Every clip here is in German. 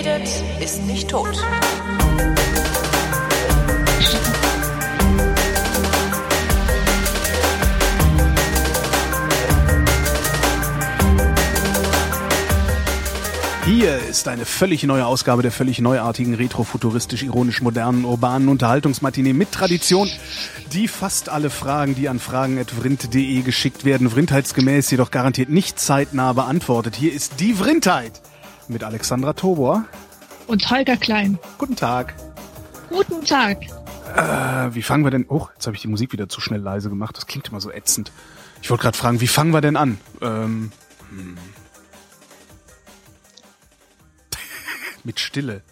redet, ist nicht tot. Hier ist eine völlig neue Ausgabe der völlig neuartigen, retrofuturistisch, ironisch modernen, urbanen Unterhaltungsmatinee mit Tradition, die fast alle Fragen, die an fragen.vrind.de geschickt werden, vrindheitsgemäß jedoch garantiert nicht zeitnah beantwortet. Hier ist die Vrindheit mit Alexandra Tobor. Und Holger Klein. Guten Tag. Guten Tag. Äh, wie fangen wir denn... Oh, jetzt habe ich die Musik wieder zu schnell leise gemacht. Das klingt immer so ätzend. Ich wollte gerade fragen, wie fangen wir denn an? Ähm, hm. mit Stille.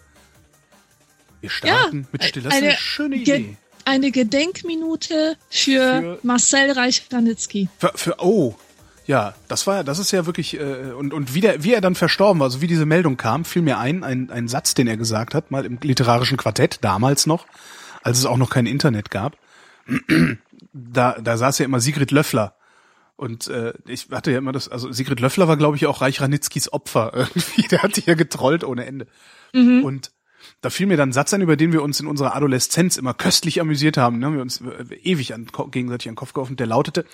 Wir starten Ja, mit Stille. Das ist eine schöne Ge- Idee. Eine Gedenkminute für, Für- Marcel Reich-Ranitzky. Für, für oh, ja, das war ja, das ist ja wirklich äh, und und wie der, wie er dann verstorben war, also wie diese Meldung kam, fiel mir ein, ein ein Satz, den er gesagt hat, mal im literarischen Quartett damals noch, als es auch noch kein Internet gab. Da da saß ja immer Sigrid Löffler und äh, ich hatte ja immer das, also Sigrid Löffler war glaube ich auch Reich Ranitzkys Opfer irgendwie, der hat die ja getrollt ohne Ende. Und da fiel mir dann ein Satz ein, über den wir uns in unserer Adoleszenz immer köstlich amüsiert haben. Ne? haben wir uns äh, ewig an, gegenseitig an den Kopf geworfen. Der lautete,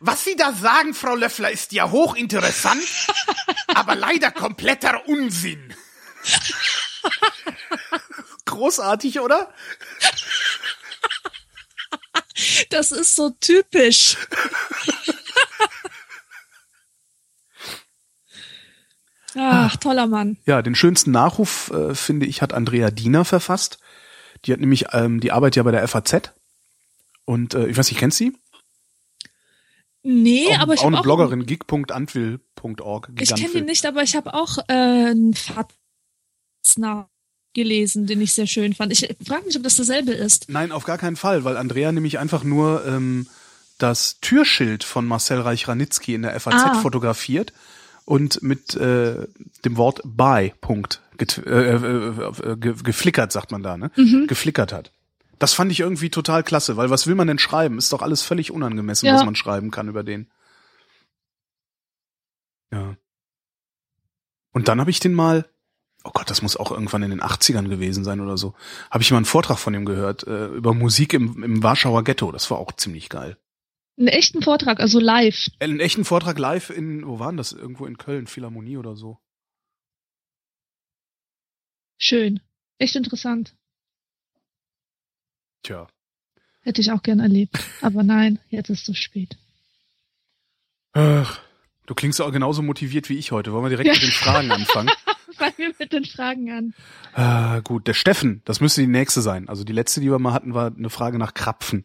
was Sie da sagen, Frau Löffler, ist ja hochinteressant, aber leider kompletter Unsinn. Großartig, oder? Das ist so typisch. Ach, toller Mann. Ja, den schönsten Nachruf, äh, finde ich, hat Andrea Diener verfasst. Die hat nämlich, ähm, die arbeitet ja bei der FAZ. Und äh, ich weiß nicht, kennst du sie? Nee, auch, aber ich auch eine auch, Bloggerin, gig.antwill.org. ich kenne den nicht, aber ich habe auch äh, einen Fatznach gelesen, den ich sehr schön fand. Ich frage mich, ob das dasselbe ist. Nein, auf gar keinen Fall, weil Andrea nämlich einfach nur ähm, das Türschild von Marcel Reich-Ranitzky in der FAZ Ah. fotografiert und mit äh, dem Wort by Punkt get, äh, äh, äh, ge, geflickert, sagt man da, ne? Mhm. Geflickert hat. Das fand ich irgendwie total klasse, weil was will man denn schreiben? Ist doch alles völlig unangemessen, Ja. was man schreiben kann über den. Ja. Und dann habe ich den mal, oh Gott, das muss auch irgendwann in den 80ern gewesen sein oder so, habe ich mal einen Vortrag von ihm gehört äh, über Musik im, im Warschauer Ghetto. Das war auch ziemlich geil. Einen echten Vortrag, also live. Einen echten Vortrag live in, wo waren das? Irgendwo in Köln, Philharmonie oder so. Schön. Echt interessant. Tja. Hätte ich auch gern erlebt. Aber nein, jetzt ist es zu spät. Ach, du klingst auch genauso motiviert wie ich heute. Wollen wir direkt Ja. mit den Fragen anfangen? Fangen wir mit den Fragen an. Ah, gut, der Steffen, das müsste die nächste sein. Also die letzte, die wir mal hatten, war eine Frage nach Krapfen.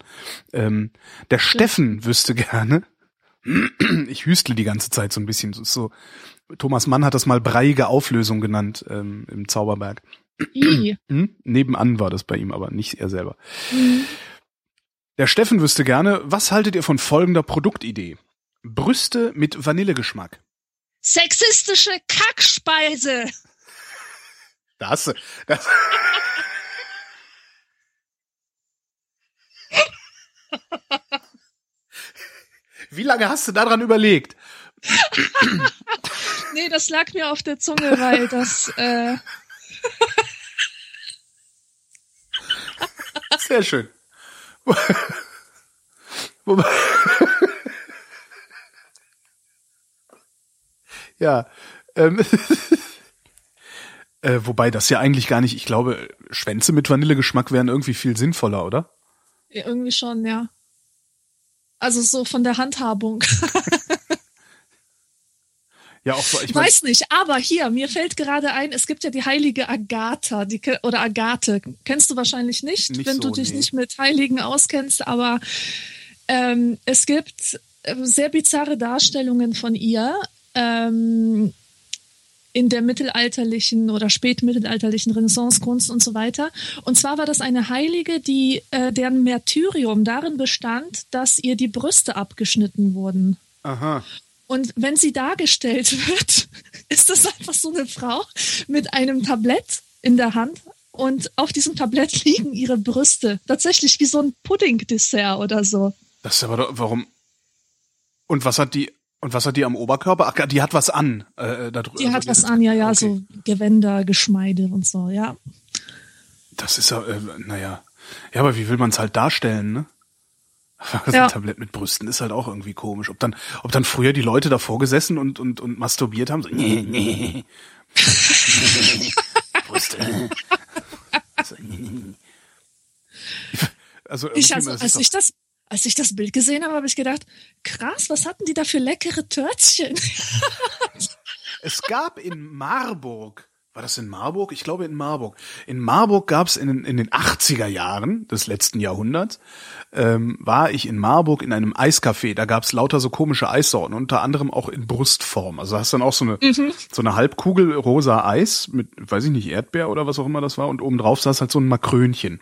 Ähm, der Steffen wüsste gerne, ich hüstle die ganze Zeit so ein bisschen, so, Thomas Mann hat das mal breiige Auflösung genannt ähm, im Zauberberg. Hm? Nebenan war das bei ihm, aber nicht er selber. Mhm. Der Steffen wüsste gerne, was haltet ihr von folgender Produktidee? Brüste mit Vanillegeschmack. Sexistische Kackspeise. Das, das. Wie lange hast du daran überlegt? Nee, das lag mir auf der Zunge, weil das, äh, Sehr schön. Wobei- ja. Ähm, äh, wobei das ja eigentlich gar nicht, ich glaube, Schwänze mit Vanillegeschmack wären irgendwie viel sinnvoller, oder? ja, irgendwie schon, ja. Also so von der Handhabung. Ja, auch so, ich mein, weiß nicht, aber hier, mir fällt gerade ein, es gibt ja die heilige Agatha, die, oder Agathe. Kennst du wahrscheinlich nicht, Nicht wenn so, du dich nee. nicht mit Heiligen auskennst, aber ähm, es gibt äh, sehr bizarre Darstellungen von ihr ähm, in der mittelalterlichen oder spätmittelalterlichen Renaissancekunst und so weiter. Und zwar war das eine Heilige, die äh, deren Märtyrium darin bestand, dass ihr die Brüste abgeschnitten wurden. aha. Und wenn sie dargestellt wird, ist das einfach so eine Frau mit einem Tablett in der Hand und auf diesem Tablett liegen ihre Brüste. Tatsächlich wie so ein Pudding-Dessert oder so. Das ist aber doch, warum? Und was hat die, Und was hat die am Oberkörper? Ach, die hat was an. Äh, da die hat was an, ja, ja, okay. so Gewänder, Geschmeide und so, ja. Das ist ja, äh, naja. Ja, aber wie will man es halt darstellen, ne? Also ja. ein Tablett mit Brüsten ist halt auch irgendwie komisch. Ob dann, ob dann früher die Leute davor gesessen und, und, und masturbiert haben, so, nee, nee. Brüste. also, ich, also als ich das, als ich das Bild gesehen habe, habe ich gedacht, krass, was hatten die da für leckere Törtchen? es gab in Marburg war das in Marburg? Ich glaube in Marburg. In Marburg gab es in, in den 80er Jahren des letzten Jahrhunderts, ähm, war ich in Marburg in einem Eiscafé. Da gab es lauter so komische Eissorten, unter anderem auch in Brustform. Also hast dann auch so eine, mhm. so eine Halbkugel rosa Eis mit, weiß ich nicht, Erdbeer oder was auch immer das war. Und obendrauf saß halt so ein Makrönchen.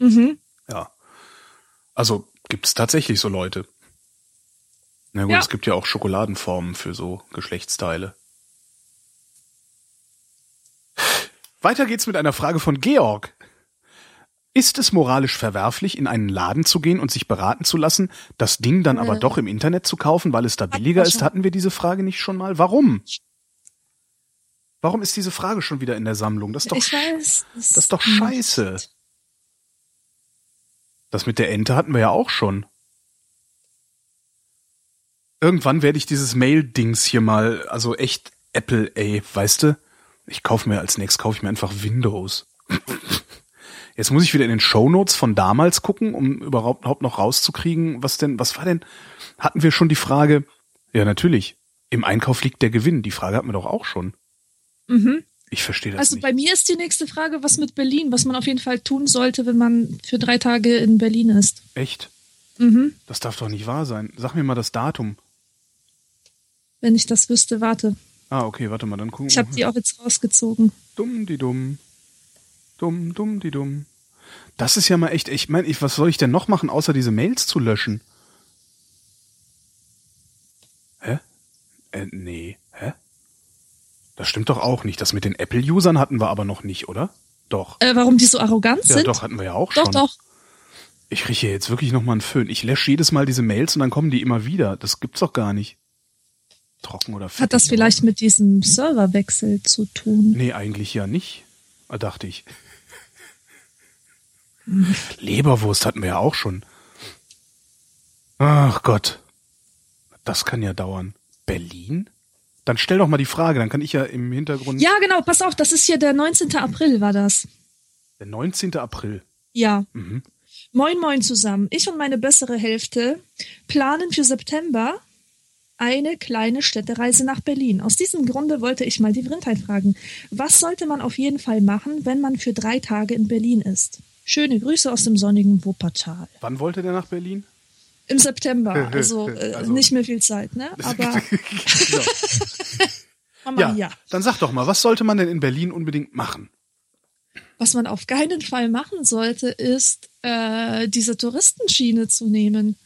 Mhm. Ja. Also gibt's tatsächlich so Leute. Na gut, ja. es gibt ja auch Schokoladenformen für so Geschlechtsteile. Weiter geht's mit einer Frage von Georg. Ist es moralisch verwerflich, in einen Laden zu gehen und sich beraten zu lassen, das Ding dann aber doch im Internet zu kaufen, weil es da billiger ist? Hatten wir diese Frage nicht schon mal? Warum? Warum ist diese Frage schon wieder in der Sammlung? Das ist doch, weiß, das, das ist doch scheiße. Das mit der Ente hatten wir ja auch schon. Irgendwann werde ich dieses Mail-Dings hier mal, also echt Apple, ey, weißt du? Ich kaufe mir als nächstes kaufe ich mir einfach Windows. Jetzt muss ich wieder in den Show Notes von damals gucken, um überhaupt noch rauszukriegen, was denn, was war denn? Hatten wir schon die Frage? Ja, natürlich. Im Einkauf liegt der Gewinn. Die Frage hatten wir doch auch schon. Mhm. Ich verstehe das also nicht. bei mir ist die nächste Frage, was mit Berlin, was man auf jeden Fall tun sollte, wenn man für drei Tage in Berlin ist. Echt? Mhm. Das darf doch nicht wahr sein. Sag mir mal das Datum. Wenn ich das wüsste, warte. Ah, okay, warte mal, dann gucken Ich habe die auch jetzt rausgezogen. Dumm, die dumm. Dumm, dumm, die dumm. Das ist ja mal echt, ich meine, was soll ich denn noch machen, außer diese Mails zu löschen? Hä? Äh, nee, hä? Das stimmt doch auch nicht. Das mit den Apple-Usern hatten wir aber noch nicht, oder? Doch. Äh, warum die so arrogant ja, sind? Ja, doch, hatten wir ja auch doch, schon. Doch, doch. Ich rieche jetzt wirklich noch mal einen Föhn. Ich lösche jedes Mal diese Mails und dann kommen die immer wieder. Das gibt's doch gar nicht trocken oder fettig. Hat das vielleicht mit diesem Serverwechsel zu tun? Nee, eigentlich ja nicht, dachte ich. Leberwurst hatten wir ja auch schon. Ach Gott. Das kann ja dauern. Berlin? Dann stell doch mal die Frage, dann kann ich ja im Hintergrund. Ja, genau, pass auf, das ist hier der 19. April, war das. Der 19. April. Ja. Mhm. Moin, moin zusammen. Ich und meine bessere Hälfte planen für September eine kleine Städtereise nach Berlin. Aus diesem Grunde wollte ich mal die Vrindheit fragen. Was sollte man auf jeden Fall machen, wenn man für drei Tage in Berlin ist? Schöne Grüße aus dem sonnigen Wuppertal. Wann wollte der nach Berlin? Im September, also, äh, also nicht mehr viel Zeit, ne? Aber ja, ja, dann sag doch mal, was sollte man denn in Berlin unbedingt machen? Was man auf keinen Fall machen sollte, ist äh, diese Touristenschiene zu nehmen.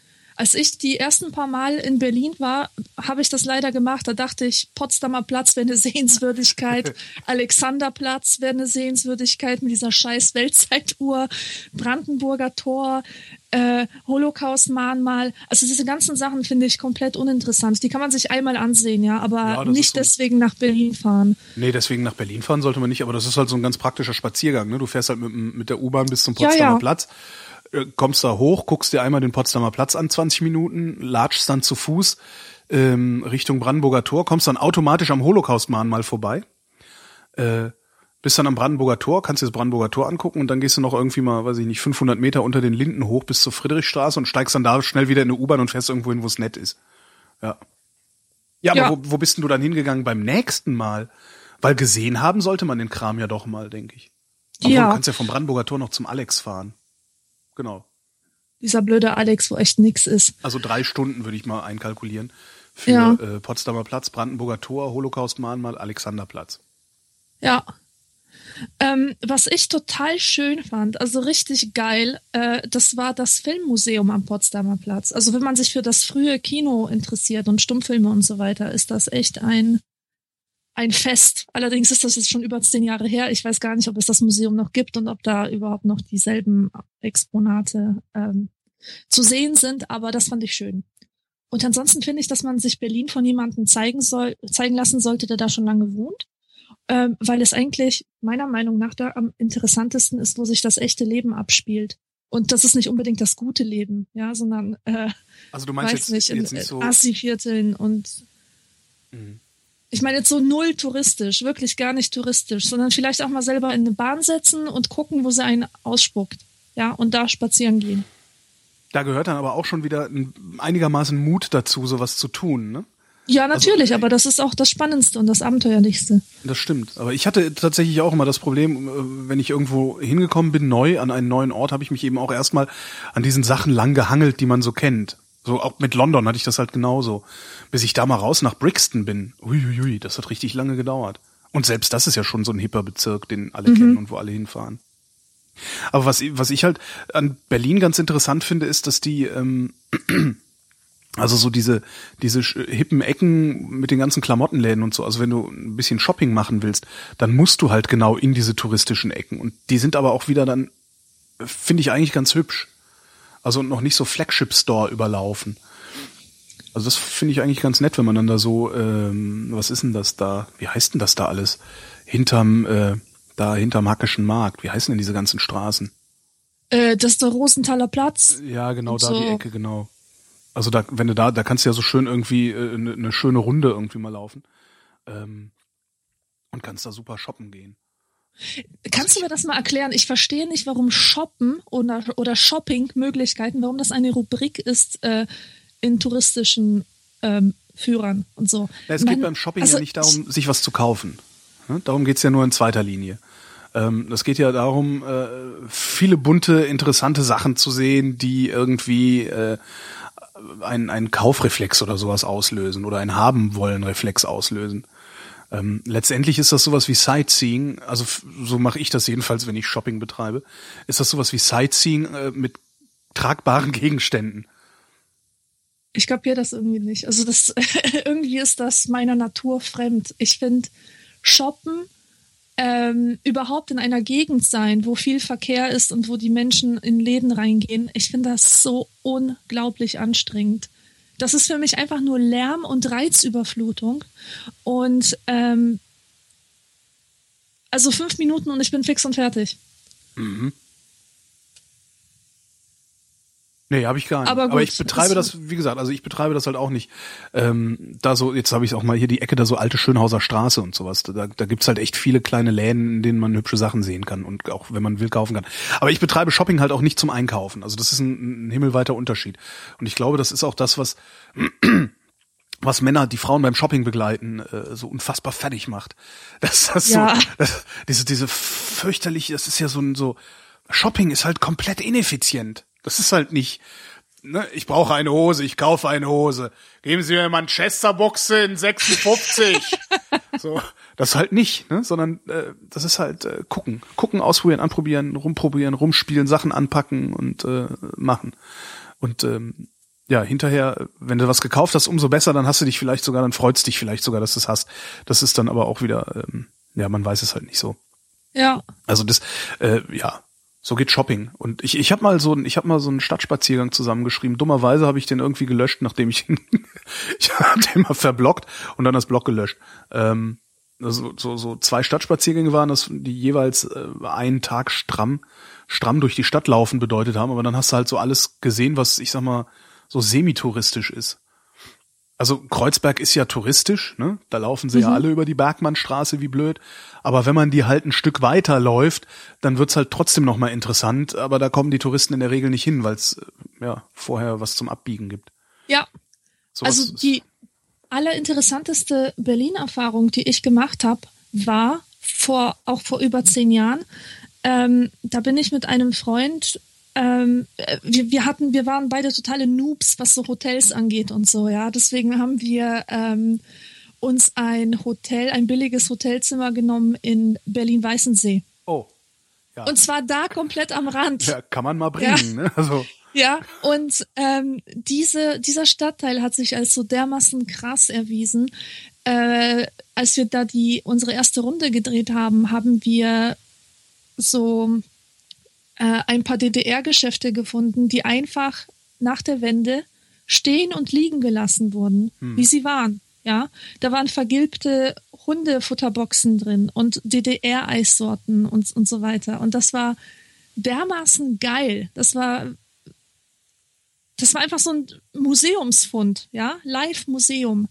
Als ich die ersten paar Mal in Berlin war, habe ich das leider gemacht. Da dachte ich, Potsdamer Platz wäre eine Sehenswürdigkeit, Alexanderplatz wäre eine Sehenswürdigkeit mit dieser scheiß Weltzeituhr, Brandenburger Tor, äh, Holocaust-Mahnmal. Also diese ganzen Sachen finde ich komplett uninteressant. Die kann man sich einmal ansehen, ja, aber ja, nicht deswegen nach Berlin fahren. Nee, deswegen nach Berlin fahren sollte man nicht, aber das ist halt so ein ganz praktischer Spaziergang. Ne? Du fährst halt mit, mit der U-Bahn bis zum Potsdamer ja, ja. Platz kommst da hoch, guckst dir einmal den Potsdamer Platz an, 20 Minuten, latschst dann zu Fuß ähm, Richtung Brandenburger Tor, kommst dann automatisch am Holocaust-Mahnmal vorbei, äh, bist dann am Brandenburger Tor, kannst dir das Brandenburger Tor angucken und dann gehst du noch irgendwie mal, weiß ich nicht, 500 Meter unter den Linden hoch bis zur Friedrichstraße und steigst dann da schnell wieder in eine U-Bahn und fährst irgendwo hin, wo es nett ist. Ja. Ja, ja. aber wo, wo bist denn du dann hingegangen beim nächsten Mal? Weil gesehen haben sollte man den Kram ja doch mal, denke ich. Obwohl, ja. du kannst ja vom Brandenburger Tor noch zum Alex fahren. Genau. Dieser blöde Alex, wo echt nix ist. Also drei Stunden würde ich mal einkalkulieren. Für ja. äh, Potsdamer Platz, Brandenburger Tor, Holocaust-Mahnmal, Alexanderplatz. Ja. Ähm, was ich total schön fand, also richtig geil, äh, das war das Filmmuseum am Potsdamer Platz. Also wenn man sich für das frühe Kino interessiert und Stummfilme und so weiter, ist das echt ein ein Fest. Allerdings ist das jetzt schon über zehn Jahre her. Ich weiß gar nicht, ob es das Museum noch gibt und ob da überhaupt noch dieselben Exponate ähm, zu sehen sind, aber das fand ich schön. und ansonsten finde ich, dass man sich Berlin von jemandem zeigen soll, zeigen lassen sollte, der da schon lange wohnt. Ähm, weil es eigentlich meiner Meinung nach da am interessantesten ist, wo sich das echte Leben abspielt. Und das ist nicht unbedingt das gute Leben, ja, sondern äh, also du meinst weiß jetzt, nicht, in jetzt nicht so Assi-Vierteln und Mhm. Ich meine jetzt so null touristisch, wirklich gar nicht touristisch, sondern vielleicht auch mal selber in eine Bahn setzen und gucken, wo sie einen ausspuckt. Ja, und da spazieren gehen. Da gehört dann aber auch schon wieder ein, einigermaßen Mut dazu, sowas zu tun, ne? Ja, natürlich, aber das ist auch das Spannendste und das Abenteuerlichste. Das stimmt. Aber ich hatte tatsächlich auch immer das Problem, äh, wenn ich irgendwo hingekommen bin, neu, an einen neuen Ort, habe ich mich eben auch erstmal an diesen Sachen lang gehangelt, die man so kennt. So auch mit London hatte ich das halt genauso. Bis ich da mal raus nach Brixton bin. Uiuiui, das hat richtig lange gedauert. Und selbst das ist ja schon so ein hipper Bezirk, den alle kennen und wo alle hinfahren. Aber was, was ich halt an Berlin ganz interessant finde, ist, dass die, ähm, also so diese, diese sch- hippen Ecken mit den ganzen Klamottenläden und so, also wenn du ein bisschen Shopping machen willst, dann musst du halt genau in diese touristischen Ecken. Und die sind aber auch wieder dann, äh, finde ich eigentlich ganz hübsch. Also noch nicht so Flagship Store überlaufen. Also das finde ich eigentlich ganz nett, wenn man dann da so, ähm, was ist denn das da? Wie heißt denn das da alles? Hinterm, äh, da hinterm Hackischen Markt. Wie heißen denn diese ganzen Straßen? Äh, das ist der Rosenthaler Platz. Ja, genau Und da so. die Ecke, genau. Also da, wenn du da, da kannst du ja so schön irgendwie äh, eine ne schöne Runde irgendwie mal laufen. Ähm, und kannst da super shoppen gehen. Kannst du mir das mal erklären? Ich verstehe nicht, warum Shoppen oder, oder Shopping-Möglichkeiten, warum das eine Rubrik ist äh, in touristischen ähm, Führern und so. Ja, es Mein- geht beim Shopping also ja nicht darum, sich was zu kaufen. Ne? Darum geht's ja nur in zweiter Linie. Ähm, das geht ja darum, äh, viele bunte, interessante Sachen zu sehen, die irgendwie äh, einen, einen Kaufreflex oder sowas auslösen oder einen Haben-wollen-Reflex auslösen. Ähm, letztendlich ist das sowas wie Sightseeing, also so mache ich das jedenfalls, wenn ich Shopping betreibe, ist das sowas wie Sightseeing äh, mit tragbaren Gegenständen. Ich kapiere das irgendwie nicht. Also das irgendwie ist das meiner Natur fremd. Ich finde Shoppen ähm, überhaupt in einer Gegend sein, wo viel Verkehr ist und wo die Menschen in Läden reingehen. Ich finde das so unglaublich anstrengend. Das ist für mich einfach nur Lärm und Reizüberflutung. Und ähm, also fünf Minuten und ich bin fix und fertig. Nee, habe ich gar nicht. Aber Aber, gut, ich betreibe das- das, wie gesagt, also ich betreibe das halt auch nicht. Ähm, da so, jetzt habe ich auch mal hier die Ecke da so alte Schönhauser Straße und sowas. Da, da gibt's halt echt viele kleine Läden, in denen man hübsche Sachen sehen kann und auch, wenn man will, kaufen kann. Aber ich betreibe Shopping halt auch nicht zum Einkaufen. Also das ist ein, ein himmelweiter Unterschied. Und ich glaube, das ist auch das, was was Männer, die Frauen beim Shopping begleiten, äh, so unfassbar fertig macht. Das, das Ja. so, das, diese, diese fürchterliche, das ist ja so ein so, Shopping ist halt komplett ineffizient. Das ist halt nicht, ne, ich brauche eine Hose, ich kaufe eine Hose. Geben Sie mir Manchester-Buchse in 56. so, das halt nicht, ne, sondern äh, das ist halt äh, gucken, gucken, ausprobieren, anprobieren, rumprobieren, rumspielen, Sachen anpacken und äh, machen. Und ähm, ja, hinterher, wenn du was gekauft hast, umso besser, dann hast du dich vielleicht sogar, dann freut's dich vielleicht sogar, dass du es hast. Das ist dann aber auch wieder, ähm, ja, man weiß es halt nicht so. Ja, Also das, äh, ja, so geht Shopping. Und ich, ich habe mal so, ich habe mal so einen Stadtspaziergang zusammengeschrieben. Dummerweise habe ich den irgendwie gelöscht, nachdem ich, ich habe den mal verblockt und dann das Blog gelöscht. Ähm, also so, so zwei Stadtspaziergänge waren das, die jeweils äh, einen Tag stramm, stramm durch die Stadt laufen bedeutet haben. Aber dann hast du halt so alles gesehen, was ich sag mal so semi-touristisch ist. Also Kreuzberg ist ja touristisch, ne? Da laufen sie ja alle über die Bergmannstraße wie blöd. Aber wenn man die halt ein Stück weiter läuft, dann wird's halt trotzdem noch mal interessant. Aber da kommen die Touristen in der Regel nicht hin, weil es ja vorher was zum Abbiegen gibt. ja. Sowas Also die allerinteressanteste Berlin-Erfahrung, die ich gemacht habe, war vor auch vor über zehn Jahren. Ähm, da bin ich mit einem Freund. Ähm, äh, wir, wir hatten, wir waren beide totale Noobs, was so Hotels angeht und so. Ja, deswegen haben wir ähm, uns ein Hotel, ein billiges Hotelzimmer genommen in Berlin-Weißensee. oh, ja, Und zwar da komplett am Rand. ja, kann man mal bringen. Ne? Also Ja, und ähm, diese, dieser Stadtteil hat sich als so dermaßen krass erwiesen. Äh, als wir da die unsere erste Runde gedreht haben, haben wir so äh, ein paar DDR-Geschäfte gefunden, die einfach nach der Wende stehen und liegen gelassen wurden, hm. wie sie waren. Ja, da waren vergilbte Hundefutterboxen drin und DDR-Eissorten und, und so weiter. Und das war dermaßen geil. Das war, das war einfach so ein Museumsfund, ja, Live-Museum.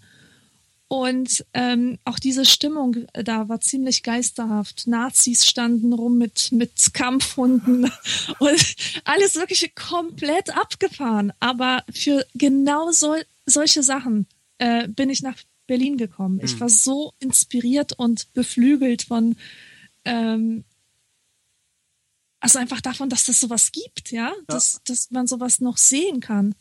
Und ähm, auch diese Stimmung da war ziemlich geisterhaft. Nazis standen rum mit, mit Kampfhunden und alles wirklich komplett abgefahren. Aber für genau so, solche Sachen äh, bin ich nach Berlin gekommen. Mhm. Ich hm. war so inspiriert und beflügelt von, ähm, also einfach davon, dass das sowas gibt, ja, ja. Dass, dass man sowas noch sehen kann.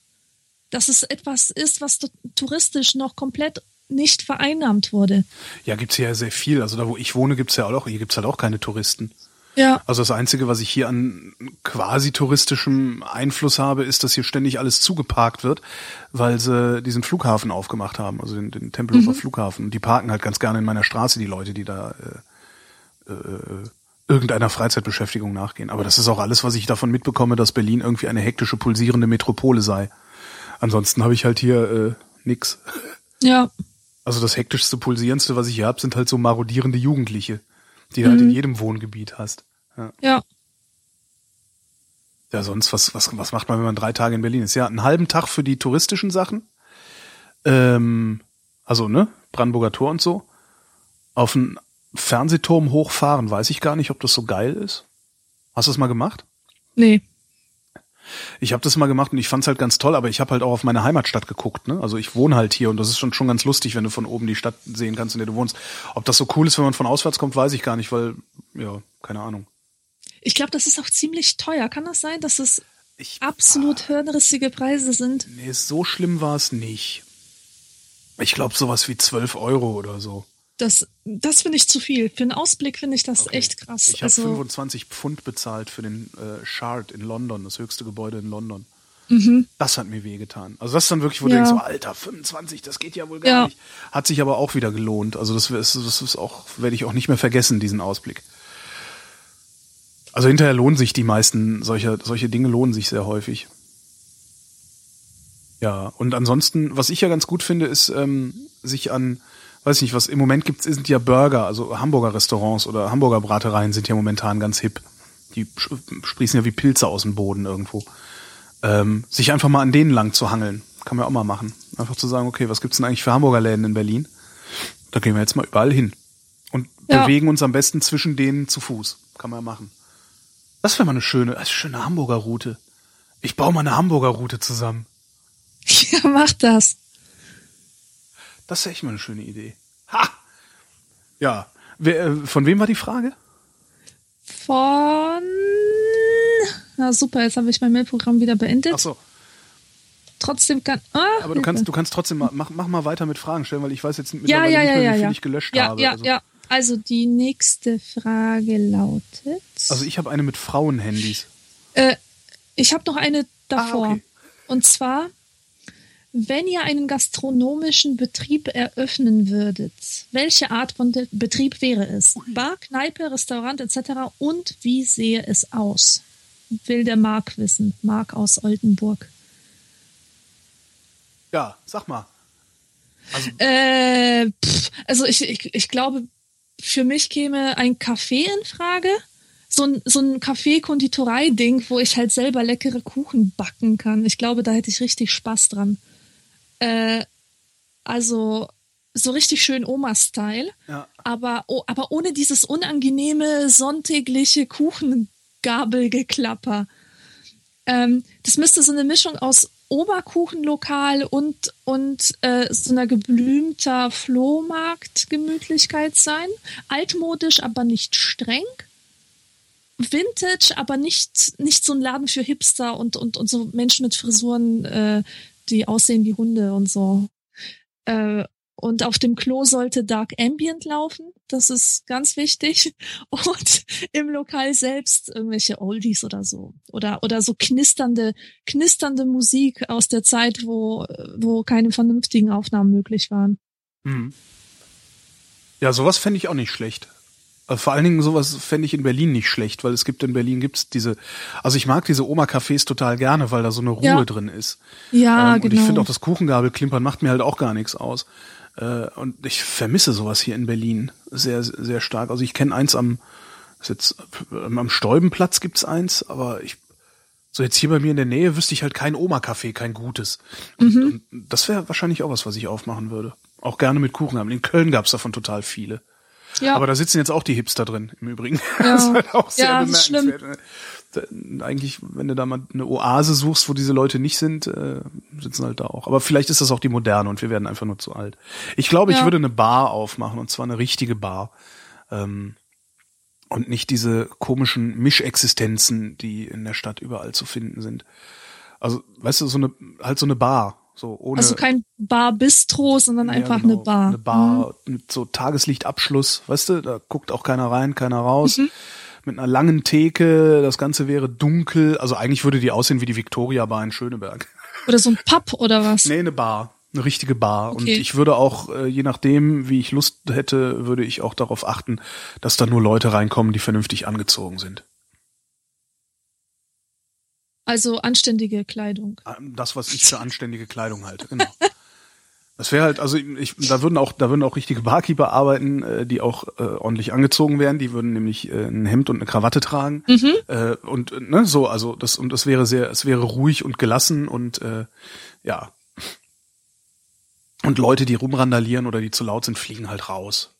Dass es etwas ist, was touristisch noch komplett nicht vereinnahmt wurde. Ja, gibt's hier ja sehr viel. Also da, wo ich wohne, gibt's ja auch, hier gibt's halt auch keine Touristen. Ja. Also das Einzige, was ich hier an quasi touristischem Einfluss habe, ist, dass hier ständig alles zugeparkt wird, weil sie diesen Flughafen aufgemacht haben, also den, den Tempelhofer mhm. Flughafen. Die parken halt ganz gerne in meiner Straße, die Leute, die da äh, äh, irgendeiner Freizeitbeschäftigung nachgehen. Aber das ist auch alles, was ich davon mitbekomme, dass Berlin irgendwie eine hektische, pulsierende Metropole sei. Ansonsten habe ich halt hier äh, nix. Ja. Also das hektischste, pulsierendste, was ich hier habe, sind halt so marodierende Jugendliche, die mhm. du halt in mhm. jedem Wohngebiet hast. Ja. ja. Ja, sonst, was, was, was macht man, wenn man drei Tage in Berlin ist? Ja, einen halben Tag für die touristischen Sachen. Ähm, also, ne, Brandenburger Tor und so. Auf einen Fernsehturm hochfahren, weiß ich gar nicht, ob das so geil ist. Hast du das mal gemacht? Nee. Ich habe das mal gemacht und ich fand's halt ganz toll, aber ich habe halt auch auf meine Heimatstadt geguckt. Ne? Also ich wohne halt hier und das ist schon schon ganz lustig, wenn du von oben die Stadt sehen kannst, in der du wohnst. Ob das so cool ist, wenn man von auswärts kommt, weiß ich gar nicht, weil ja, keine Ahnung. Ich glaube, das ist auch ziemlich teuer. Kann das sein, dass es ich, absolut ah, hirnrissige Preise sind? Nee, so schlimm war es nicht. Ich glaube sowas wie 12 Euro oder so. Das, das finde ich zu viel. Für einen Ausblick finde ich das okay. echt krass. Ich habe also, 25 Pfund bezahlt für den äh, Shard in London, das höchste Gebäude in London. Mhm. Das hat mir wehgetan. Also das ist dann wirklich, wo ja. du denkst, Alter, 25, das geht ja wohl gar ja. nicht. Hat sich aber auch wieder gelohnt. Also das, ist, das ist auch, werde ich auch nicht mehr vergessen, diesen Ausblick. Also hinterher lohnen sich die meisten, solche, solche Dinge lohnen sich sehr häufig. Ja, und ansonsten, was ich ja ganz gut finde, ist, ähm, sich an weiß nicht, was im Moment gibt, sind ja Burger, also Hamburger Restaurants oder Hamburger Bratereien sind ja momentan ganz hip. Die sprießen ja wie Pilze aus dem Boden irgendwo. Ähm, sich einfach mal an denen lang zu hangeln, kann man auch mal machen. Einfach zu sagen, okay, was gibt's denn eigentlich für Hamburger Läden in Berlin? Da gehen wir jetzt mal überall hin. Und ja. bewegen uns am besten zwischen denen zu Fuß. Kann man ja machen. Das wäre mal eine schöne, eine schöne Hamburger Route. Ich baue mal eine Hamburger Route zusammen. Ja, mach das. Das ist echt mal eine schöne Idee. Ha! Ja. Wer, äh, von wem war die Frage? Von. Na super, jetzt habe ich mein Mailprogramm wieder beendet. Ach so. Trotzdem kann. Ah, Aber du kannst, du kannst trotzdem mal, mach, mach mal weiter mit Fragen stellen, weil ich weiß jetzt mittlerweile ja, ja, nicht mehr, ja, wie viel ja. ich gelöscht ja, habe. Ja, also. ja. Also die nächste Frage lautet. Also ich habe eine mit Frauenhandys. Äh, ich habe noch eine davor. Ah, okay. Und zwar, wenn ihr einen gastronomischen Betrieb eröffnen würdet, welche Art von Betrieb wäre es? Bar, Kneipe, Restaurant etc. Und wie sehe es aus? Will der Mark wissen. Mark aus Oldenburg. Ja, sag mal. Also, äh, pff, also ich, ich, ich glaube, für mich käme ein Café in Frage. So ein, so ein Kaffee-Konditorei-Ding, wo ich halt selber leckere Kuchen backen kann. Ich glaube, da hätte ich richtig Spaß dran. Äh, also so richtig schön Oma-Style, ja. aber, oh, aber ohne dieses unangenehme sonntägliche Kuchengabelgeklapper. Ähm, das müsste so eine Mischung aus Oberkuchenlokal und, und äh, so einer geblümter Flohmarktgemütlichkeit sein. Altmodisch, aber nicht streng. Vintage, aber nicht, nicht so ein Laden für Hipster und, und, und so Menschen mit Frisuren, äh, die aussehen wie Hunde und so. Äh, und auf dem Klo sollte Dark Ambient laufen. Das ist ganz wichtig. Und im Lokal selbst irgendwelche Oldies oder so. Oder, oder so knisternde, knisternde Musik aus der Zeit, wo, wo keine vernünftigen Aufnahmen möglich waren. Mhm. Ja, sowas fände ich auch nicht schlecht. Also vor allen Dingen sowas fände ich in Berlin nicht schlecht, weil es gibt in Berlin gibt's diese, also ich mag diese Oma-Cafés total gerne, weil da so eine Ruhe Ja. drin ist. Ja, ähm, genau. Und ich finde auch das Kuchengabelklimpern macht mir halt auch gar nichts aus. Äh, und ich vermisse sowas hier in Berlin sehr, sehr stark. Also ich kenne eins am, ist jetzt, ähm, am Stäubenplatz gibt's eins, aber ich, so jetzt hier bei mir in der Nähe wüsste ich halt kein Oma-Café, kein gutes. Und, Mhm. und das wäre wahrscheinlich auch was, was ich aufmachen würde. Auch gerne mit Kuchengabeln. In Köln gab's davon total viele. Ja. Aber da sitzen jetzt auch die Hipster drin, im Übrigen. Ja. Das ist halt auch sehr Ja, bemerkenswert. Eigentlich, wenn du da mal eine Oase suchst, wo diese Leute nicht sind, äh, sitzen halt da auch. Aber vielleicht ist das auch die moderne und wir werden einfach nur zu alt. Ich glaube, ich Ja. würde eine Bar aufmachen und zwar eine richtige Bar. Ähm, und nicht diese komischen Mischexistenzen, die in der Stadt überall zu finden sind. Also, weißt du, so eine, halt so eine Bar. So ohne, also kein Bar-Bistro, sondern ja, einfach genau, eine Bar. Eine Bar mit so Tageslichtabschluss, weißt du, da guckt auch keiner rein, keiner raus. Mhm. Mit einer langen Theke, das Ganze wäre dunkel. Also eigentlich würde die aussehen wie die Victoria Bar in Schöneberg. Oder so ein Pub oder was? Nee, eine Bar. Eine richtige Bar. Und Okay. ich würde auch, äh, je nachdem, wie ich Lust hätte, würde ich auch darauf achten, dass da nur Leute reinkommen, die vernünftig angezogen sind. Also anständige Kleidung. Ähm, Das, was ich für anständige Kleidung halte, genau. Das wäre halt, also ich, da würden auch, da würden auch richtige Barkeeper arbeiten, äh, die auch äh, ordentlich angezogen wären. Die würden nämlich äh, ein Hemd und eine Krawatte tragen äh, und ne, so, also das und das wäre sehr, es wäre ruhig und gelassen und äh, ja und Leute, die rumrandalieren oder die zu laut sind, fliegen halt raus.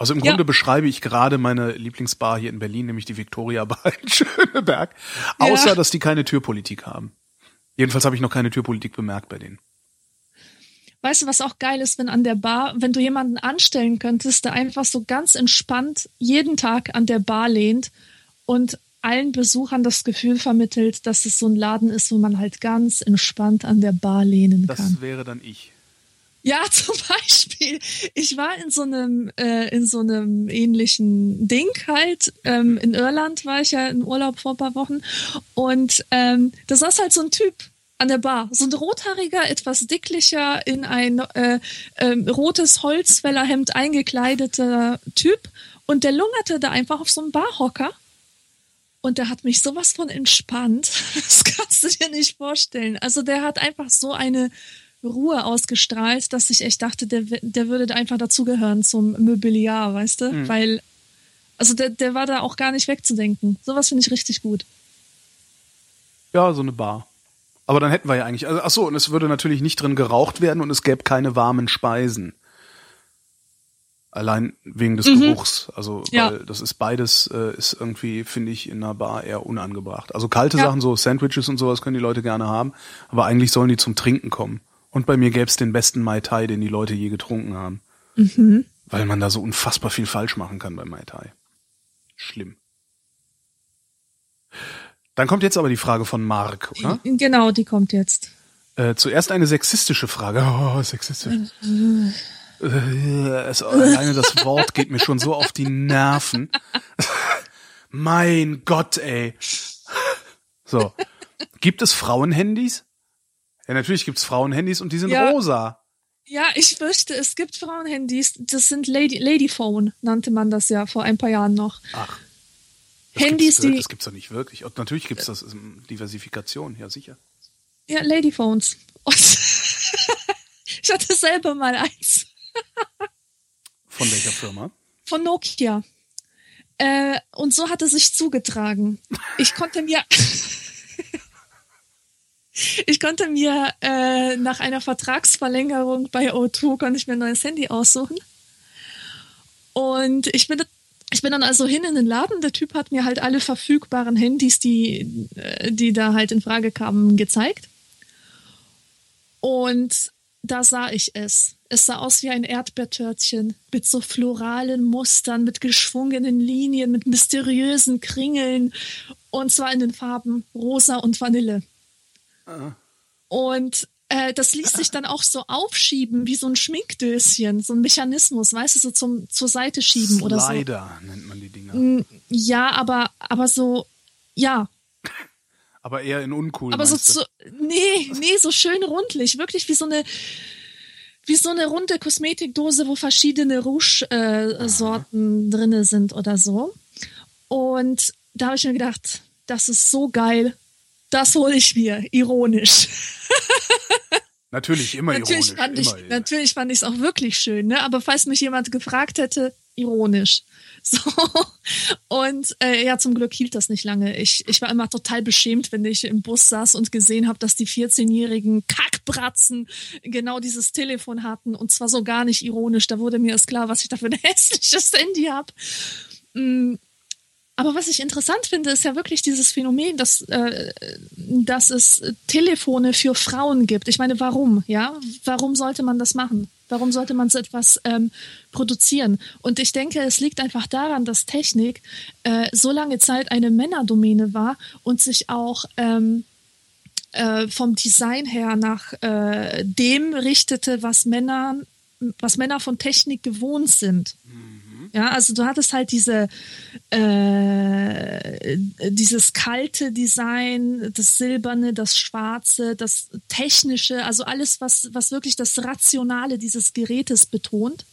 Also im Ja. Grunde beschreibe ich gerade meine Lieblingsbar hier in Berlin, nämlich die Victoria Bar in Schöneberg, außer Ja. dass die keine Türpolitik haben. Jedenfalls habe ich noch keine Türpolitik bemerkt bei denen. Weißt du, was auch geil ist, wenn an der Bar, wenn du jemanden anstellen könntest, der einfach so ganz entspannt jeden Tag an der Bar lehnt und allen Besuchern das Gefühl vermittelt, dass es so ein Laden ist, wo man halt ganz entspannt an der Bar lehnen Das kann. wäre dann ich. Ja, zum Beispiel. Ich war in so einem, äh, in so einem ähnlichen Ding halt. Ähm, in Irland war ich ja in Urlaub vor ein paar Wochen. Und ähm, da saß halt so ein Typ an der Bar. So ein rothaariger, etwas dicklicher, in ein äh, ähm, rotes Holzfällerhemd eingekleideter Typ. Und der lungerte da einfach auf so einem Barhocker. Und der hat mich sowas von entspannt. Das kannst du dir nicht vorstellen. Also der hat einfach so eine Ruhe ausgestrahlt, dass ich echt dachte, der, der würde einfach dazugehören zum Mobiliar, weißt du? Weil, also der, der war da auch gar nicht wegzudenken. Sowas finde ich richtig gut. Ja, so eine Bar. Aber dann hätten wir ja eigentlich, also, ach so, und es würde natürlich nicht drin geraucht werden und es gäbe keine warmen Speisen. Allein wegen des Geruchs. Also, Mhm. Ja. weil das ist beides, äh, ist irgendwie, finde ich, in einer Bar eher unangebracht. Also kalte Ja. Sachen, so Sandwiches und sowas können die Leute gerne haben, aber eigentlich sollen die zum Trinken kommen. Und bei mir gäbe es den besten Mai Tai, den die Leute je getrunken haben. Mhm. Weil man da so unfassbar viel falsch machen kann beim Mai Tai. Schlimm. Dann kommt jetzt aber die Frage von Mark, oder? Genau, die kommt jetzt. Äh, zuerst eine sexistische Frage. Oh, sexistisch. Äh, es, alleine das Wort geht mir schon so auf die Nerven. mein Gott, ey. So. Gibt es Frauenhandys? Ja, natürlich gibt's Frauenhandys und die sind Ja. rosa. Ja, ich fürchte, es gibt Frauenhandys. Das sind Lady, Ladyphone, nannte man das ja vor ein paar Jahren noch. Ach. Das Handys, gibt's, die, Das gibt's doch nicht wirklich. Und natürlich gibt's das Diversifikation, ja sicher. ja, Ladyphones. Ich hatte selber mal eins. Von welcher Firma? von Nokia. Äh, und so hat es sich zugetragen. Ich konnte mir, ich konnte mir äh, nach einer Vertragsverlängerung bei O2 konnte ich mir ein neues Handy aussuchen. Und ich bin, ich bin dann also hin in den Laden. Der Typ hat mir halt alle verfügbaren Handys, die, äh, die da halt in Frage kamen, gezeigt. Und da sah ich es. Es sah aus wie ein Erdbeertörtchen mit so floralen Mustern, mit geschwungenen Linien, mit mysteriösen Kringeln und zwar in den Farben rosa und Vanille. Und äh, das ließ sich dann auch so aufschieben wie so ein Schminkdöschen, so ein Mechanismus, weißt du, so zum zur Seite schieben oder so. Slider nennt man die Dinger. Ja, aber aber so ja, Aber eher in uncool. aber so zu, nee, nee, so schön rundlich, wirklich wie so eine wie so eine runde Kosmetikdose, wo verschiedene Rouge-Sorten äh, drinne sind oder so. Und da habe ich mir gedacht, das ist so geil. Das hole ich mir, ironisch. Natürlich, immer natürlich ironisch. Fand ich, immer, natürlich fand ich es auch wirklich schön, ne? Aber falls mich jemand gefragt hätte, ironisch. So. Und äh, ja, zum Glück hielt das nicht lange. Ich, ich war immer total beschämt, wenn ich im Bus saß und gesehen habe, dass die 14-jährigen Kackbratzen genau dieses Telefon hatten. Und zwar so gar nicht ironisch. Da wurde mir erst klar, was ich da für ein hässliches Handy habe. Aber was ich interessant finde, ist ja wirklich dieses Phänomen, dass, äh, dass es Telefone für Frauen gibt. Ich meine, warum? Ja, warum sollte man das machen? Warum sollte man so etwas ähm, produzieren? Und ich denke, es liegt einfach daran, dass Technik äh, so lange Zeit eine Männerdomäne war und sich auch ähm, äh, vom Design her nach äh, dem richtete, was Männer, was Männer von Technik gewohnt sind. Ja, also du hattest halt diese äh, dieses kalte Design, das silberne, das schwarze, das technische, also alles, was was wirklich das Rationale dieses Gerätes betont.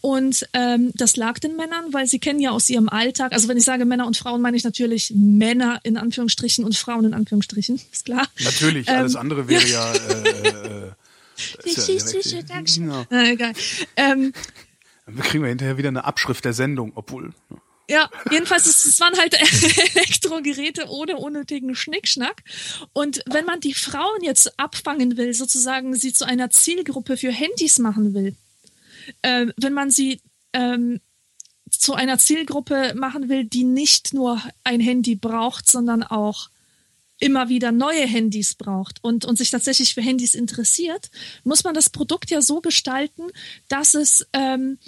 Und ähm, das lag den Männern, weil sie kennen ja aus ihrem Alltag. Also wenn ich sage Männer und Frauen, meine ich natürlich Männer in Anführungsstrichen und Frauen in Anführungsstrichen, ist klar. Natürlich, alles Ähm, andere wäre ja. Äh, äh, ist ja direkt- Genau. Na, egal. Ähm, Dann kriegen wir hinterher wieder eine Abschrift der Sendung, obwohl. Ja, jedenfalls, es, waren halt Elektrogeräte ohne unnötigen Schnickschnack. Und wenn man die Frauen jetzt abfangen will, sozusagen sie zu einer Zielgruppe für Handys machen will, äh, wenn man sie ähm, zu einer Zielgruppe machen will, die nicht nur ein Handy braucht, sondern auch immer wieder neue Handys braucht und, und sich tatsächlich für Handys interessiert, muss man das Produkt ja so gestalten, dass es ähm,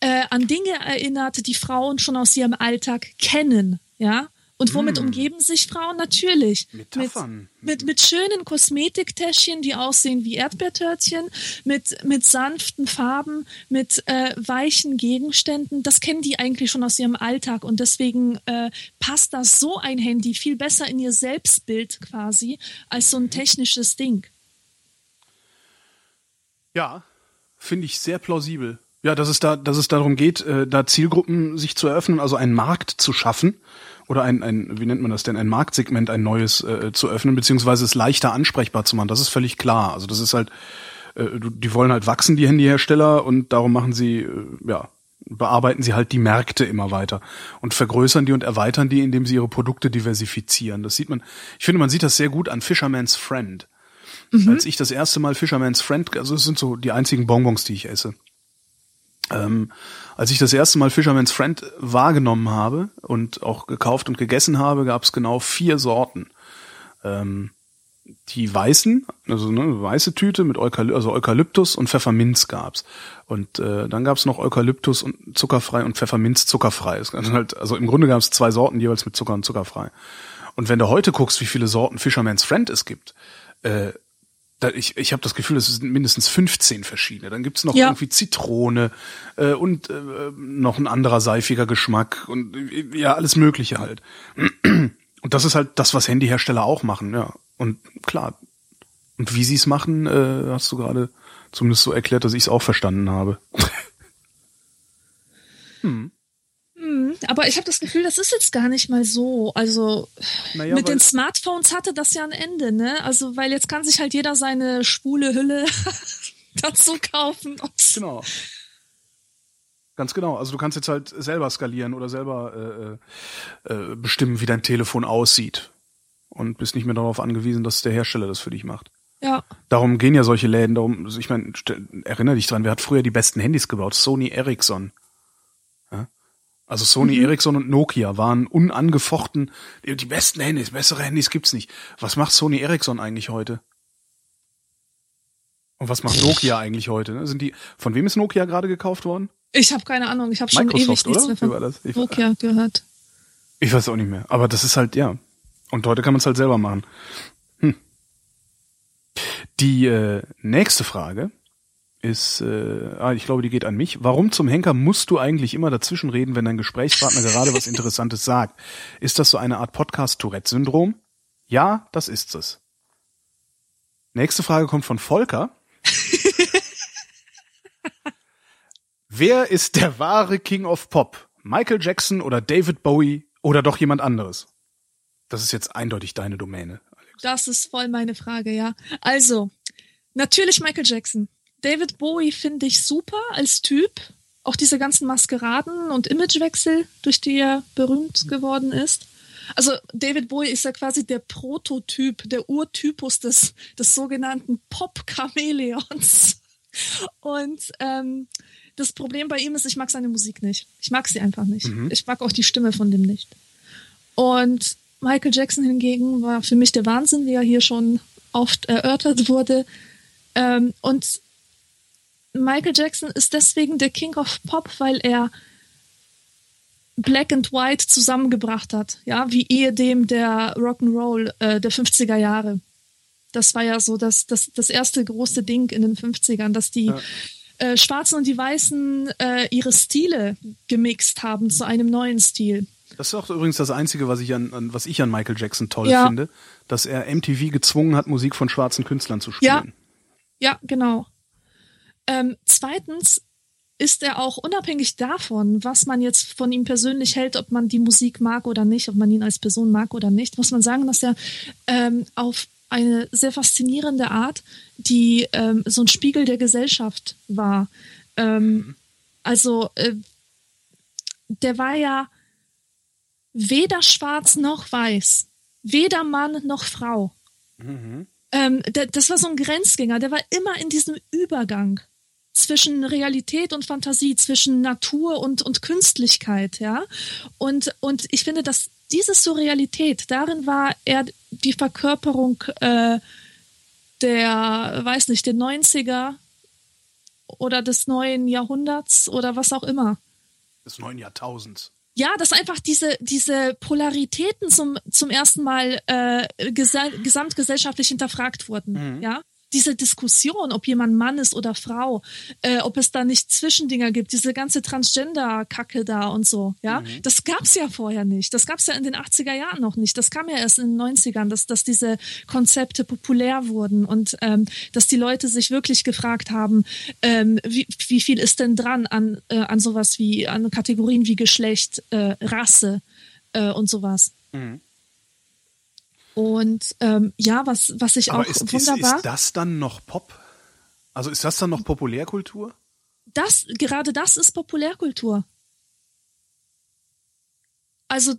äh, an Dinge erinnert, die Frauen schon aus ihrem Alltag kennen, ja. Und womit umgeben sich Frauen? Natürlich. Metaphern. Mit, mit, mit schönen Kosmetiktäschchen, die aussehen wie Erdbeertörtchen, mit, mit sanften Farben, mit äh, weichen Gegenständen. Das kennen die eigentlich schon aus ihrem Alltag. Und deswegen äh, passt das so ein Handy viel besser in ihr Selbstbild quasi als so ein technisches Ding. Ja, finde ich sehr plausibel. Ja, dass es da, dass es darum geht, äh, da Zielgruppen sich zu eröffnen, also einen Markt zu schaffen oder ein, ein wie nennt man das denn, ein Marktsegment, ein neues äh, zu öffnen, beziehungsweise es leichter ansprechbar zu machen. Das ist völlig klar. Also das ist halt, äh, die wollen halt wachsen, die Handyhersteller, und darum machen sie, äh, ja, bearbeiten sie halt die Märkte immer weiter und vergrößern die und erweitern die, indem sie ihre Produkte diversifizieren. Das sieht man, ich finde, man sieht das sehr gut an Fisherman's Friend. Als ich das erste Mal Fisherman's Friend, also es sind so die einzigen Bonbons, die ich esse. Ähm, als ich das erste Mal Fisherman's Friend wahrgenommen habe und auch gekauft und gegessen habe, gab es genau vier Sorten. Ähm, die weißen, also ne, weiße Tüte mit Eukaly also Eukalyptus und Pfefferminz gab's. Und äh, dann gab's noch Eukalyptus und zuckerfrei und Pfefferminz zuckerfrei. Halt, also im Grunde gab's zwei Sorten jeweils mit Zucker und zuckerfrei. Und wenn du heute guckst, wie viele Sorten Fisherman's Friend es gibt, äh, da, ich, ich habe das Gefühl, es sind mindestens 15 verschiedene. Dann gibt's noch Ja. irgendwie Zitrone äh, und äh, noch ein anderer seifiger Geschmack und äh, ja, alles Mögliche halt. Und das ist halt das, was Handyhersteller auch machen, ja. Und klar. Und wie sie es machen, äh, hast du gerade zumindest so erklärt, dass ich es auch verstanden habe. Aber ich habe das Gefühl, das ist jetzt gar nicht mal so. Also Naja, mit den Smartphones hatte das ja ein Ende, ne? Also weil jetzt kann sich halt jeder seine spule Hülle dazu kaufen. Und Genau. Ganz genau. Also du kannst jetzt halt selber skalieren oder selber äh, äh, bestimmen, wie dein Telefon aussieht. Und bist nicht mehr darauf angewiesen, dass der Hersteller das für dich macht. Ja, Darum gehen ja solche Läden, darum, ich meine, erinnere dich dran, wer hat früher die besten Handys gebaut? Sony Ericsson. Also Sony Ericsson und Nokia waren unangefochten die, besten Handys, bessere Handys gibt's nicht. Was macht Sony Ericsson eigentlich heute? Und was macht Nokia eigentlich heute? ne? Sind die, von wem ist Nokia gerade gekauft worden? ich habe keine Ahnung. Ich habe schon Microsoft, ewig nichts oder? mehr von? Ich- Nokia gehört. Ich weiß auch nicht mehr. Aber das ist halt, ja. Und heute kann man es halt selber machen. Hm. Die äh, nächste Frage ist, äh, ah, ich glaube, die geht an mich. Warum zum Henker musst du eigentlich immer dazwischenreden, wenn dein Gesprächspartner gerade was Interessantes sagt? Ist das so eine Art Podcast-Tourette-Syndrom? Ja, das ist es. Nächste Frage kommt von Volker. Wer ist der wahre King of Pop? Michael Jackson oder David Bowie oder doch jemand anderes? Das ist jetzt eindeutig deine Domäne, Alex. Das ist voll meine Frage, ja. Also, natürlich Michael Jackson. David Bowie finde ich super als Typ. Auch diese ganzen Maskeraden und Imagewechsel, durch die er berühmt geworden ist. Also David Bowie ist ja quasi der Prototyp, der Urtypus des, des sogenannten Pop-Chamäleons. Und ähm, das Problem bei ihm ist, ich mag seine Musik nicht. Ich mag sie einfach nicht. Mhm. Ich mag auch die Stimme von dem nicht. Und Michael Jackson hingegen war für mich der Wahnsinn, wie er hier schon oft erörtert wurde. Ähm, und Michael Jackson ist deswegen der King of Pop, weil er Black and White zusammengebracht hat, ja, wie ehedem der Rock'n'Roll äh, der 50er Jahre. Das war ja so das, das, das erste große Ding in den 50ern, dass die ja. äh, Schwarzen und die Weißen äh, ihre Stile gemixt haben zu einem neuen Stil. Das ist auch übrigens das Einzige, was ich an, an was ich an Michael Jackson toll ja. finde, dass er MTV gezwungen hat, Musik von schwarzen Künstlern zu spielen. Ja, ja genau. Ähm, zweitens ist er auch unabhängig davon, was man jetzt von ihm persönlich hält, ob man die Musik mag oder nicht, ob man ihn als Person mag oder nicht, muss man sagen, dass er ähm, auf eine sehr faszinierende Art, die ähm, so ein Spiegel der Gesellschaft war. Ähm, also äh, der war ja weder schwarz noch weiß, weder Mann noch Frau. Mhm. Ähm, der, das war so ein Grenzgänger, der war immer in diesem Übergang zwischen Realität und Fantasie, zwischen Natur und, und Künstlichkeit, ja. Und, und ich finde, dass diese Surrealität, darin war er die Verkörperung äh, der, weiß nicht, der 90er oder des neuen Jahrhunderts oder was auch immer. Des neuen Jahrtausends. Ja, dass einfach diese, diese Polaritäten zum, zum ersten Mal äh, gesamtgesellschaftlich hinterfragt wurden. Mhm. Ja, diese Diskussion, ob jemand Mann ist oder Frau, äh, ob es da nicht Zwischendinger gibt, diese ganze Transgender-Kacke da und so, ja, mhm. das gab's ja vorher nicht. Das gab's ja in den 80er Jahren noch nicht. Das kam ja erst in den 90ern, dass, dass diese Konzepte populär wurden und ähm, dass die Leute sich wirklich gefragt haben, ähm, wie, wie viel ist denn dran an, äh, an sowas wie, an Kategorien wie Geschlecht, äh, Rasse äh, und sowas. Mhm. Und ähm, ja, was, was ich Aber auch ist, wunderbar. Ist, ist das dann noch Pop? Also ist das dann noch Populärkultur? Das, gerade das ist Populärkultur. Also,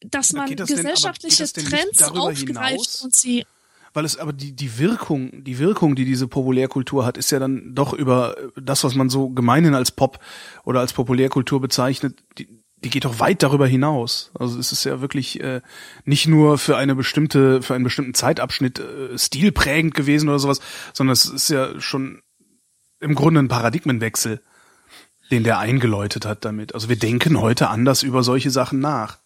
dass man das gesellschaftliche denn, Trends aufgreift hinaus? und sie weil es aber die die Wirkung die Wirkung die diese Populärkultur hat ist ja dann doch über das was man so gemeinhin als Pop oder als Populärkultur bezeichnet die, die geht doch weit darüber hinaus. Also es ist ja wirklich äh, nicht nur für eine bestimmte, für einen bestimmten Zeitabschnitt äh, stilprägend gewesen oder sowas, sondern es ist ja schon im Grunde ein Paradigmenwechsel, den der eingeläutet hat damit. Also wir denken heute anders über solche Sachen nach.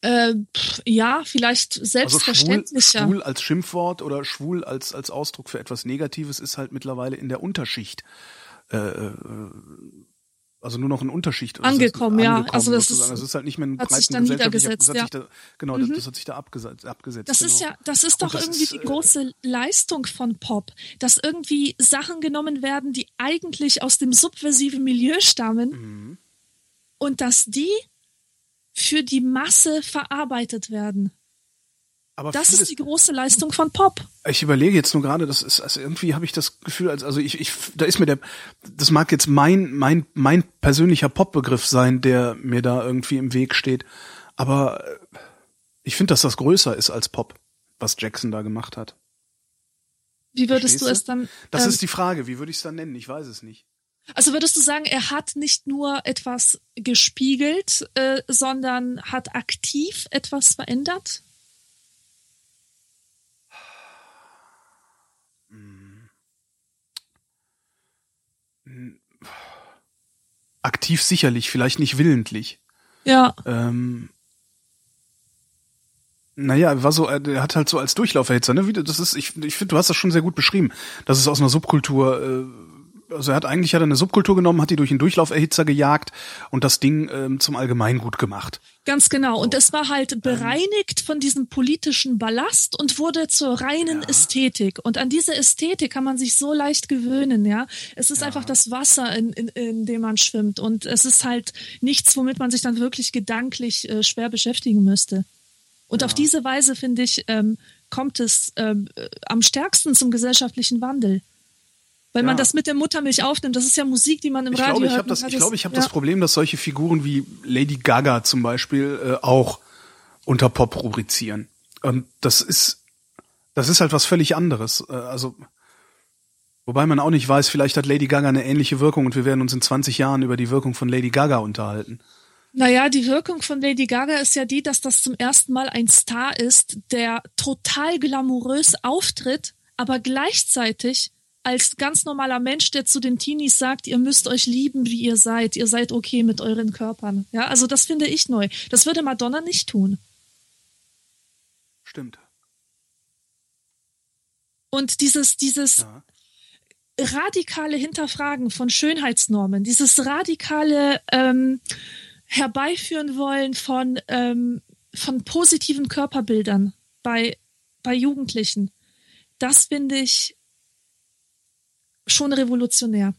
Äh, ja, vielleicht selbstverständlicher. Also schwul, schwul als Schimpfwort oder schwul als als Ausdruck für etwas Negatives ist halt mittlerweile in der Unterschicht äh, äh also nur noch ein Unterschicht. Angekommen, ja. Angekommen, also das ist, das ist halt nicht mehr ein hat sich da niedergesetzt, ja. Da, genau, mhm. das, das, hat sich da abgesetzt. abgesetzt das genau. ist ja, das ist doch das irgendwie ist, die äh, große Leistung von Pop, dass irgendwie Sachen genommen werden, die eigentlich aus dem subversiven Milieu stammen mhm. und dass die für die Masse verarbeitet werden. Aber das ist die große Leistung von Pop. Ich überlege jetzt nur gerade, das ist also irgendwie habe ich das Gefühl, als also ich, ich da ist mir der das mag jetzt mein mein mein persönlicher Popbegriff sein, der mir da irgendwie im Weg steht, aber äh, ich finde, dass das größer ist als Pop, was Jackson da gemacht hat. Wie würdest Verstehst du es dann? Das ähm, ist die Frage. Wie würde ich es dann nennen? Ich weiß es nicht. Also würdest du sagen, er hat nicht nur etwas gespiegelt, äh, sondern hat aktiv etwas verändert? Aktiv sicherlich, vielleicht nicht willentlich. Ja. Ähm, naja, war so, er hat halt so als Durchlauferhitzer, ne? Das ist, ich, ich finde, du hast das schon sehr gut beschrieben, dass es aus einer Subkultur äh, also er hat eigentlich hat er eine Subkultur genommen, hat die durch einen Durchlauferhitzer gejagt und das Ding ähm, zum Allgemeingut gemacht. Ganz genau. Und es war halt bereinigt von diesem politischen Ballast und wurde zur reinen Ja. Ästhetik. Und an diese Ästhetik kann man sich so leicht gewöhnen, ja. Es ist einfach das Wasser, in, in, in dem man schwimmt. Und es ist halt nichts, womit man sich dann wirklich gedanklich äh, schwer beschäftigen müsste. Und auf diese Weise, finde ich, ähm, kommt es ähm, äh, am stärksten zum gesellschaftlichen Wandel. Weil man Ja. das mit der Muttermilch aufnimmt. Das ist ja Musik, die man im Ich Radio glaube, ich hört. das, Man ich glaube, ich habe ja. das Problem, dass solche Figuren wie Lady Gaga zum Beispiel äh, auch unter Pop rubrizieren. Und das ist, das ist halt was völlig anderes. Äh, also, wobei man auch nicht weiß, vielleicht hat Lady Gaga eine ähnliche Wirkung und wir werden uns in 20 Jahren über die Wirkung von Lady Gaga unterhalten. Naja, die Wirkung von Lady Gaga ist ja die, dass das zum ersten Mal ein Star ist, der total glamourös auftritt, aber gleichzeitig als ganz normaler Mensch, der zu den Teenies sagt, ihr müsst euch lieben, wie ihr seid, ihr seid okay mit euren Körpern. Ja, also das finde ich neu. Das würde Madonna nicht tun. Stimmt. Und dieses, dieses Ja. radikale Hinterfragen von Schönheitsnormen, dieses radikale ähm, Herbeiführen wollen von, ähm, von positiven Körperbildern bei, bei Jugendlichen, das finde ich schon revolutionär.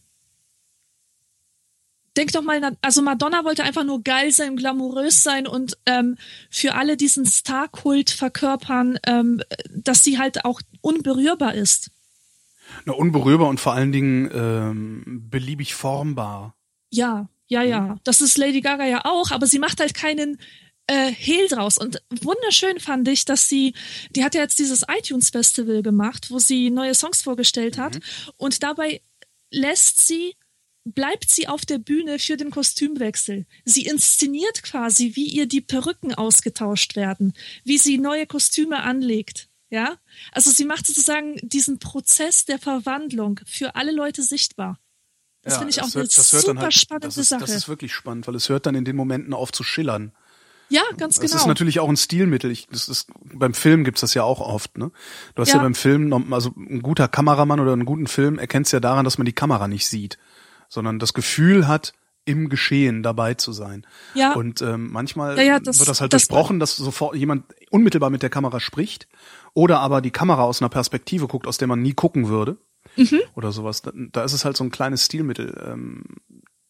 Denk doch mal, also Madonna wollte einfach nur geil sein, glamourös sein und ähm, für alle diesen Star-Kult verkörpern, ähm, dass sie halt auch unberührbar ist. Na, unberührbar und vor allen Dingen ähm, beliebig formbar. Ja, ja, Mhm. ja. Das ist Lady Gaga ja auch, aber sie macht halt keinen äh, Hehl draus. Und wunderschön fand ich, dass sie, die hat ja jetzt dieses iTunes Festival gemacht, wo sie neue Songs vorgestellt hat. Mhm. Und dabei lässt sie, bleibt sie auf der Bühne für den Kostümwechsel. Sie inszeniert quasi, wie ihr die Perücken ausgetauscht werden, wie sie neue Kostüme anlegt. Ja, also sie macht sozusagen diesen Prozess der Verwandlung für alle Leute sichtbar. Das Ja, finde ich auch hört- eine das hört super halt- spannende das ist, Sache. Das ist wirklich spannend, weil es hört dann in den Momenten auf zu schillern. Ja, ganz Das genau. ist natürlich auch ein Stilmittel. Ich, das ist, beim Film gibt's das ja auch oft. Ne? Du hast ja. Ja. beim Film, noch- also ein guter Kameramann oder einen guten Film erkennst ja daran, dass man die Kamera nicht sieht, sondern das Gefühl hat, im Geschehen dabei zu sein. Ja. Und ähm, manchmal Ja, ja, das- wird das halt das- durchbrochen, dass sofort jemand unmittelbar mit der Kamera spricht oder aber die Kamera aus einer Perspektive guckt, aus der man nie gucken würde. Mhm. Oder sowas. Da, da ist es halt so ein kleines Stilmittel. Ähm,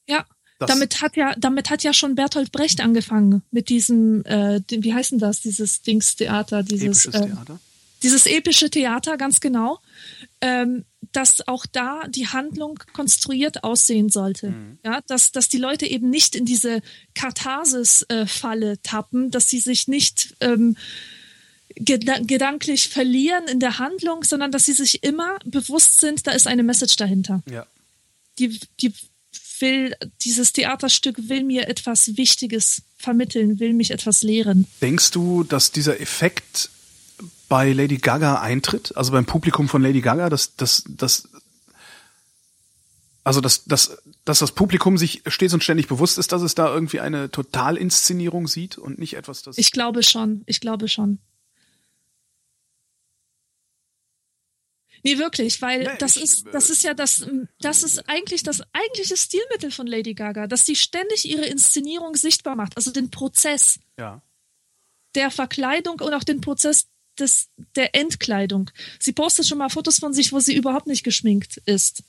ja. Das- damit hat ja, damit hat ja schon Bertolt Brecht angefangen mit diesem, äh, dem, wie heißt denn das, dieses Dingstheater, dieses episches äh, Theater. dieses epische Theater, ganz genau, ähm, dass auch da die Handlung konstruiert aussehen sollte. Mhm. Ja, dass, dass die Leute eben nicht in diese Katharsis-Falle tappen, dass sie sich nicht ähm, geda gedanklich verlieren in der Handlung, sondern dass sie sich immer bewusst sind, da ist eine Message dahinter. Ja. Die, die will, dieses Theaterstück will mir etwas Wichtiges vermitteln, will mich etwas lehren. Denkst du, dass dieser Effekt bei Lady Gaga eintritt? Also beim Publikum von Lady Gaga, dass, dass, dass also dass, dass, dass das Publikum sich stets und ständig bewusst ist, dass es da irgendwie eine Totalinszenierung sieht und nicht etwas, das. Ich glaube schon, ich glaube schon. Nee, wirklich, weil Nee, das ich, ist, das ist ja das, das ist eigentlich das eigentliche Stilmittel von Lady Gaga, dass sie ständig ihre Inszenierung sichtbar macht, also den Prozess ja. der Verkleidung und auch den Prozess des, der Entkleidung. Sie postet schon mal Fotos von sich, wo sie überhaupt nicht geschminkt ist.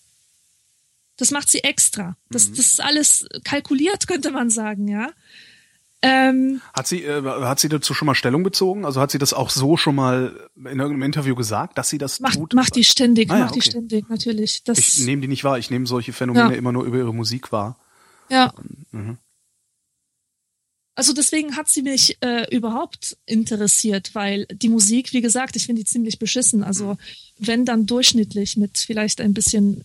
Das macht sie extra. Das, das ist alles kalkuliert, könnte man sagen, ja. Ähm, Hat sie, äh, hat sie dazu schon mal Stellung bezogen? Also hat sie das auch so schon mal in irgendeinem Interview gesagt, dass sie das macht, tut? macht die ständig, Ah ja, macht die okay. ständig, natürlich. Das, Ich nehme die nicht wahr. Ich nehme solche Phänomene Ja. immer nur über ihre Musik wahr. Ja. Mhm. Also deswegen hat sie mich äh, überhaupt interessiert, weil die Musik, wie gesagt, ich finde die ziemlich beschissen. Also Mhm. wenn dann durchschnittlich mit vielleicht ein bisschen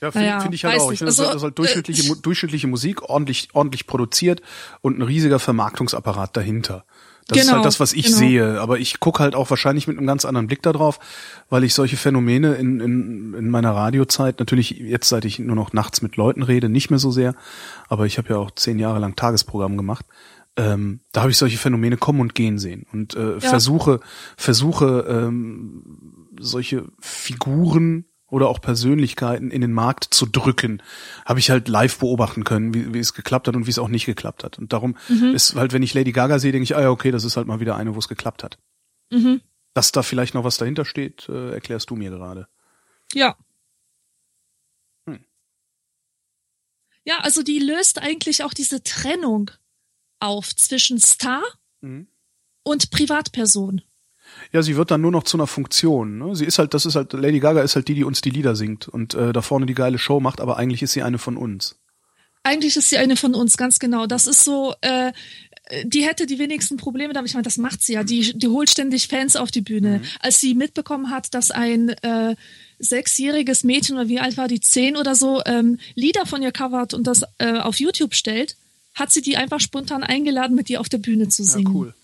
Ja, finde Naja, find ich halt auch. Ich finde, das Also, ist das ist halt durchschnittliche, Mu- durchschnittliche Musik, ordentlich, ordentlich produziert und ein riesiger Vermarktungsapparat dahinter. Das ist Genau, halt das, was ich genau. sehe. Aber ich gucke halt auch wahrscheinlich mit einem ganz anderen Blick da drauf, weil ich solche Phänomene in, in, in meiner Radiozeit, natürlich jetzt, seit ich nur noch nachts mit Leuten rede, nicht mehr so sehr, aber ich habe ja auch zehn Jahre lang Tagesprogramm gemacht. Ähm, da habe ich solche Phänomene kommen und gehen sehen und äh, versuche, versuche ähm, solche Figuren oder auch Persönlichkeiten in den Markt zu drücken, habe ich halt live beobachten können, wie, wie es geklappt hat und wie es auch nicht geklappt hat. Und darum Mhm. ist halt, wenn ich Lady Gaga sehe, denke ich, ah ja, okay, das ist halt mal wieder eine, wo es geklappt hat. Mhm. Dass da vielleicht noch was dahinter steht, äh, erklärst du mir gerade. Ja. Hm. Ja, also die löst eigentlich auch diese Trennung auf zwischen Star Mhm. und Privatperson. Ja, sie wird dann nur noch zu einer Funktion. Ne? Sie ist halt, das ist halt, Lady Gaga ist halt die, die uns die Lieder singt und äh, da vorne die geile Show macht, aber eigentlich ist sie eine von uns. Eigentlich ist sie eine von uns, ganz genau. Das ist so, äh, die hätte die wenigsten Probleme damit. Ich meine, das macht sie ja. Die, die holt ständig Fans auf die Bühne. Als sie mitbekommen hat, dass ein äh, sechsjähriges Mädchen oder wie alt war die, zehn oder so, ähm, Lieder von ihr covert und das äh, auf YouTube stellt, hat sie die einfach spontan eingeladen, mit ihr auf der Bühne zu Ja, singen. cool.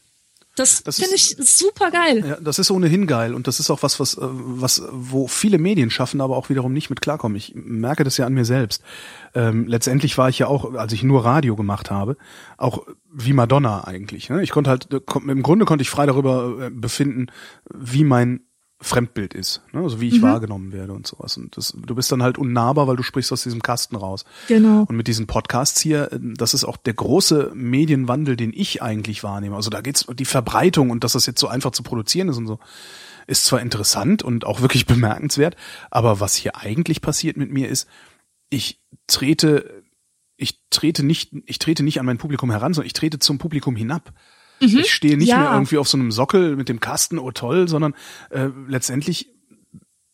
Das, Das finde ich super geil. Ja, das ist ohnehin geil und das ist auch was, was, äh, was, wo viele Medien schaffen, aber auch wiederum nicht mit klarkommen. Ich merke das ja an mir selbst. Ähm, letztendlich war ich ja auch, als ich nur Radio gemacht habe, auch wie Madonna eigentlich. Ne? Ich konnte halt, äh, im Grunde konnte ich frei darüber äh, befinden, wie mein Fremdbild ist, ne? also wie ich wahrgenommen werde und sowas. Und das, du bist dann halt unnahbar, weil du sprichst aus diesem Kasten raus. Genau. Und mit diesen Podcasts hier, äh, das ist auch der große Medienwandel, den ich eigentlich wahrnehme. Also da geht's die Verbreitung und dass das jetzt so einfach zu produzieren ist und so, ist zwar interessant und auch wirklich bemerkenswert, aber was hier eigentlich passiert mit mir ist, ich trete, ich trete nicht, ich trete nicht an mein Publikum heran, sondern ich trete zum Publikum hinab. Ich stehe nicht Ja. mehr irgendwie auf so einem Sockel mit dem Kasten, oh toll, sondern äh, letztendlich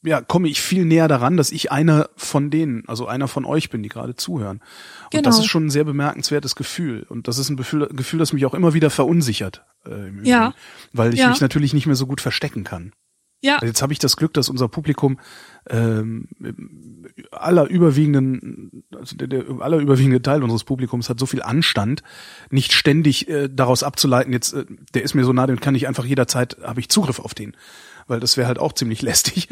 ja, komme ich viel näher daran, dass ich einer von denen, also einer von euch bin, die gerade zuhören. Und Genau. das ist schon ein sehr bemerkenswertes Gefühl. Und das ist ein Gefühl, Gefühl das mich auch immer wieder verunsichert. Äh, im Ja. Übrigen, Weil ich Ja. mich natürlich nicht mehr so gut verstecken kann. Ja, Also Jetzt habe ich das Glück, dass unser Publikum ähm, aller überwiegenden, also der, der aller überwiegende Teil unseres Publikums hat so viel Anstand, nicht ständig äh, daraus abzuleiten, jetzt, äh, der ist mir so nah, den kann ich einfach jederzeit, habe ich Zugriff auf den. Weil das wäre halt auch ziemlich lästig.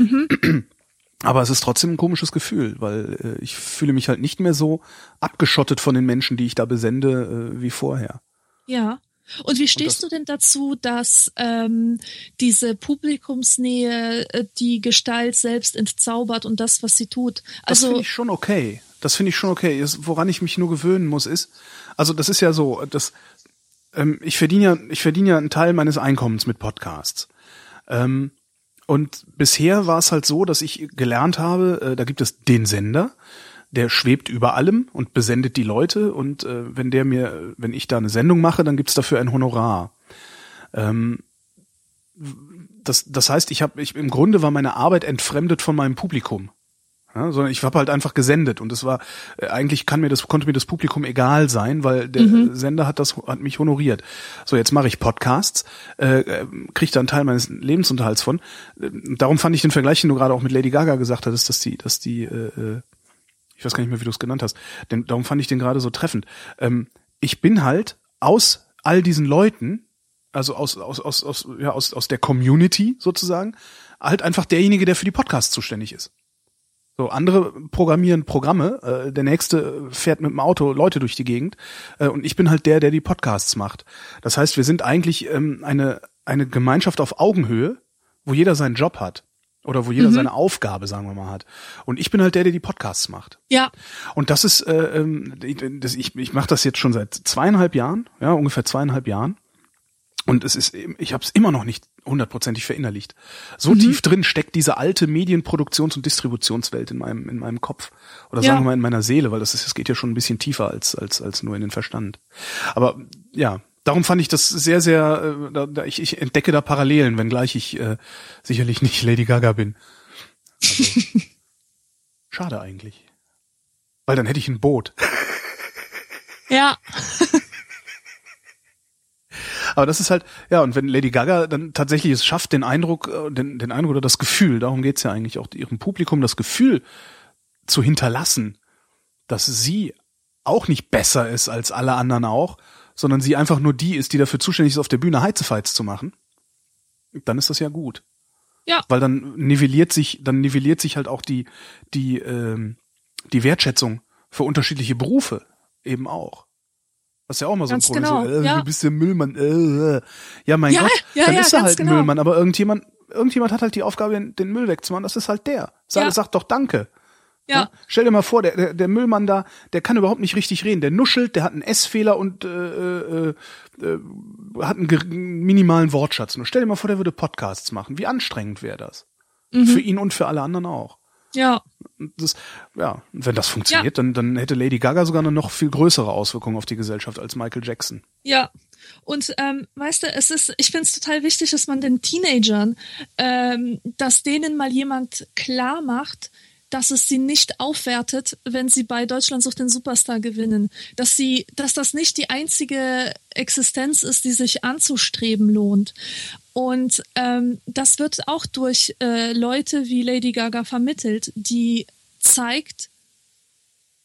Aber es ist trotzdem ein komisches Gefühl, weil äh, ich fühle mich halt nicht mehr so abgeschottet von den Menschen, die ich da besende, äh, wie vorher. ja. Und wie stehst du denn dazu, dass ähm, diese Publikumsnähe äh, die Gestalt selbst entzaubert und das, was sie tut? Das Also finde ich schon okay. Das finde ich schon okay. Ist, woran ich mich nur gewöhnen muss, ist, also das ist ja so, das, ähm, ich verdiene ja, ich verdiene ja einen Teil meines Einkommens mit Podcasts. Ähm, und bisher war es halt so, dass ich gelernt habe, äh, da gibt es den Sender, der schwebt über allem und besendet die Leute und äh, wenn der mir, wenn ich da eine Sendung mache, dann gibt's dafür ein Honorar. Ähm, das, das heißt, ich habe, ich im Grunde war meine Arbeit entfremdet von meinem Publikum. Ja, sondern ich habe halt einfach gesendet und es war äh, eigentlich kann mir das konnte mir das Publikum egal sein, weil der Sender hat das hat mich honoriert. So jetzt mache ich Podcasts, äh, äh, kriege da einen Teil meines Lebensunterhalts von. Äh, darum fand ich den Vergleich, den du gerade auch mit Lady Gaga gesagt hattest, dass die dass die äh, äh, ich weiß gar nicht mehr, wie du es genannt hast. Denn darum fand ich den gerade so treffend. Ähm, ich bin halt aus all diesen Leuten, also aus, aus, aus, aus, ja, aus, aus der Community sozusagen, halt einfach derjenige, der für die Podcasts zuständig ist. So, andere programmieren Programme, äh, der nächste fährt mit dem Auto Leute durch die Gegend äh, und ich bin halt der, der die Podcasts macht. Das heißt, wir sind eigentlich ähm, eine, eine Gemeinschaft auf Augenhöhe, wo jeder seinen Job hat. Oder wo jeder seine Aufgabe, sagen wir mal, hat. Und ich bin halt der, der die Podcasts macht. ja, Und das ist, äh, ähm, das, ich, ich mache das jetzt schon seit zweieinhalb Jahren, ja, ungefähr zweieinhalb Jahren. Und es ist, ich habe es immer noch nicht hundertprozentig verinnerlicht. So tief drin steckt diese alte Medienproduktions- und Distributionswelt in meinem, in meinem Kopf. Oder sagen Ja. wir mal in meiner Seele, weil das ist, es geht ja schon ein bisschen tiefer als, als, als nur in den Verstand. Aber ja, darum fand ich das sehr, sehr, äh, da, da, ich, ich entdecke da Parallelen, wenngleich ich äh, sicherlich nicht Lady Gaga bin. Also, schade eigentlich. Weil dann hätte ich ein Boot. ja, Aber das ist halt, ja, und wenn Lady Gaga dann tatsächlich es schafft, den Eindruck, äh, den, den Eindruck oder das Gefühl, darum geht's ja eigentlich auch ihrem Publikum, das Gefühl zu hinterlassen, dass sie auch nicht besser ist als alle anderen auch, sondern sie einfach nur die ist, die dafür zuständig ist, auf der Bühne Heizefights zu machen, dann ist das ja gut. Ja. Weil dann nivelliert sich, dann nivelliert sich halt auch die, die, ähm, die Wertschätzung für unterschiedliche Berufe eben auch. Das ist ja auch mal so Ganz ein Problem. genau, so, äh, ja. Du bist ja Müllmann. Äh, äh. Ja, mein Ja, Gott, ja, dann ist er halt genau. Müllmann. Aber irgendjemand irgendjemand hat halt die Aufgabe, den Müll wegzumachen, das ist halt der. Sag, sag doch Danke. Ja. Stell dir mal vor, der, der, der Müllmann da, der kann überhaupt nicht richtig reden. Der nuschelt, der hat einen S-Fehler und äh, äh, äh, hat einen minimalen Wortschatz. Nur stell dir mal vor, der würde Podcasts machen. Wie anstrengend wäre das? Mhm. Für ihn und für alle anderen auch. Ja. Das, ja, wenn das funktioniert, dann, dann hätte Lady Gaga sogar eine noch viel größere Auswirkung auf die Gesellschaft als Michael Jackson. Ja. Und ähm, weißt du, es ist, ich finde es total wichtig, dass man den Teenagern, ähm, dass denen mal jemand klar macht, dass es sie nicht aufwertet, wenn sie bei Deutschland sucht den Superstar gewinnen. Dass sie, dass das nicht die einzige Existenz ist, die sich anzustreben lohnt. Und ähm, das wird auch durch äh, Leute wie Lady Gaga vermittelt, die zeigt,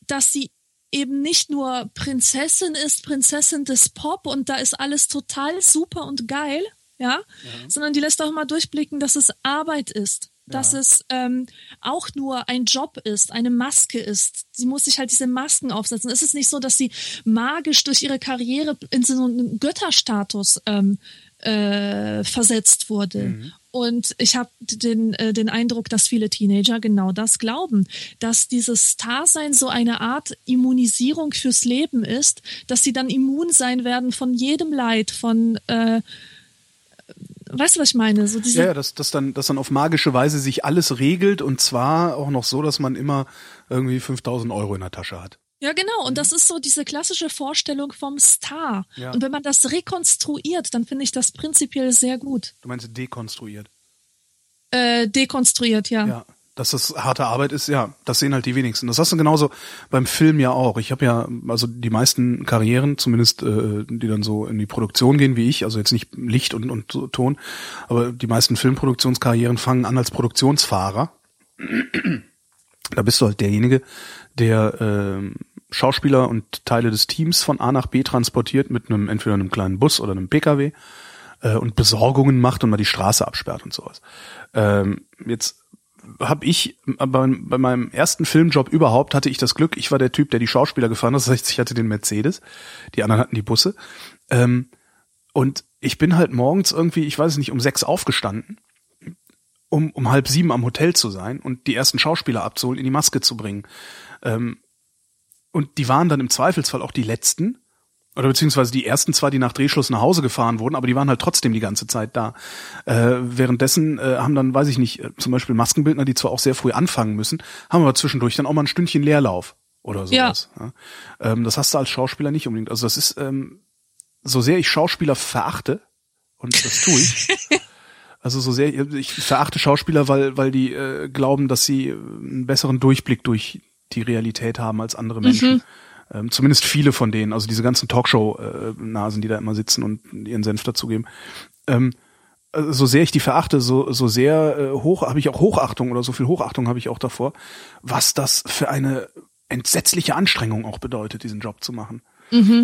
dass sie eben nicht nur Prinzessin ist, Prinzessin des Pop und da ist alles total super und geil, ja, sondern die lässt auch mal durchblicken, dass es Arbeit ist, dass es ähm, auch nur ein Job ist, eine Maske ist. Sie muss sich halt diese Masken aufsetzen. Es ist nicht so, dass sie magisch durch ihre Karriere in so einen Götterstatus ähm, äh, versetzt wurde. Und ich habe den, äh, den Eindruck, dass viele Teenager genau das glauben, dass dieses Starsein so eine Art Immunisierung fürs Leben ist, dass sie dann immun sein werden von jedem Leid, von äh, weißt du, was ich meine? So diese, Ja, ja, dass, dass, dann, dass dann auf magische Weise sich alles regelt und zwar auch noch so, dass man immer irgendwie 5000 Euro in der Tasche hat. Ja, genau. Und das ist so diese klassische Vorstellung vom Star. Ja. Und wenn man das rekonstruiert, dann finde ich das prinzipiell sehr gut. Du meinst dekonstruiert. Äh, dekonstruiert, ja. Ja, dass das harte Arbeit ist, ja, das sehen halt die wenigsten. Das hast du genauso beim Film ja auch. Ich habe ja, also die meisten Karrieren, zumindest äh, die dann so in die Produktion gehen wie ich, also jetzt nicht Licht und, und Ton, aber die meisten Filmproduktionskarrieren fangen an als Produktionsfahrer. Da bist du halt derjenige, der ähm, Schauspieler und Teile des Teams von A nach B transportiert mit einem entweder einem kleinen Bus oder einem PKW äh, und Besorgungen macht und mal die Straße absperrt und sowas. Ähm, jetzt habe ich bei, bei meinem ersten Filmjob überhaupt hatte ich das Glück, ich war der Typ, der die Schauspieler gefahren hat, das heißt, ich hatte den Mercedes, die anderen hatten die Busse. Ähm, und ich bin halt morgens irgendwie, ich weiß nicht, um sechs aufgestanden, um, um halb sieben am Hotel zu sein und die ersten Schauspieler abzuholen, in die Maske zu bringen. Ähm, und die waren dann im Zweifelsfall auch die letzten, oder beziehungsweise die ersten zwei, die nach Drehschluss nach Hause gefahren wurden, aber die waren halt trotzdem die ganze Zeit da. Äh, währenddessen äh, haben dann, weiß ich nicht, äh, zum Beispiel Maskenbildner, die zwar auch sehr früh anfangen müssen, haben aber zwischendurch dann auch mal ein Stündchen Leerlauf oder sowas. Ja. Ähm, das hast du als Schauspieler nicht unbedingt. Also das ist, ähm, so sehr ich Schauspieler verachte, und das tue ich, also so sehr, ich verachte Schauspieler, weil, weil die äh, glauben, dass sie einen besseren Durchblick durch die Realität haben als andere Menschen. Ähm, zumindest viele von denen, also diese ganzen Talkshow-Nasen, die da immer sitzen und ihren Senf dazugeben. Ähm, also so sehr ich die verachte, so, so sehr äh, hoch habe ich auch Hochachtung oder so viel Hochachtung habe ich auch davor, was das für eine entsetzliche Anstrengung auch bedeutet, diesen Job zu machen.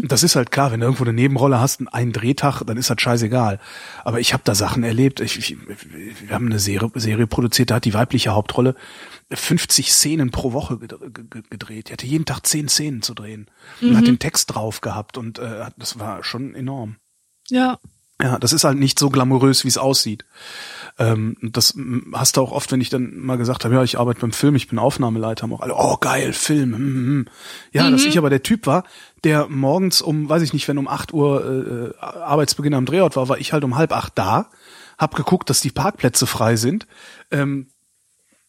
Das ist halt klar, wenn du irgendwo eine Nebenrolle hast, einen Drehtag, dann ist das scheißegal. Aber ich habe da Sachen erlebt. Ich, ich, wir haben eine Serie, Serie produziert, da hat die weibliche Hauptrolle 50 Szenen pro Woche ged- ge- gedreht. Die hatte jeden Tag 10 Szenen zu drehen. Und hat den Text drauf gehabt und äh, das war schon enorm. Ja. Ja, das ist halt nicht so glamourös, wie es aussieht. Ähm, das hast du auch oft, wenn ich dann mal gesagt habe, ja, ich arbeite beim Film, ich bin Aufnahmeleiter, haben auch alle, oh geil, Film. Hm, hm, hm. Ja, dass ich aber der Typ war, der morgens um, weiß ich nicht, wenn um 8 Uhr äh, Arbeitsbeginn am Drehort war, war ich halt um halb acht da, hab geguckt, dass die Parkplätze frei sind. Ähm,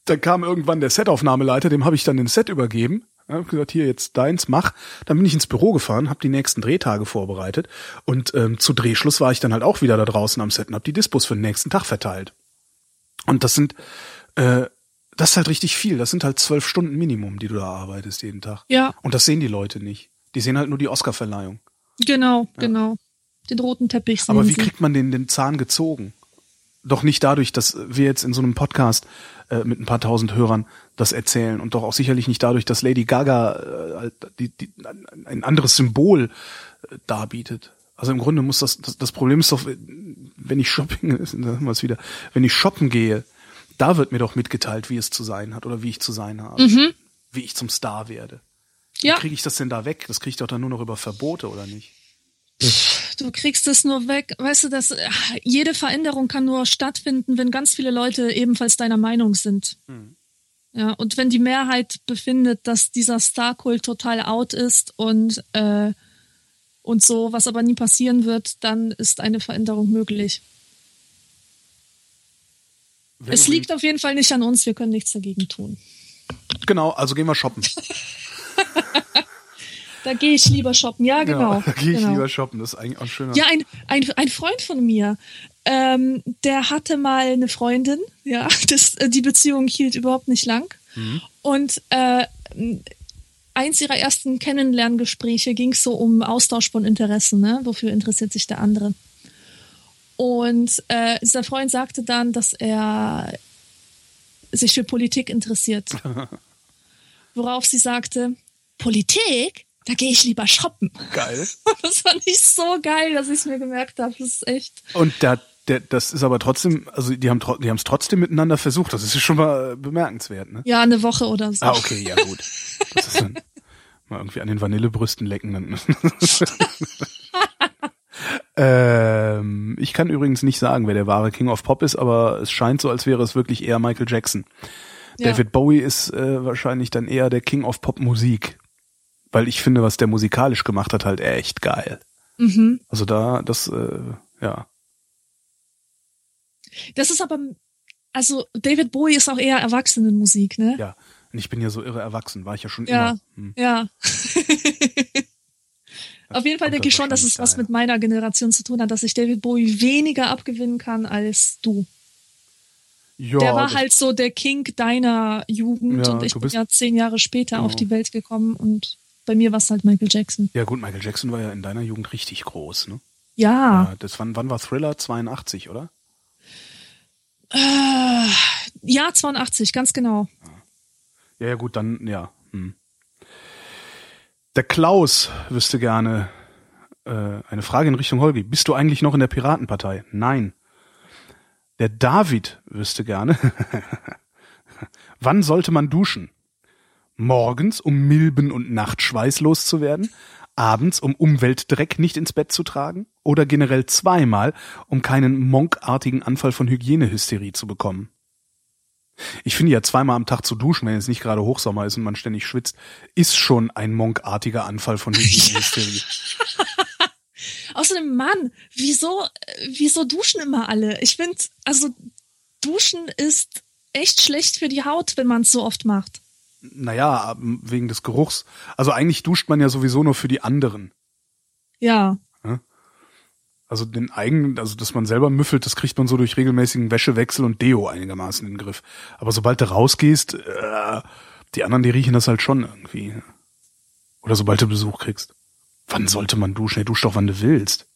dann kam irgendwann der Setaufnahmeleiter, dem habe ich dann den Set übergeben. Ja, hab gesagt, hier jetzt deins, mach. Dann bin ich ins Büro gefahren, habe die nächsten Drehtage vorbereitet und ähm, zu Drehschluss war ich dann halt auch wieder da draußen am Set und habe die Dispos für den nächsten Tag verteilt. Und das sind, äh, das ist halt richtig viel. Das sind halt zwölf Stunden Minimum, die du da arbeitest jeden Tag. Ja, Und das sehen die Leute nicht. Die sehen halt nur die Oscarverleihung. genau, genau. Den roten Teppich sehen Aber wie sie. kriegt man den, den Zahn gezogen? Doch nicht dadurch, dass wir jetzt in so einem Podcast äh, mit ein paar tausend Hörern das erzählen und doch auch sicherlich nicht dadurch, dass Lady Gaga äh, halt die, die, ein anderes Symbol äh, darbietet. Also im Grunde muss das, das, das Problem ist doch, wenn ich shopping, sagen wir es wieder, wenn ich shoppen gehe, da wird mir doch mitgeteilt, wie es zu sein hat oder wie ich zu sein habe, wie ich zum Star werde. Ja, Wie kriege ich das denn da weg? Das kriege ich doch dann nur noch über Verbote oder nicht? Du kriegst es nur weg. Weißt du, dass jede Veränderung kann nur stattfinden, wenn ganz viele Leute ebenfalls deiner Meinung sind. Mhm. Ja, und wenn die Mehrheit befindet, dass dieser Star-Kult total out ist und, äh, und so, was aber nie passieren wird, dann ist eine Veränderung möglich. Wenn es liegt auf jeden Fall nicht an uns, wir können nichts dagegen tun. Genau, also gehen wir shoppen. da gehe ich lieber shoppen, ja, genau. genau da gehe ich genau. lieber shoppen, das ist eigentlich auch schöner. Ja, ein, ein, ein Freund von mir, ähm, der hatte mal eine Freundin, ja, das, äh, die Beziehung hielt überhaupt nicht lang. Mhm. Und äh, eins ihrer ersten Kennenlerngespräche ging es so um Austausch von Interessen, ne? Wofür interessiert sich der andere? Und äh, dieser Freund sagte dann, dass er sich für Politik interessiert. Worauf sie sagte, Politik? Da gehe ich lieber shoppen. Geil. Das fand ich so geil, dass ich es mir gemerkt habe. Das ist echt. Und der, der, das ist aber trotzdem, also die haben die haben es trotzdem miteinander versucht. Das ist schon mal bemerkenswert, ne? Ja, eine Woche oder so. Ah, okay, ja gut. Das ist dann mal irgendwie an den Vanillebrüsten lecken. Ähm, ich kann übrigens nicht sagen, wer der wahre King of Pop ist, aber es scheint so, als wäre es wirklich eher Michael Jackson. Ja. David Bowie ist äh, wahrscheinlich dann eher der King of Pop Musik. Weil ich finde, was der musikalisch gemacht hat, halt echt geil. Mhm. Also da, das, äh, ja. Das ist aber, also David Bowie ist auch eher Erwachsenenmusik, ne? Ja. Und ich bin ja so irre erwachsen, war ich ja schon ja, immer. Hm. Ja. Auf jeden Fall denke ich schon, dass es was mit meiner Generation zu tun hat, dass ich David Bowie weniger abgewinnen kann als du. Ja, der war halt so der King deiner Jugend ja, und ich bin ja zehn Jahre später genau. auf die Welt gekommen und bei mir war es halt Michael Jackson. Ja gut, Michael Jackson war ja in deiner Jugend richtig groß, ne? Ja. ja das wann, wann war Thriller? 82, oder? Äh, ja, 82, ganz genau. Ja, ja gut, dann, ja. Hm. Der Klaus wüsste gerne äh, eine Frage in Richtung Holgi. Bist du eigentlich noch in der Piratenpartei? Nein. Der David wüsste gerne. Wann sollte man duschen? Morgens, um Milben und Nachtschweiß loszuwerden? Abends, um Umweltdreck nicht ins Bett zu tragen? Oder generell zweimal, um keinen monkartigen Anfall von Hygienehysterie zu bekommen? Ich finde ja zweimal am Tag zu duschen, wenn es nicht gerade Hochsommer ist und man ständig schwitzt, ist schon ein monkartiger Anfall von Hygienehysterie. Außerdem, Mann, wieso, wieso duschen immer alle? Ich finde, also duschen ist echt schlecht für die Haut, wenn man es so oft macht. Naja, wegen des Geruchs. Also eigentlich duscht man ja sowieso nur für die anderen. Ja. Also den eigenen, also dass man selber müffelt, das kriegt man so durch regelmäßigen Wäschewechsel und Deo einigermaßen in den Griff. Aber sobald du rausgehst, äh, die anderen, die riechen das halt schon irgendwie. Oder sobald du Besuch kriegst. Wann sollte man duschen? Hey, dusch doch, wann du willst.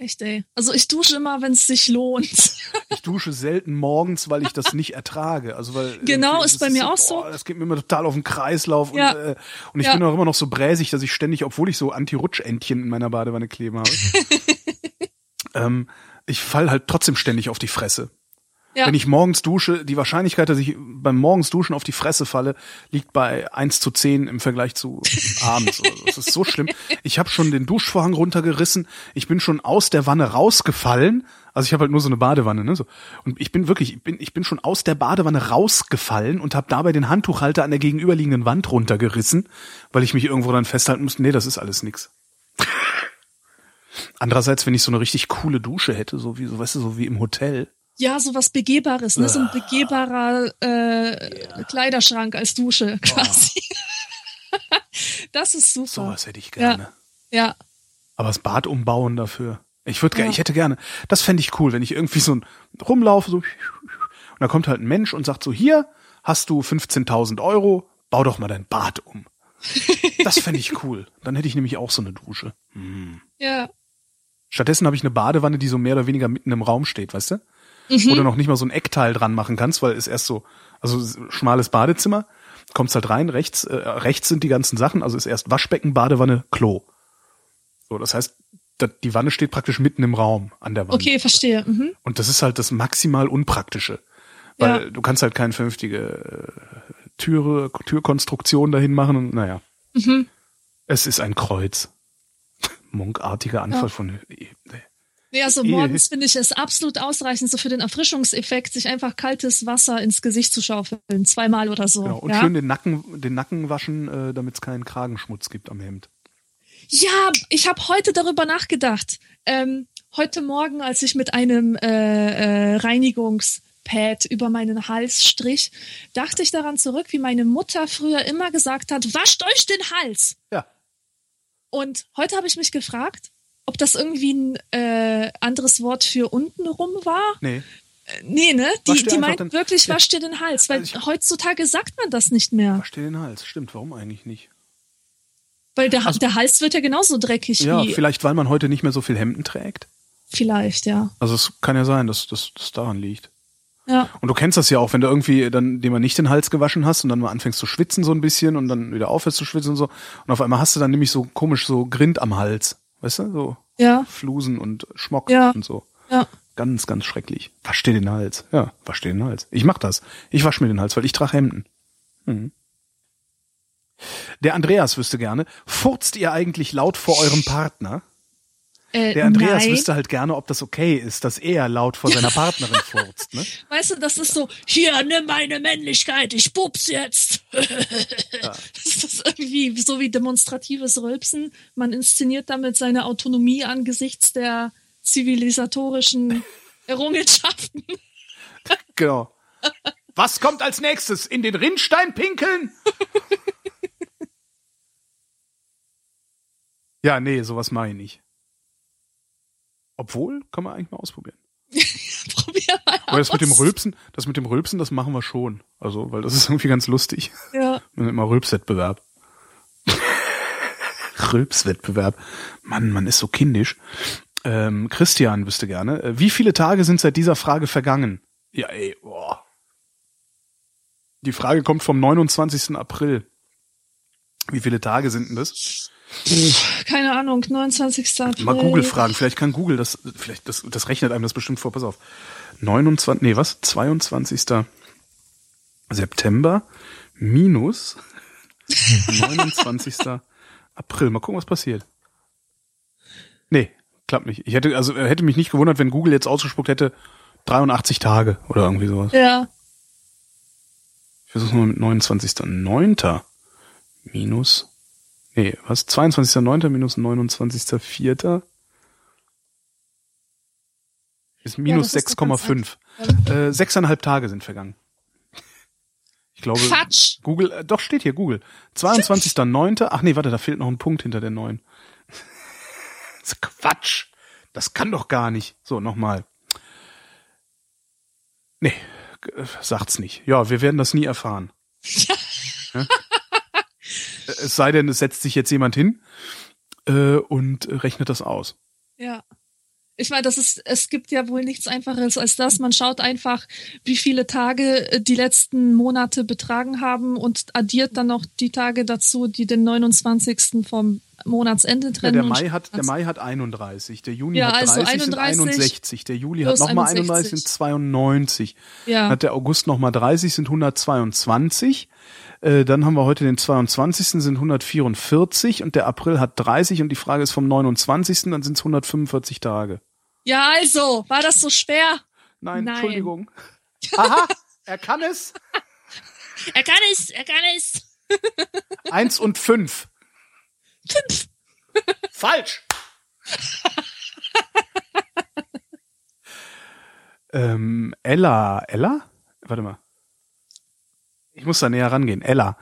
Echt, ey. Also ich dusche immer, wenn es sich lohnt. ich dusche selten morgens, weil ich das nicht ertrage. Also weil genau ist bei mir so, auch so. Boah, das geht mir immer total auf den Kreislauf ja. und, äh, und ich ja. bin auch immer noch so bräsig, dass ich ständig, obwohl ich so Anti-Rutschentchen in meiner Badewanne kleben habe, ähm, ich fall halt trotzdem ständig auf die Fresse. Ja. Wenn ich morgens dusche, die Wahrscheinlichkeit, dass ich beim morgens duschen auf die Fresse falle, liegt bei eins zu zehn im Vergleich zu abends. Oder so. Das ist so schlimm. Ich habe schon den Duschvorhang runtergerissen. Ich bin schon aus der Wanne rausgefallen. Also ich habe halt nur so eine Badewanne, ne? So. Und ich bin wirklich, ich bin, ich bin schon aus der Badewanne rausgefallen und habe dabei den Handtuchhalter an der gegenüberliegenden Wand runtergerissen, weil ich mich irgendwo dann festhalten musste. Nee, das ist alles nix. Andererseits, wenn ich so eine richtig coole Dusche hätte, so wie, so weißt du, so wie im Hotel, ja, so was Begehbares, ne? So ein begehbarer äh, ja. Kleiderschrank als Dusche quasi. Oh. das ist super. Sowas hätte ich gerne. Ja. ja. Aber das Bad umbauen dafür. Ich würde gerne, ja. ich hätte gerne, das fände ich cool, wenn ich irgendwie so ein rumlaufe, so und da kommt halt ein Mensch und sagt so, hier hast du 15.000 Euro, bau doch mal dein Bad um. das fände ich cool. Dann hätte ich nämlich auch so eine Dusche. Hm. Ja. Stattdessen habe ich eine Badewanne, die so mehr oder weniger mitten im Raum steht, weißt du? Mhm. wo du noch nicht mal so ein Eckteil dran machen kannst, weil es erst so, also schmales Badezimmer, kommst halt rein, rechts, äh, rechts sind die ganzen Sachen, also ist erst Waschbecken, Badewanne, Klo. So, das heißt, die Wanne steht praktisch mitten im Raum an der Wand. Okay, verstehe. Mhm. Und das ist halt das maximal Unpraktische. Weil ja. du kannst halt keine vernünftige äh, Türe, Türkonstruktion dahin machen und naja. Mhm. Es ist ein Kreuz. munkartiger Anfall Ja. von. Ja, so morgens finde ich es absolut ausreichend, so für den Erfrischungseffekt, sich einfach kaltes Wasser ins Gesicht zu schaufeln, zweimal oder so. Genau. Und ja? schön den Nacken, den Nacken waschen, äh, damit es keinen Kragenschmutz gibt am Hemd. Ja, ich habe heute darüber nachgedacht. Ähm, heute Morgen, als ich mit einem äh, äh, Reinigungspad über meinen Hals strich, dachte ich daran zurück, wie meine Mutter früher immer gesagt hat, wascht euch den Hals. Ja. Und heute habe ich mich gefragt, ob das irgendwie ein äh, anderes Wort für untenrum war. Nee. Nee, ne? Die, die meint den- wirklich, Ja. wasch dir den Hals, weil Also ich- heutzutage sagt man das nicht mehr. Wasch dir den Hals. Stimmt, warum eigentlich nicht? Weil der, Also- der Hals wird ja genauso dreckig Ja, wie vielleicht, weil man heute nicht mehr so viel Hemden trägt. vielleicht, ja. Also es kann ja sein, dass dass das daran liegt. Ja. Und du kennst das ja auch, wenn du irgendwie dann dir mal nicht den Hals gewaschen hast und dann mal anfängst zu schwitzen so ein bisschen und dann wieder aufhörst zu schwitzen und so. Und auf einmal hast du dann nämlich so komisch so Grind am Hals. Weißt du? So Ja, Flusen und Schmock Ja. und so. ja. Ganz, ganz schrecklich. Wasch dir den Hals. Ja, wasch dir den Hals. Ich mach das. Ich wasch mir den Hals, weil ich trage Hemden. Mhm. Der Andreas wüsste gerne, furzt ihr eigentlich laut vor eurem Partner? Äh, Der Andreas nein. wüsste halt gerne, ob das okay ist, dass er laut vor seiner Partnerin furzt. Ne? Weißt du, das ist so, hier, nimm meine Männlichkeit, ich pups jetzt. Das ist irgendwie so wie demonstratives Rülpsen. Man inszeniert damit seine Autonomie angesichts der zivilisatorischen Errungenschaften. Genau. Was kommt als nächstes? In den Rinnstein pinkeln? ja, nee, sowas mache ich nicht. Obwohl, kann man eigentlich mal ausprobieren. Probier mal Aber das mit dem. Rülpsen, das mit dem Rülpsen, das machen wir schon. Also, weil das ist irgendwie ganz lustig. Ja. Immer Rülpswettbewerb. Rülpswettbewerb. Mann, man ist so kindisch. Ähm, Christian wüsste gerne, äh, wie viele Tage sind seit dieser Frage vergangen? Ja, ey, boah. Die Frage kommt vom 29. April. Wie viele Tage sind denn das? Keine Ahnung, 29. April. Mal Google fragen. Vielleicht kann Google das, vielleicht, das, das rechnet einem das bestimmt vor. Pass auf. 29, nee, was? 22. September minus 29. April. Mal gucken, was passiert. Nee, klappt nicht. Ich hätte, also hätte mich nicht gewundert, wenn Google jetzt ausgespuckt hätte 83 Tage oder irgendwie sowas. Ja. Ich versuch's mal mit 29.9. minus, nee, was? 22.9. minus 29.4. ist minus ganz 6,5. Äh, sechseinhalb Tage sind vergangen. Ich glaube, Quatsch. Google, äh, doch steht hier Google. 22.9. Ach nee, warte, da fehlt noch ein Punkt hinter der 9. Das ist Quatsch. Das kann doch gar nicht. So, nochmal. Nee, äh, sagt's nicht. Ja, wir werden das nie erfahren. Ja? Es sei denn, es setzt sich jetzt jemand hin äh, und rechnet das aus. Ja. Ich meine, das ist, es gibt ja wohl nichts einfaches als das. Man schaut einfach, wie viele Tage äh, die letzten Monate betragen haben und addiert dann noch die Tage dazu, die den 29. vom Monatsende Ja, trennen. der Mai hat, der Mai hat 31, der Juni Ja, hat 30 also sind 31 61, der Juli hat nochmal 61. 31 sind 92. Ja. Hat der August nochmal 30 sind 122. Äh, dann haben wir heute den 22. sind 144 und der April hat 30 und die Frage ist vom 29. dann sind es 145 Tage. ja, also, war das so schwer? Nein, Nein. Entschuldigung. Aha, er kann es. Er kann es, er kann es. Eins und fünf. Fünf. Falsch. ähm, Ella, Ella? Warte mal. Ich muss da näher rangehen. Ella.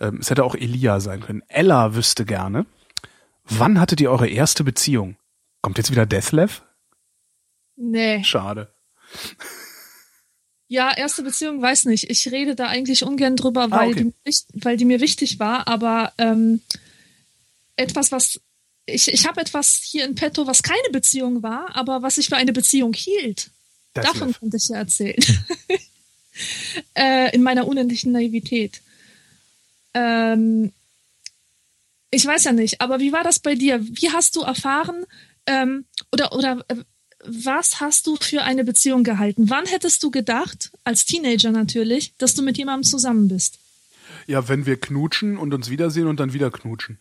Ähm, es hätte auch Elia sein können. Ella wüsste gerne. Wann hattet ihr eure erste Beziehung? Kommt jetzt wieder Deathlev? Nee. Schade. Ja, erste Beziehung, weiß nicht. Ich rede da eigentlich ungern drüber, weil, Ah, okay. die, weil die mir wichtig war, aber ähm, etwas, was ich, ich habe etwas hier in petto, was keine Beziehung war, aber was ich für eine Beziehung hielt. Davon Deathlev. könnte ich ja erzählen. äh, in meiner unendlichen Naivität. Ähm, ich weiß ja nicht, aber wie war das bei dir? Wie hast du erfahren ähm, oder oder äh, was hast du für eine Beziehung gehalten? Wann hättest du gedacht, als Teenager natürlich, dass du mit jemandem zusammen bist? Ja, wenn wir knutschen und uns wiedersehen und dann wieder knutschen.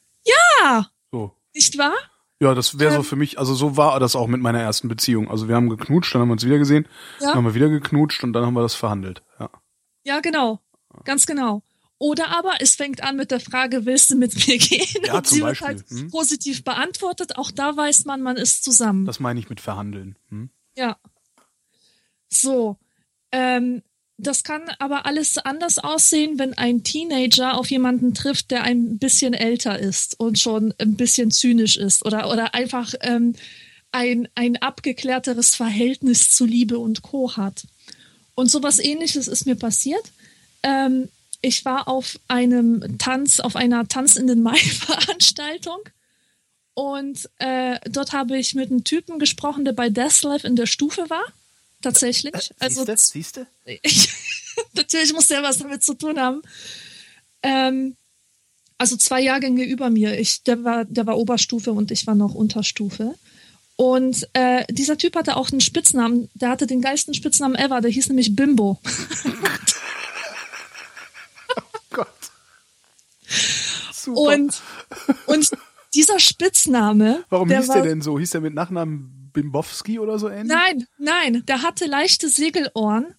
Ja, So. nicht wahr? Ja, das wäre so Ähm. für mich, also so war das auch mit meiner ersten Beziehung. Also wir haben geknutscht, dann haben wir uns wieder gesehen, Ja. dann haben wir wieder geknutscht und dann haben wir das verhandelt. Ja. Ja, genau. Ganz genau. Oder aber es fängt an mit der Frage, willst du mit mir gehen? Ja, und sie wird halt Hm. positiv beantwortet. Auch da weiß man, man ist zusammen. Das meine ich mit verhandeln. Hm? Ja. So. Ähm, das kann aber alles anders aussehen, wenn ein Teenager auf jemanden trifft, der ein bisschen älter ist und schon ein bisschen zynisch ist oder, oder einfach ähm, ein, ein abgeklärteres Verhältnis zu Liebe und Co. hat. Und sowas ähnliches ist mir passiert. Ähm, ich war auf einem Tanz, auf einer Tanz in den Mai-Veranstaltung und äh, dort habe ich mit einem Typen gesprochen, der bei Deathlife in der Stufe war. Tatsächlich. Also Siehste? ich, natürlich muss der was damit zu tun haben. Ähm, also zwei Jahrgänge über mir. Ich, der war, der war Oberstufe und ich war noch Unterstufe. Und äh, dieser Typ hatte auch einen Spitznamen. Der hatte den geilsten Spitznamen ever. Der hieß nämlich Bimbo. Gott. Super. Und und dieser Spitzname. Warum der hieß war, der denn so? Hieß der mit Nachnamen Bimbowski oder so ähnlich? Nein, nein, der hatte leichte Segelohren.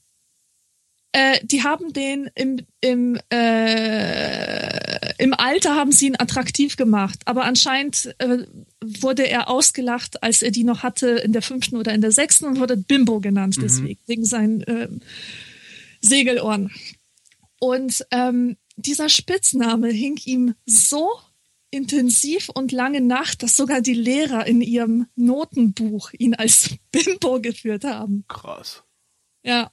Äh, die haben den im, im, äh, im Alter haben sie ihn attraktiv gemacht, aber anscheinend äh, wurde er ausgelacht, als er die noch hatte in der fünften oder in der sechsten und wurde Bimbo genannt, deswegen, wegen seinen äh, Segelohren. Und ähm, dieser Spitzname hing ihm so intensiv und lange nach, dass sogar die Lehrer in ihrem Notenbuch ihn als Bimbo geführt haben. Krass. Ja.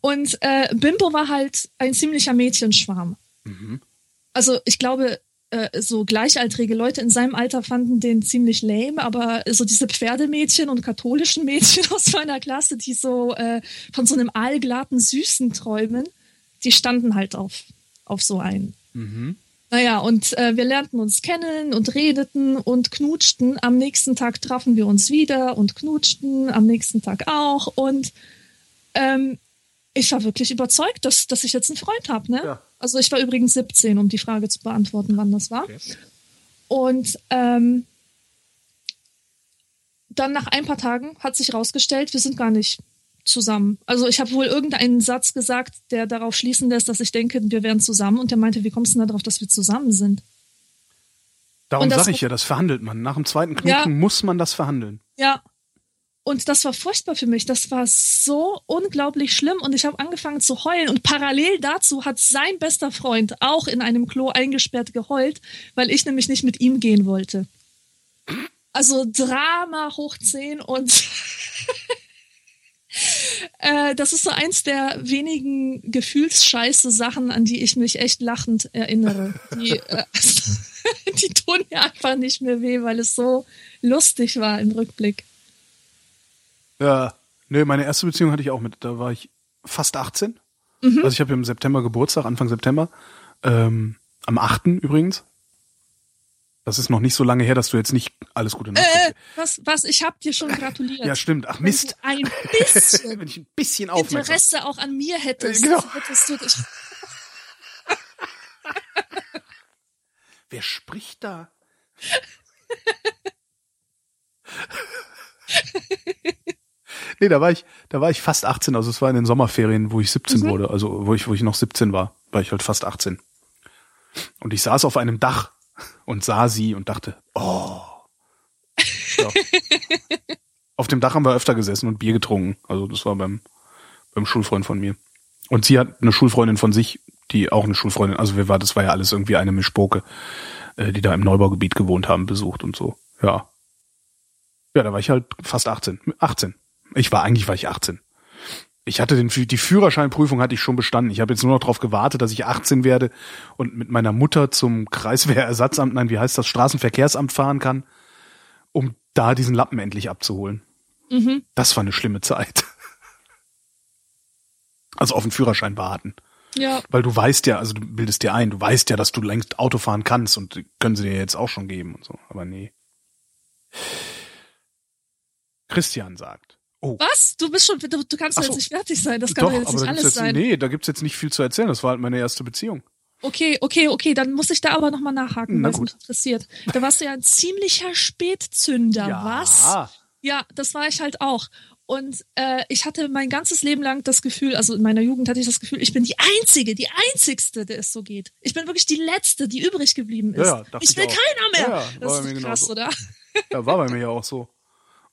Und äh, Bimbo war halt ein ziemlicher Mädchenschwarm. Also ich glaube, äh, so gleichaltrige Leute in seinem Alter fanden den ziemlich lame, aber so diese Pferdemädchen und katholischen Mädchen aus meiner Klasse, die so äh, von so einem aalglatten Süßen träumen, die standen halt auf, auf so einen. Naja, und äh, wir lernten uns kennen und redeten und knutschten. Am nächsten Tag trafen wir uns wieder und knutschten, am nächsten Tag auch. Und ähm, ich war wirklich überzeugt, dass, dass ich jetzt einen Freund habe. Ne? Ja. Also ich war übrigens 17, um die Frage zu beantworten, wann das war. Okay. Und ähm, dann nach ein paar Tagen hat sich rausgestellt, wir sind gar nicht zusammen. Also ich habe wohl irgendeinen Satz gesagt, der darauf schließen lässt, dass ich denke, wir wären zusammen. Und der meinte, wie kommst du denn darauf, dass wir zusammen sind? Darum sage ich ja, das verhandelt man. Nach dem zweiten Knuten Ja. muss man das verhandeln. Ja. Und das war furchtbar für mich. Das war so unglaublich schlimm. Und ich habe angefangen zu heulen. Und parallel dazu hat sein bester Freund auch in einem Klo eingesperrt geheult, weil ich nämlich nicht mit ihm gehen wollte. Also Drama hoch 10 und äh, das ist so eins der wenigen gefühlsscheiße Sachen, an die ich mich echt lachend erinnere. Die, äh, die tun mir einfach nicht mehr weh, weil es so lustig war im Rückblick. Ja, nee, meine erste Beziehung hatte ich auch mit, da war ich fast 18. Mhm. Also ich habe im September Geburtstag, Anfang September. Ähm, am 8. übrigens. Das ist noch nicht so lange her, dass du jetzt nicht alles Gute Äh, Nacht. was, was, ich hab dir schon gratuliert. ja, stimmt. Ach Wenn Mist. du ein bisschen Wenn ich ein bisschen aufmerksam. Interesse auch an mir hättest, Äh, genau. hättest du dich. Wer spricht da? nee, da war ich, da war ich fast 18, also es war in den Sommerferien, wo ich 17 Mhm. wurde, also wo ich, wo ich noch 17 war, war ich halt fast 18. Und ich saß auf einem Dach und sah sie und dachte, oh. Ja. auf dem Dach haben wir öfter gesessen und Bier getrunken. Also das war beim, beim Schulfreund von mir. Und sie hat eine Schulfreundin von sich, die auch eine Schulfreundin, also wir war, das war ja alles irgendwie eine Mischpoke, äh, die da im Neubaugebiet gewohnt haben, besucht und so. Ja. Ja, da war ich halt fast 18. 18. Ich war, eigentlich war ich 18. Ich hatte den, die Führerscheinprüfung hatte ich schon bestanden. Ich habe jetzt nur noch darauf gewartet, dass ich 18 werde und mit meiner Mutter zum Kreiswehrersatzamt, nein, wie heißt das, Straßenverkehrsamt fahren kann, um da diesen Lappen endlich abzuholen. Mhm. Das war eine schlimme Zeit. Also auf den Führerschein warten. Ja, Weil du weißt ja, also du bildest dir ein, du weißt ja, dass du längst Auto fahren kannst und können sie dir jetzt auch schon geben und so. Aber nee. Christian sagt. Oh, was? Du bist schon, du, du kannst so. jetzt nicht fertig sein. Das kann doch, doch jetzt nicht alles jetzt, sein. nee, da gibt's jetzt nicht viel zu erzählen. Das war halt meine erste Beziehung. Okay, okay, okay, dann muss ich da aber nochmal nachhaken, Na weil es mich interessiert. Da warst du ja ein ziemlicher Spätzünder, was? Ja, das war ich halt auch. Und äh, ich hatte mein ganzes Leben lang das Gefühl, also in meiner Jugend hatte ich das Gefühl, ich bin die Einzige, die Einzigste, der es so geht. Ich bin wirklich die Letzte, die übrig geblieben ist. Ja, ja, ich ich will auch. keiner mehr. Ja, ja, das ist krass, genauso. oder? Ja, war bei mir ja auch so.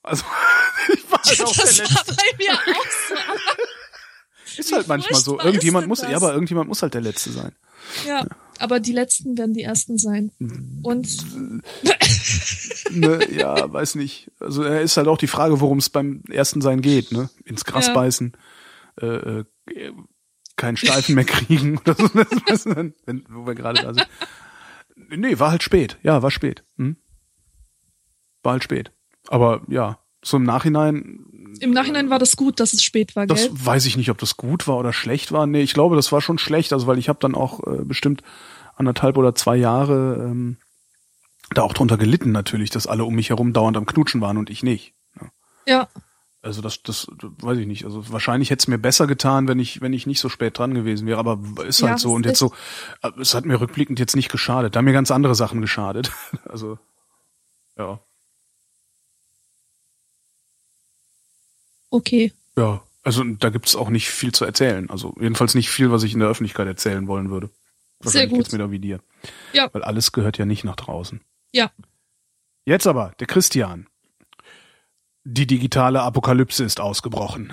Also, ich war halt auch der Das war Letzte. bei mir auch so. Ist halt manchmal so. furchtbar Irgendjemand ist muss, denn ja, das? aber irgendjemand muss halt der Letzte sein. ja, aber die Letzten werden die Ersten sein. Und Ne, ja, weiß nicht. Also, er ist halt auch die Frage, worum es beim ersten Sein geht, ne? Ins Gras Ja. beißen, äh, äh, keinen Steifen mehr kriegen oder so. Das, weißt du, dann, wenn, wo wir gerade da sind. Nee, war halt spät. Ja, war spät. Hm? War halt spät. Aber ja, so im Nachhinein im Nachhinein war das gut, dass es spät war, Das gell? weiß ich nicht, ob das gut war oder schlecht war. Nee, ich glaube, das war schon schlecht, also weil ich habe dann auch äh, bestimmt anderthalb oder zwei Jahre ähm, da auch drunter gelitten natürlich, dass alle um mich herum dauernd am Knutschen waren und ich nicht. Ja. Ja, Also das, das weiß ich nicht. Also wahrscheinlich hätte es mir besser getan, wenn ich, wenn ich nicht so spät dran gewesen wäre. Aber ist Ja, halt so. Und jetzt so, äh, es hat mir rückblickend jetzt nicht geschadet. Da haben mir ganz andere Sachen geschadet. Also ja, okay. ja. Also da gibt's auch nicht viel zu erzählen. Also jedenfalls nicht viel, was ich in der Öffentlichkeit erzählen wollen würde. Wahrscheinlich gut. geht's mir da wie dir. Ja. Weil alles gehört ja nicht nach draußen. Ja. Jetzt aber, der Christian. Die digitale Apokalypse ist ausgebrochen.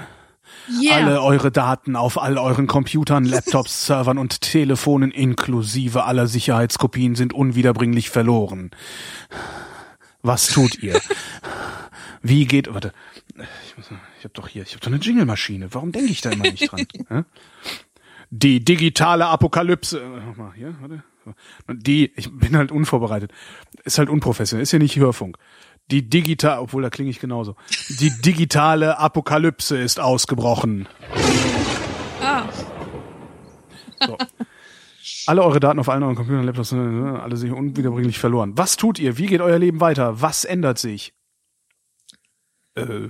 Yeah. Alle eure Daten auf all euren Computern, Laptops, Servern und Telefonen inklusive aller Sicherheitskopien sind unwiederbringlich verloren. Was tut ihr? Wie geht, warte, ich, muss, ich habe doch hier, ich habe doch eine Jingle-Maschine. Warum denke ich da immer nicht dran? Die digitale Apokalypse. äh, Nochmal hier, warte. Die, ich bin halt unvorbereitet. Ist halt unprofessionell, ist ja nicht Hörfunk. Die digital, obwohl da klinge ich genauso. Die digitale Apokalypse ist ausgebrochen. ah, So. Alle eure Daten auf allen euren Computern, Laptops, äh, alle sind unwiederbringlich verloren. Was tut ihr? Wie geht euer Leben weiter? Was ändert sich? Äh,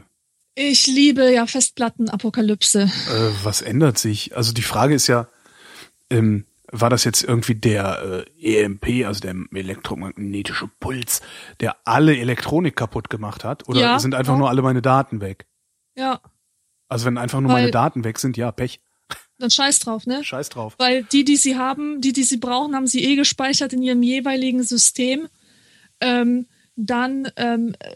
ich liebe ja Festplattenapokalypse. äh, was ändert sich? Also die Frage ist ja, ähm, war das jetzt irgendwie der äh, EMP, also der elektromagnetische Puls, der alle Elektronik kaputt gemacht hat? Oder Ja, sind einfach ja. nur alle meine Daten weg? Ja, Also wenn einfach nur Weil- meine Daten weg sind, ja, Pech. dann scheiß drauf, ne? Scheiß drauf. Weil die, die sie haben, die, die sie brauchen, haben sie eh gespeichert in ihrem jeweiligen System. Ähm, dann, ähm, äh,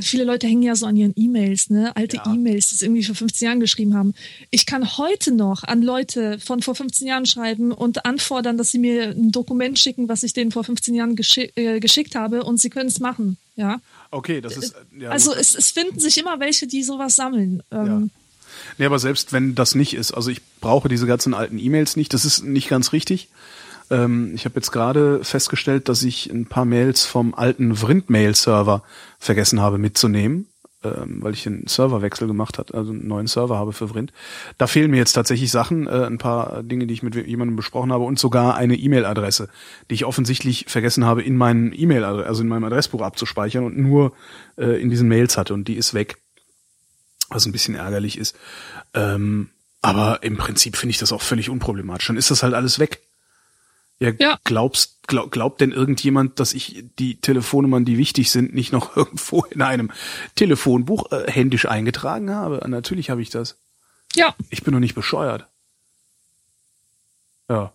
viele Leute hängen ja so an ihren E-Mails, ne? Alte Ja. E-Mails, die sie irgendwie vor 15 Jahren geschrieben haben. Ich kann heute noch an Leute von vor 15 Jahren schreiben und anfordern, dass sie mir ein Dokument schicken, was ich denen vor 15 Jahren geschick, äh, geschickt habe und sie können es machen, ja. Okay, das ist ja, also es, es finden sich immer welche, die sowas sammeln. Ähm, Nee, aber selbst wenn das nicht ist, also ich brauche diese ganzen alten E-Mails nicht, das ist nicht ganz richtig. Ähm, ich habe jetzt gerade festgestellt, dass ich ein paar Mails vom alten Vrind-Mail-Server vergessen habe mitzunehmen, ähm, weil ich einen Serverwechsel gemacht habe, also einen neuen Server habe für Vrind. Da fehlen mir jetzt tatsächlich Sachen, äh, ein paar Dinge, die ich mit jemandem besprochen habe und sogar eine E-Mail-Adresse, die ich offensichtlich vergessen habe, in meinen E-Mail, also in meinem Adressbuch abzuspeichern und nur äh, in diesen Mails hatte und die ist weg was ein bisschen ärgerlich ist. Ähm, aber im Prinzip finde ich das auch völlig unproblematisch. Dann ist das halt alles weg. Ja, Ja. glaubst, glaub, glaubt denn irgendjemand, dass ich die Telefonnummern, die wichtig sind, nicht noch irgendwo in einem Telefonbuch äh, händisch eingetragen habe? Natürlich habe ich das. ja, Ich bin doch nicht bescheuert. Ja.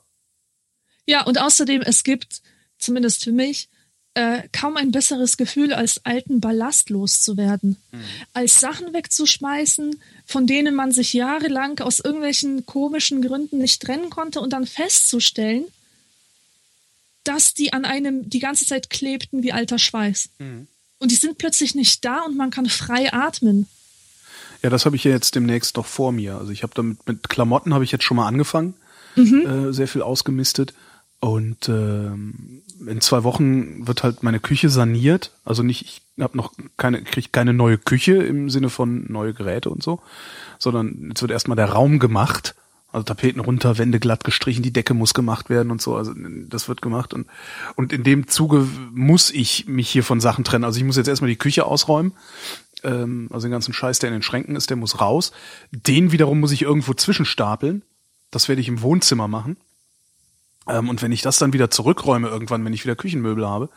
Ja, und außerdem, es gibt, zumindest für mich, äh, kaum ein besseres Gefühl, als alten Ballast loszuwerden. Als Sachen wegzuschmeißen, von denen man sich jahrelang aus irgendwelchen komischen Gründen nicht trennen konnte und dann festzustellen, dass die an einem die ganze Zeit klebten wie alter Schweiß. Und die sind plötzlich nicht da und man kann frei atmen. Ja, das habe ich ja jetzt demnächst doch vor mir. Also ich habe damit mit Klamotten habe ich jetzt schon mal angefangen, äh, sehr viel ausgemistet und ähm, in zwei Wochen wird halt meine Küche saniert. Also nicht, ich habe noch keine, kriege keine neue Küche im Sinne von neue Geräte und so, sondern jetzt wird erstmal der Raum gemacht. Also Tapeten runter, Wände glatt gestrichen, die Decke muss gemacht werden und so. Also das wird gemacht und und in dem Zuge muss ich mich hier von Sachen trennen. Also ich muss jetzt erstmal die Küche ausräumen ähm, also den ganzen Scheiß, der in den Schränken ist, der muss raus. Den wiederum muss ich irgendwo zwischenstapeln. Das werde ich im Wohnzimmer machen. Ähm, und wenn ich das dann wieder zurückräume irgendwann, wenn ich wieder Küchenmöbel habe,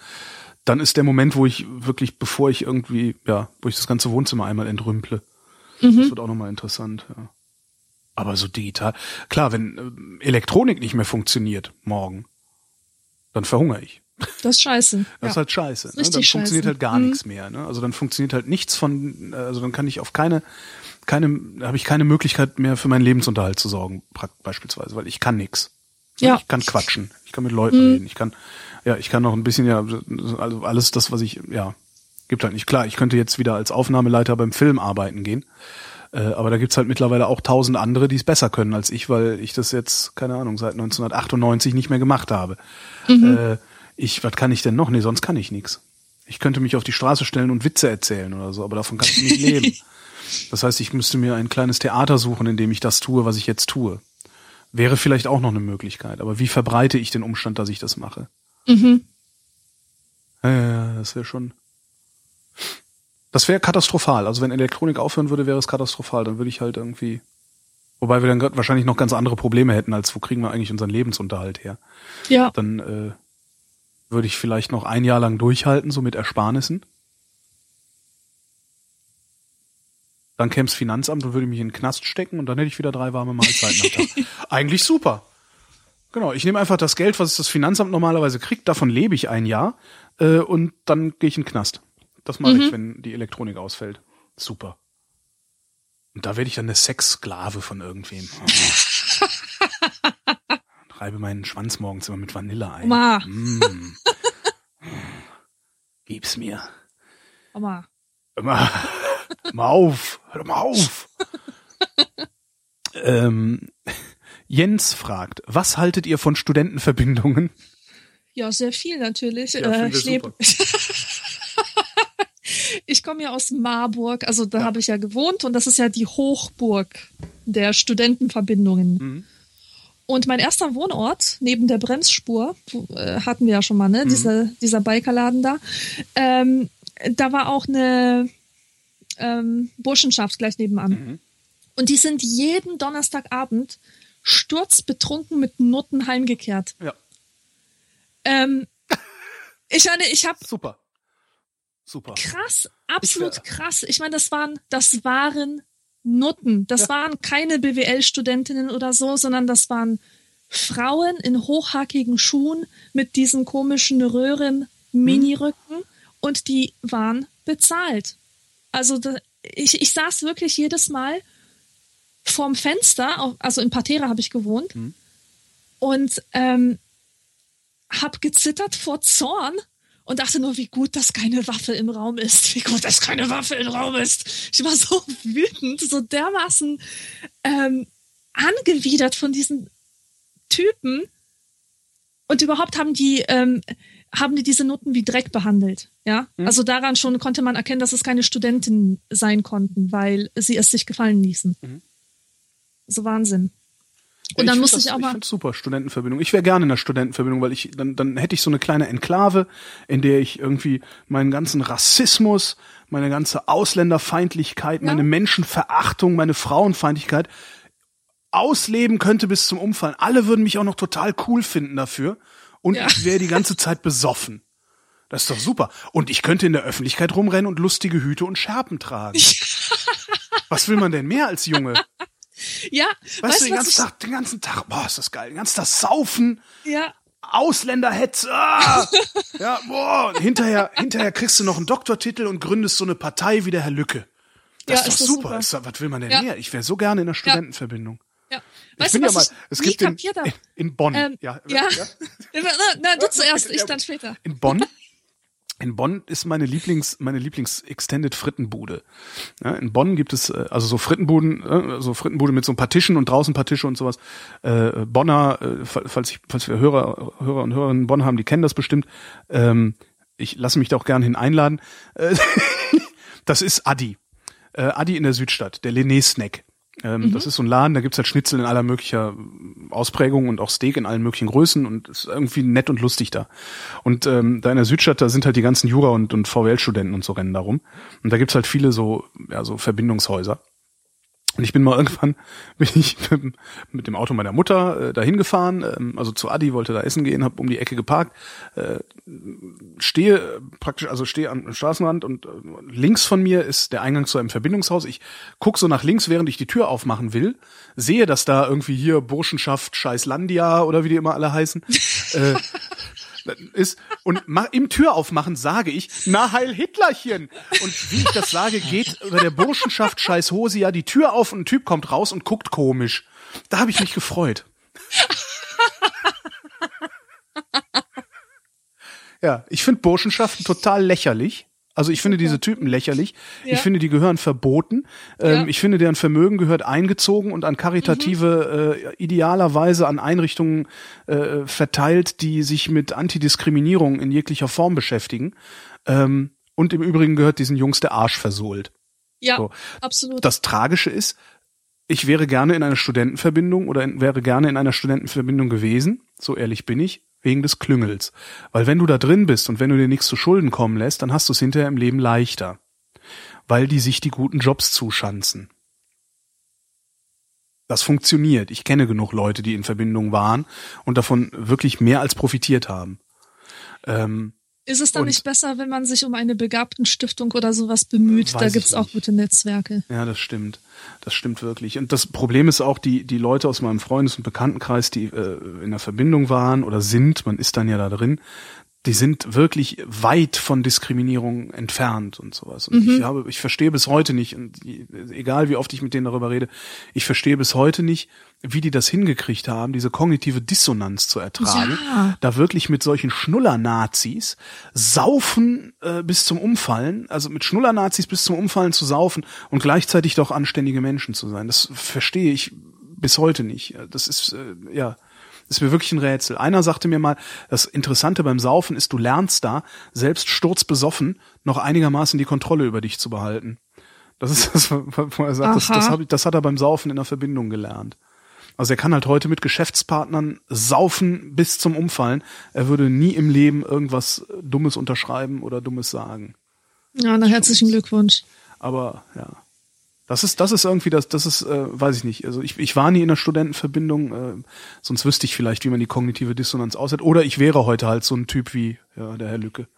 dann ist der Moment, wo ich wirklich, bevor ich irgendwie, ja, wo ich das ganze Wohnzimmer einmal entrümple. Das wird auch nochmal interessant, ja. Aber so digital, klar, wenn ähm, Elektronik nicht mehr funktioniert morgen, dann verhungere ich. Das ist scheiße. Das ja. ist halt scheiße. Ne? Dann richtig funktioniert scheiße. halt gar Mhm. nichts mehr. Ne? Also dann funktioniert halt nichts von, also dann kann ich auf keine, keine, habe ich keine Möglichkeit mehr für meinen Lebensunterhalt zu sorgen, beispielsweise, weil ich kann nix. Ja. Mhm. Ich kann quatschen, ich kann mit Leuten reden, ich kann, ja, ich kann noch ein bisschen, ja, also alles das, was ich, ja, gibt halt nicht. Klar, ich könnte jetzt wieder als Aufnahmeleiter beim Film arbeiten gehen. Äh, aber da gibt's halt mittlerweile auch tausend andere, die es besser können als ich, weil ich das jetzt, keine Ahnung, seit 1998 nicht mehr gemacht habe. Äh, ich, was kann ich denn noch? Nee, sonst kann ich nix. Ich könnte mich auf die Straße stellen und Witze erzählen oder so, aber davon kannst du nicht leben. Das heißt, ich müsste mir ein kleines Theater suchen, in dem ich das tue, was ich jetzt tue. Wäre vielleicht auch noch eine Möglichkeit. Aber wie verbreite ich den Umstand, dass ich das mache? Mhm. Ja, das wäre schon. Das wäre katastrophal. Also wenn Elektronik aufhören würde, wäre es katastrophal. Dann würde ich halt irgendwie. Wobei wir dann wahrscheinlich noch ganz andere Probleme hätten, als wo kriegen wir eigentlich unseren Lebensunterhalt her. Ja. Dann äh, würde ich vielleicht noch ein Jahr lang durchhalten, so mit Ersparnissen. Dann käme das Finanzamt und würde mich in den Knast stecken und dann hätte ich wieder drei warme Mahlzeiten am Tag. Eigentlich super. Genau, ich nehme einfach das Geld, was das Finanzamt normalerweise kriegt, davon lebe ich ein Jahr äh, und dann gehe ich in den Knast. Das mache ich, wenn die Elektronik ausfällt. Super. Und da werde ich dann eine Sexsklave von irgendwem. Reibe meinen Schwanz morgens immer mit Vanille ein. Oma. Mm. Gib's mir. Oma. Mal, hör mal auf, hör mal auf. ähm, Jens fragt, was haltet ihr von Studentenverbindungen? Ja, sehr viel natürlich. Ja, äh, ich lebe. ich komme ja aus Marburg, also da habe ich ja gewohnt und das ist ja die Hochburg der Studentenverbindungen. Mhm. Und mein erster Wohnort neben der Bremsspur äh, hatten wir ja schon mal, ne? Mhm. Dieser, dieser Bikerladen da. Ähm, da war auch eine ähm, Burschenschaft gleich nebenan. Mhm. Und die sind jeden Donnerstagabend sturzbetrunken mit Nutten heimgekehrt. Ja, Ähm, ich meine, ich habe super. Super. krass, absolut Ich krass. Ich meine, das waren, das waren Nutten. Das Ja. waren keine BWL-Studentinnen oder so, sondern das waren Frauen in hochhackigen Schuhen mit diesen komischen Röhren, Minirücken und die waren bezahlt. Also da, ich, ich saß wirklich jedes Mal vorm Fenster, also in Patera habe ich gewohnt und ähm, hab gezittert vor Zorn und dachte nur, wie gut, dass keine Waffe im Raum ist. Wie gut, dass keine Waffe im Raum ist. Ich war so wütend, so dermaßen ähm, angewidert von diesen Typen. Und überhaupt haben die, ähm, haben die diese Noten wie Dreck behandelt. Ja, also daran schon konnte man erkennen, dass es keine Studentinnen sein konnten, weil sie es sich gefallen ließen. So Wahnsinn. Und dann das, ich auch Ich mal. finde super, Studentenverbindung. Ich wäre gerne in der Studentenverbindung, weil ich dann, dann hätte ich so eine kleine Enklave, in der ich irgendwie meinen ganzen Rassismus, meine ganze Ausländerfeindlichkeit, meine Menschenverachtung, meine Frauenfeindlichkeit ausleben könnte bis zum Umfallen. Alle würden mich auch noch total cool finden dafür und Ja. ich wäre die ganze Zeit besoffen. Das ist doch super. Und ich könnte in der Öffentlichkeit rumrennen und lustige Hüte und Schärpen tragen. Was will man denn mehr als Junge? Ja, Weißt, weißt du, den ganzen ich, Tag, den ganzen Tag, boah, ist das geil, den ganzen Tag saufen, ja, Ausländerhetze, ah! ja, boah, und hinterher, hinterher kriegst du noch einen Doktortitel und gründest so eine Partei wie der Herr Lücke. Das Ja, ist doch ist super. super. Was will man denn Ja. mehr? Ich wäre so gerne in der Studentenverbindung. ja. Ich Weißt bin du, ja was mal, ich es gibt in, in, in Bonn, Ähm, ja, ja. Na, na, du zuerst, ich dann später. in Bonn in Bonn ist meine Lieblings meine Lieblings Extended Frittenbude. Ja, in Bonn gibt es äh, also so Frittenbuden, äh, so Frittenbude mit so ein paar Tischen und draußen ein paar Tische und sowas. Äh, Bonner, äh, fall- falls ich falls wir Hörer Hörer und Hörerinnen in Bonn haben, die kennen das bestimmt. Ähm, ich lasse mich da auch gerne hin einladen. Äh, das ist Adi. Äh, Adi in der Südstadt, der Lené Ähm, Das ist so ein Laden, da gibt's halt Schnitzel in aller möglicher Ausprägung und auch Steak in allen möglichen Größen und ist irgendwie nett und lustig da. Und ähm, da in der Südstadt, da sind halt die ganzen Jura- und, und VWL-Studenten und so rennen darum. Und da gibt's halt viele so, ja, so Verbindungshäuser. Und ich bin mal irgendwann, bin ich mit, dem Auto meiner Mutter äh, dahin gefahren, ähm, also zu Adi, wollte da essen gehen, habe um die Ecke geparkt, äh, stehe äh, praktisch, also stehe am Straßenrand und äh, links von mir ist der Eingang zu einem Verbindungshaus. Ich guck so nach links, während ich die Tür aufmachen will, sehe, dass da irgendwie hier Burschenschaft Scheißlandia oder wie die immer alle heißen, äh, ist und im Tür aufmachen sage ich, na Heil Hitlerchen. Und wie ich das sage, geht über der Burschenschaft Scheiß Hose ja die Tür auf und ein Typ kommt raus und guckt komisch. Da habe ich mich gefreut. Ja, ich finde Burschenschaften total lächerlich. Also ich finde diese Typen lächerlich. Ja. Ich finde, die gehören verboten. Ähm, ja. Ich finde, deren Vermögen gehört eingezogen und an karitative, mhm. äh, idealerweise an Einrichtungen äh, verteilt, die sich mit Antidiskriminierung in jeglicher Form beschäftigen. Ähm, und im Übrigen gehört diesen Jungs der Arsch versohlt. Ja, so. absolut. Das Tragische ist, ich wäre gerne in einer Studentenverbindung oder in, wäre gerne in einer Studentenverbindung gewesen. So ehrlich bin ich wegen des Klüngels. Weil wenn du da drin bist und wenn du dir nichts zu Schulden kommen lässt, dann hast du es hinterher im Leben leichter. Weil die sich die guten Jobs zuschanzen. Das funktioniert. Ich kenne genug Leute, die in Verbindung waren und davon wirklich mehr als profitiert haben. Ähm, ist es dann nicht besser, wenn man sich um eine Begabtenstiftung oder sowas bemüht? Da gibt's auch gute Netzwerke. Ja, das stimmt. Das stimmt wirklich. Und das Problem ist auch, die, die Leute aus meinem Freundes- und Bekanntenkreis, die äh, in der Verbindung waren oder sind, man ist dann ja da drin, die sind wirklich weit von Diskriminierung entfernt und sowas. Und mhm. ich habe, ich verstehe bis heute nicht, und egal wie oft ich mit denen darüber rede, ich verstehe bis heute nicht, wie die das hingekriegt haben, diese kognitive Dissonanz zu ertragen, ja. da wirklich mit solchen Schnuller-Nazis saufen äh, bis zum Umfallen, also mit Schnuller-Nazis bis zum Umfallen zu saufen und gleichzeitig doch anständige Menschen zu sein. Das verstehe ich bis heute nicht. Das ist, äh, ja, ist mir wirklich ein Rätsel. Einer sagte mir mal, das Interessante beim Saufen ist, du lernst da, selbst sturzbesoffen, noch einigermaßen die Kontrolle über dich zu behalten. Das ist das, wo er sagt, das, das, hab das hat er beim Saufen in der Verbindung gelernt. Also er kann halt heute mit Geschäftspartnern saufen bis zum Umfallen. Er würde nie im Leben irgendwas Dummes unterschreiben oder Dummes sagen. Ja, na herzlichen Glückwunsch. Aber ja. Das ist, das ist irgendwie das, das ist, äh, weiß ich nicht. Also ich, ich war nie in einer Studentenverbindung, äh, sonst wüsste ich vielleicht, wie man die kognitive Dissonanz aussieht. Oder ich wäre heute halt so ein Typ wie ja, der Herr Lücke.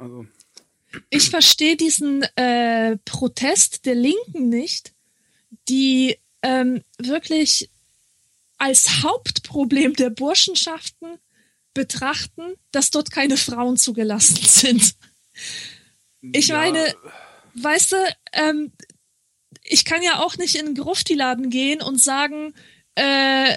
Also. Ich verstehe diesen äh, Protest der Linken nicht, die ähm, wirklich als Hauptproblem der Burschenschaften betrachten, dass dort keine Frauen zugelassen sind. Ich ja. meine, weißt du, ähm, ich kann ja auch nicht in einen Grufti-Laden gehen und sagen, äh,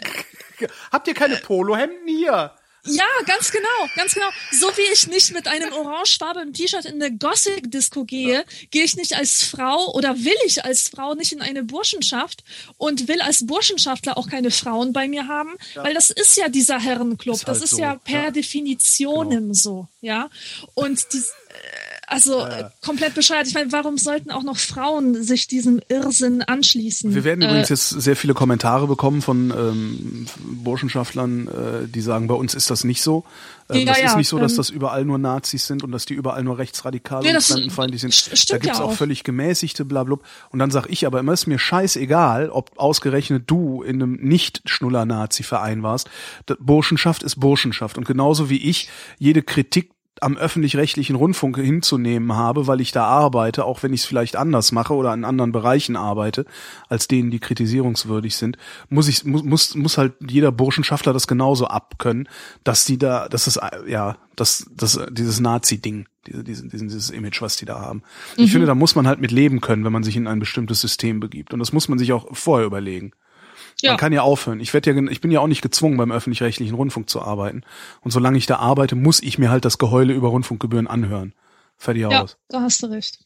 Habt ihr keine Polohemden hier? Ja, ganz genau, ganz genau. So wie ich nicht mit einem orangefarbenen T-Shirt in eine Gothic-Disco gehe, gehe ich nicht als Frau oder will ich als Frau nicht in eine Burschenschaft und will als Burschenschaftler auch keine Frauen bei mir haben, ja. weil das ist ja dieser Herrenclub. Ist halt das ist so. ja per ja. Definition genau. so, ja. Und die, also ja, ja. komplett bescheuert. Ich meine, warum sollten auch noch Frauen sich diesem Irrsinn anschließen? Wir werden äh, übrigens jetzt sehr viele Kommentare bekommen von ähm, Burschenschaftlern, äh, die sagen, bei uns ist das nicht so. Ähm, ja, das ist nicht so, dass ähm, das überall nur Nazis sind und dass die überall nur rechtsradikale nee, und fremdenfeindlich sind. Da gibt's auch, auch völlig gemäßigte, blablabla. Und dann sag ich aber immer, ist mir scheißegal, ob ausgerechnet du in einem Nicht-Schnuller-Nazi-Verein warst. Burschenschaft ist Burschenschaft. Und genauso wie ich jede Kritik am öffentlich-rechtlichen Rundfunk hinzunehmen habe, weil ich da arbeite, auch wenn ich es vielleicht anders mache oder in anderen Bereichen arbeite, als denen, die kritisierungswürdig sind, muss ich muss muss, muss halt jeder Burschenschaftler das genauso abkönnen, dass die da, das ist ja, das das dieses Nazi-Ding, diese, diese, dieses Image, was die da haben. Mhm. Ich finde, da muss man halt mit leben können, wenn man sich in ein bestimmtes System begibt, und das muss man sich auch vorher überlegen. Ja. Man kann ja aufhören. Ich werde ja, ich bin ja auch nicht gezwungen, beim öffentlich-rechtlichen Rundfunk zu arbeiten. Und solange ich da arbeite, muss ich mir halt das Geheule über Rundfunkgebühren anhören. Fertig ja, aus. Da hast du recht.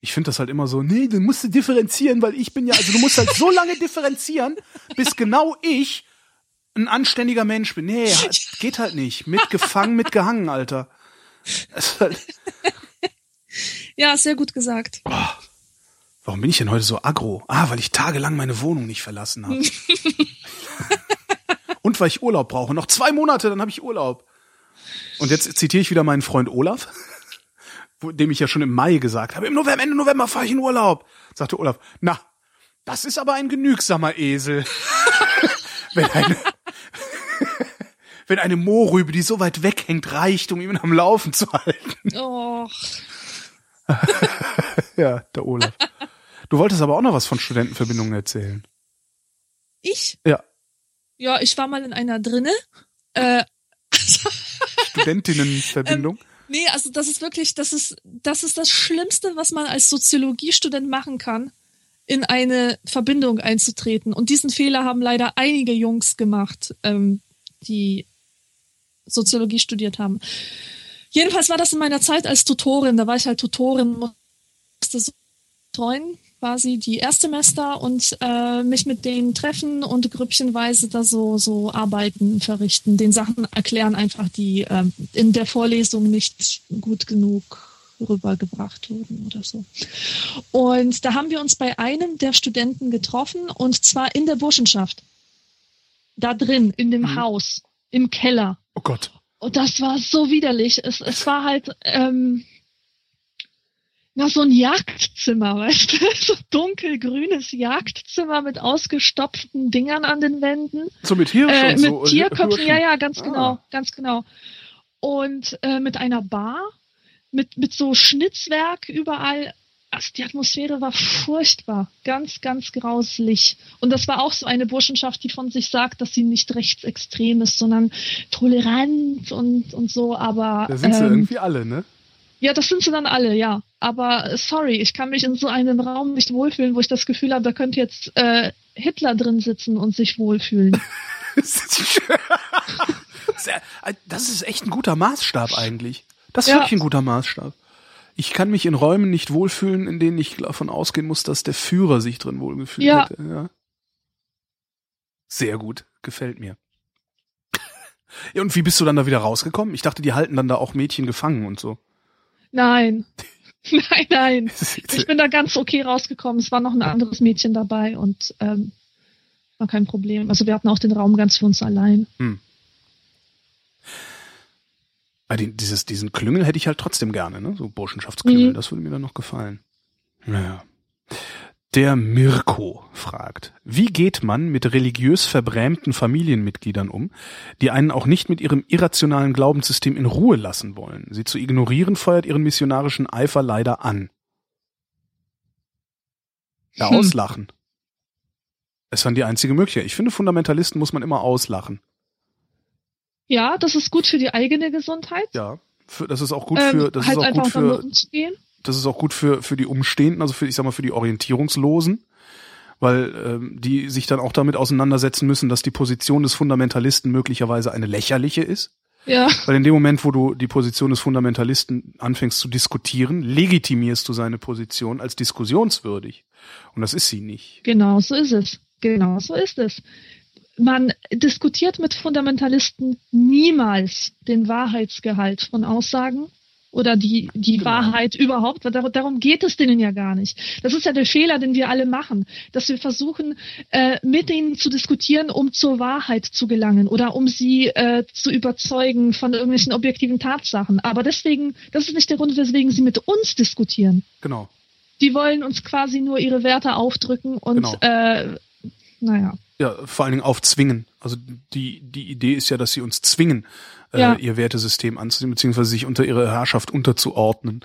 Ich finde das halt immer so, nee, du musst differenzieren, weil ich bin ja, also du musst halt so lange differenzieren, bis genau ich ein anständiger Mensch bin. Nee, geht halt nicht. Mitgefangen, mitgehangen, Alter. Halt ja, sehr gut gesagt. Oh. Warum bin ich denn heute so aggro? Ah, weil ich tagelang meine Wohnung nicht verlassen habe. Und weil ich Urlaub brauche. Noch zwei Monate, dann habe ich Urlaub. Und jetzt zitiere ich wieder meinen Freund Olaf, dem ich ja schon im Mai gesagt habe, im November, Ende November fahre ich in Urlaub. Sagte Olaf, na, Das ist aber ein genügsamer Esel. wenn, eine, wenn eine Mohrrübe, die so weit weghängt, reicht, um ihn am Laufen zu halten. Och. ja, der Olaf. Du wolltest aber auch noch was von Studentenverbindungen erzählen. Ich? Ja. Ja, ich war mal in einer drinne. Äh, Studentinnenverbindung. Ähm, nee, also das ist wirklich, das ist, das ist das Schlimmste, was man als Soziologiestudent machen kann, in eine Verbindung einzutreten. Und diesen Fehler haben leider einige Jungs gemacht, ähm, die Soziologie studiert haben. Jedenfalls war das in meiner Zeit als Tutorin. Da war ich halt Tutorin, musste so betreuen quasi die Erstsemester und äh, mich mit denen treffen und grüppchenweise da so, so Arbeiten verrichten, den Sachen erklären einfach, die äh, in der Vorlesung nicht gut genug rübergebracht wurden oder so. Und da haben wir uns bei einem der Studenten getroffen und zwar in der Burschenschaft. Da drin, in dem mhm. Haus, im Keller. Oh Gott. Und das war so widerlich. Es, es war halt, ähm, na, so ein Jagdzimmer, weißt du? So dunkelgrünes Jagdzimmer mit ausgestopften Dingern an den Wänden. So mit Hirsch äh, Mit so. Tierköpfen, ja, ja, ganz ah. genau, ganz genau. Und äh, mit einer Bar, mit, mit so Schnitzwerk überall. Also die Atmosphäre war furchtbar, ganz, ganz grauslich. Und das war auch so eine Burschenschaft, die von sich sagt, dass sie nicht rechtsextrem ist, sondern tolerant und, und so, aber. Da sind sie ähm, irgendwie alle, ne? Ja, das sind sie dann alle, ja. Aber sorry, ich kann mich in so einem Raum nicht wohlfühlen, wo ich das Gefühl habe, da könnte jetzt äh, Hitler drin sitzen und sich wohlfühlen. das ist echt ein guter Maßstab eigentlich. Das ist ja. wirklich ein guter Maßstab. Ich kann mich in Räumen nicht wohlfühlen, in denen ich davon ausgehen muss, dass der Führer sich drin wohlgefühlt ja. hätte. Ja. Sehr gut, gefällt mir. Ja, und wie bist du dann da wieder rausgekommen? Ich dachte, die halten dann da auch Mädchen gefangen und so. Nein. nein, nein. Ich bin da ganz okay rausgekommen. Es war noch ein anderes Mädchen dabei und ähm, war kein Problem. Also wir hatten auch den Raum ganz für uns allein. Hm. Bei den, dieses, diesen Klüngel hätte ich halt trotzdem gerne, ne? So Burschenschaftsklüngel, mhm. das würde mir dann noch gefallen. Naja. Der Mirko fragt, wie geht man mit religiös verbrämten Familienmitgliedern um, die einen auch nicht mit ihrem irrationalen Glaubenssystem in Ruhe lassen wollen? Sie zu ignorieren feuert ihren missionarischen Eifer leider an. Ja, hm. auslachen. Es war die einzige Möglichkeit. Ich finde, Fundamentalisten muss man immer auslachen. Ja, das ist gut für die eigene Gesundheit. Ja, für, das ist auch gut für, ähm, das halt ist auch gut für, das ist auch gut für, für die Umstehenden, also für, ich sag mal, für die Orientierungslosen, weil ähm, die sich dann auch damit auseinandersetzen müssen, dass die Position des Fundamentalisten möglicherweise eine lächerliche ist. Ja. Weil in dem Moment, wo du die Position des Fundamentalisten anfängst zu diskutieren, legitimierst du seine Position als diskussionswürdig. Und das ist sie nicht. Genau, so ist es. Genau, so ist es. Man diskutiert mit Fundamentalisten niemals den Wahrheitsgehalt von Aussagen, oder die, die genau. Wahrheit überhaupt. Darum geht es denen ja gar nicht. Das ist ja der Fehler, den wir alle machen, dass wir versuchen, äh, mit ihnen zu diskutieren, um zur Wahrheit zu gelangen oder um sie äh, zu überzeugen von irgendwelchen objektiven Tatsachen. Aber deswegen, das ist nicht der Grund, weswegen sie mit uns diskutieren. Genau. Die wollen uns quasi nur ihre Werte aufdrücken und genau. äh, naja. Ja, vor allen Dingen aufzwingen. Also die, die Idee ist ja, dass sie uns zwingen, äh, ja. ihr Wertesystem anzunehmen, beziehungsweise sich unter ihre Herrschaft unterzuordnen.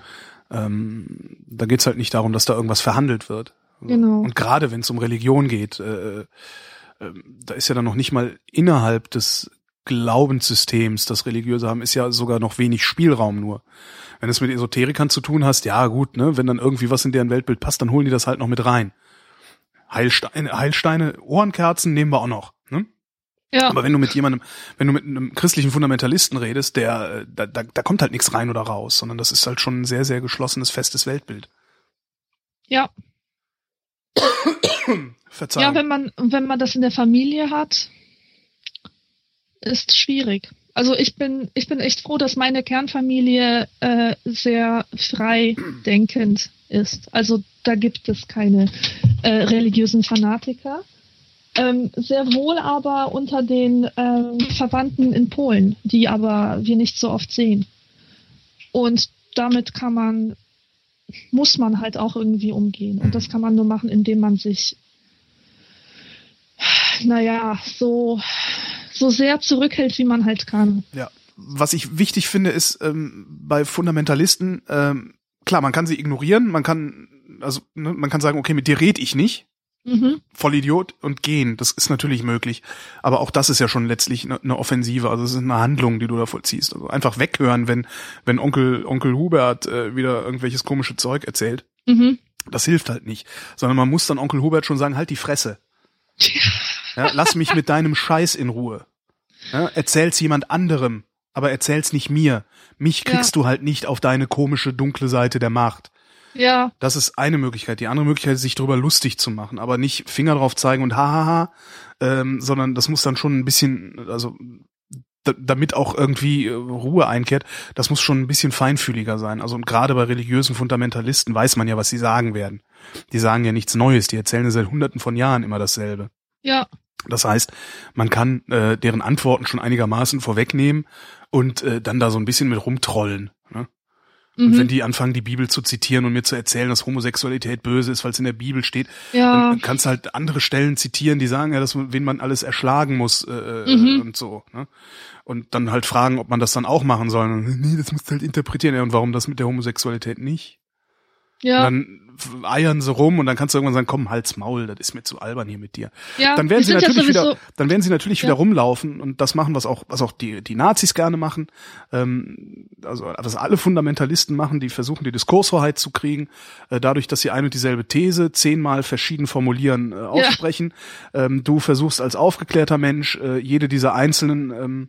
Ähm, da geht's halt nicht darum, dass da irgendwas verhandelt wird. Genau. Und gerade wenn es um Religion geht, äh, äh, da ist ja dann noch nicht mal innerhalb des Glaubenssystems, das Religiöse haben, ist ja sogar noch wenig Spielraum nur. Wenn es mit Esoterikern zu tun hast, ja gut, ne, wenn dann irgendwie was in deren Weltbild passt, dann holen die das halt noch mit rein. Heilsteine, Heilsteine, Ohrenkerzen nehmen wir auch noch. Ja. Aber wenn du mit jemandem, wenn du mit einem christlichen Fundamentalisten redest, der, äh, da, da, da kommt halt nichts rein oder raus, sondern das ist halt schon ein sehr, sehr geschlossenes, festes Weltbild. Ja. Verzeihung. Ja, wenn man, wenn man das in der Familie hat, ist schwierig. Also ich bin, ich bin echt froh, dass meine Kernfamilie äh, sehr frei denkend ist. Also da gibt es keine äh, religiösen Fanatiker. Ähm, sehr wohl aber unter den ähm, Verwandten in Polen, die aber wir nicht so oft sehen. Und damit kann man, muss man halt auch irgendwie umgehen. Und das kann man nur machen, indem man sich naja, so, so sehr zurückhält, wie man halt kann. Ja. Was ich wichtig finde, ist ähm, bei Fundamentalisten, ähm, klar, man kann sie ignorieren, man kann, also ne, man kann sagen, okay, mit dir red ich nicht, Mhm. Vollidiot und gehen. Das ist natürlich möglich. Aber auch das ist ja schon letztlich eine, eine Offensive. Also es ist eine Handlung, die du da vollziehst. Also einfach weghören, wenn, wenn Onkel, Onkel Hubert äh, wieder irgendwelches komische Zeug erzählt. Mhm. Das hilft halt nicht. Sondern man muss dann Onkel Hubert schon sagen, halt die Fresse. Ja, lass mich mit deinem Scheiß in Ruhe. Ja, erzähl's jemand anderem, aber erzähl's nicht mir. Mich kriegst du halt nicht auf deine komische dunkle Seite der Macht. Ja, Das ist eine Möglichkeit. Die andere Möglichkeit ist, sich darüber lustig zu machen, aber nicht Finger drauf zeigen und hahaha, ähm, sondern das muss dann schon ein bisschen, also da, damit auch irgendwie äh, Ruhe einkehrt, das muss schon ein bisschen feinfühliger sein. Also und gerade bei religiösen Fundamentalisten weiß man ja, was sie sagen werden. Die sagen ja nichts Neues, die erzählen ja seit hunderten von Jahren immer dasselbe. ja, Das heißt, man kann äh, deren Antworten schon einigermaßen vorwegnehmen und äh, dann da so ein bisschen mit rumtrollen. Ne? Und mhm. wenn die anfangen, die Bibel zu zitieren und mir zu erzählen, dass Homosexualität böse ist, weil es in der Bibel steht, ja, dann kannst du halt andere Stellen zitieren, die sagen ja, dass man, wen man alles erschlagen muss äh, Mhm. und so. Ne? Und dann halt fragen, ob man das dann auch machen soll. Und, nee, das musst du halt interpretieren. Ja, und warum das mit der Homosexualität nicht? ja, Und dann eiern sie rum und dann kannst du irgendwann sagen, komm, halt's Maul, das ist mir zu albern hier mit dir ja. dann werden sie ja natürlich wieder, dann werden sie natürlich Ja. wieder rumlaufen und das machen, was auch, was auch die, die Nazis gerne machen, ähm, also was alle Fundamentalisten machen, die versuchen, die Diskurshoheit zu kriegen, äh, dadurch, dass sie ein und dieselbe These zehnmal verschieden formulieren, äh, aussprechen. Ähm, du versuchst als aufgeklärter Mensch äh, jede dieser einzelnen ähm,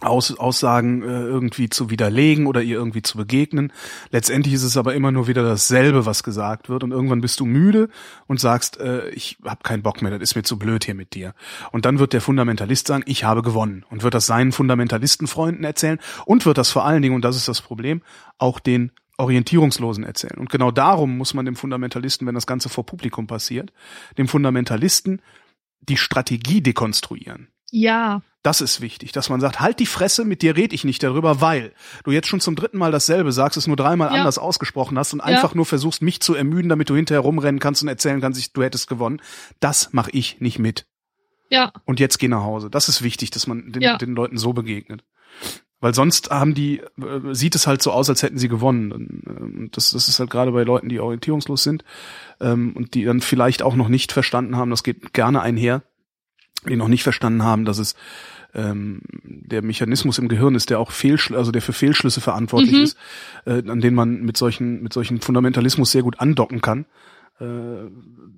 aus, Aussagen äh, irgendwie zu widerlegen oder ihr irgendwie zu begegnen. Letztendlich ist es aber immer nur wieder dasselbe, was gesagt wird und irgendwann bist du müde und sagst, äh, ich habe keinen Bock mehr, das ist mir zu blöd hier mit dir. Und dann wird der Fundamentalist sagen, ich habe gewonnen und wird das seinen Fundamentalistenfreunden erzählen und wird das vor allen Dingen, und das ist das Problem, auch den Orientierungslosen erzählen. Und genau darum muss man dem Fundamentalisten, wenn das Ganze vor Publikum passiert, dem Fundamentalisten die Strategie dekonstruieren. Ja, Das ist wichtig, dass man sagt, halt die Fresse, mit dir red ich nicht darüber, weil du jetzt schon zum dritten Mal dasselbe sagst, es nur dreimal Ja. anders ausgesprochen hast und Ja. einfach nur versuchst, mich zu ermüden, damit du hinterher rumrennen kannst und erzählen kannst, du hättest gewonnen. Das mache ich nicht mit. ja, Und jetzt geh nach Hause. Das ist wichtig, dass man den, Ja. den Leuten so begegnet. Weil sonst haben die, äh, sieht es halt so aus, als hätten sie gewonnen. Und das, das ist halt gerade bei Leuten, die orientierungslos sind ähm, und die dann vielleicht auch noch nicht verstanden haben, das geht gerne einher, die noch nicht verstanden haben, dass es ähm, der Mechanismus im Gehirn ist, der auch Fehlschlüsse, also der für Fehlschlüsse verantwortlich Mhm. ist, äh, an denen man mit solchen, mit solchen Fundamentalismus sehr gut andocken kann. Äh,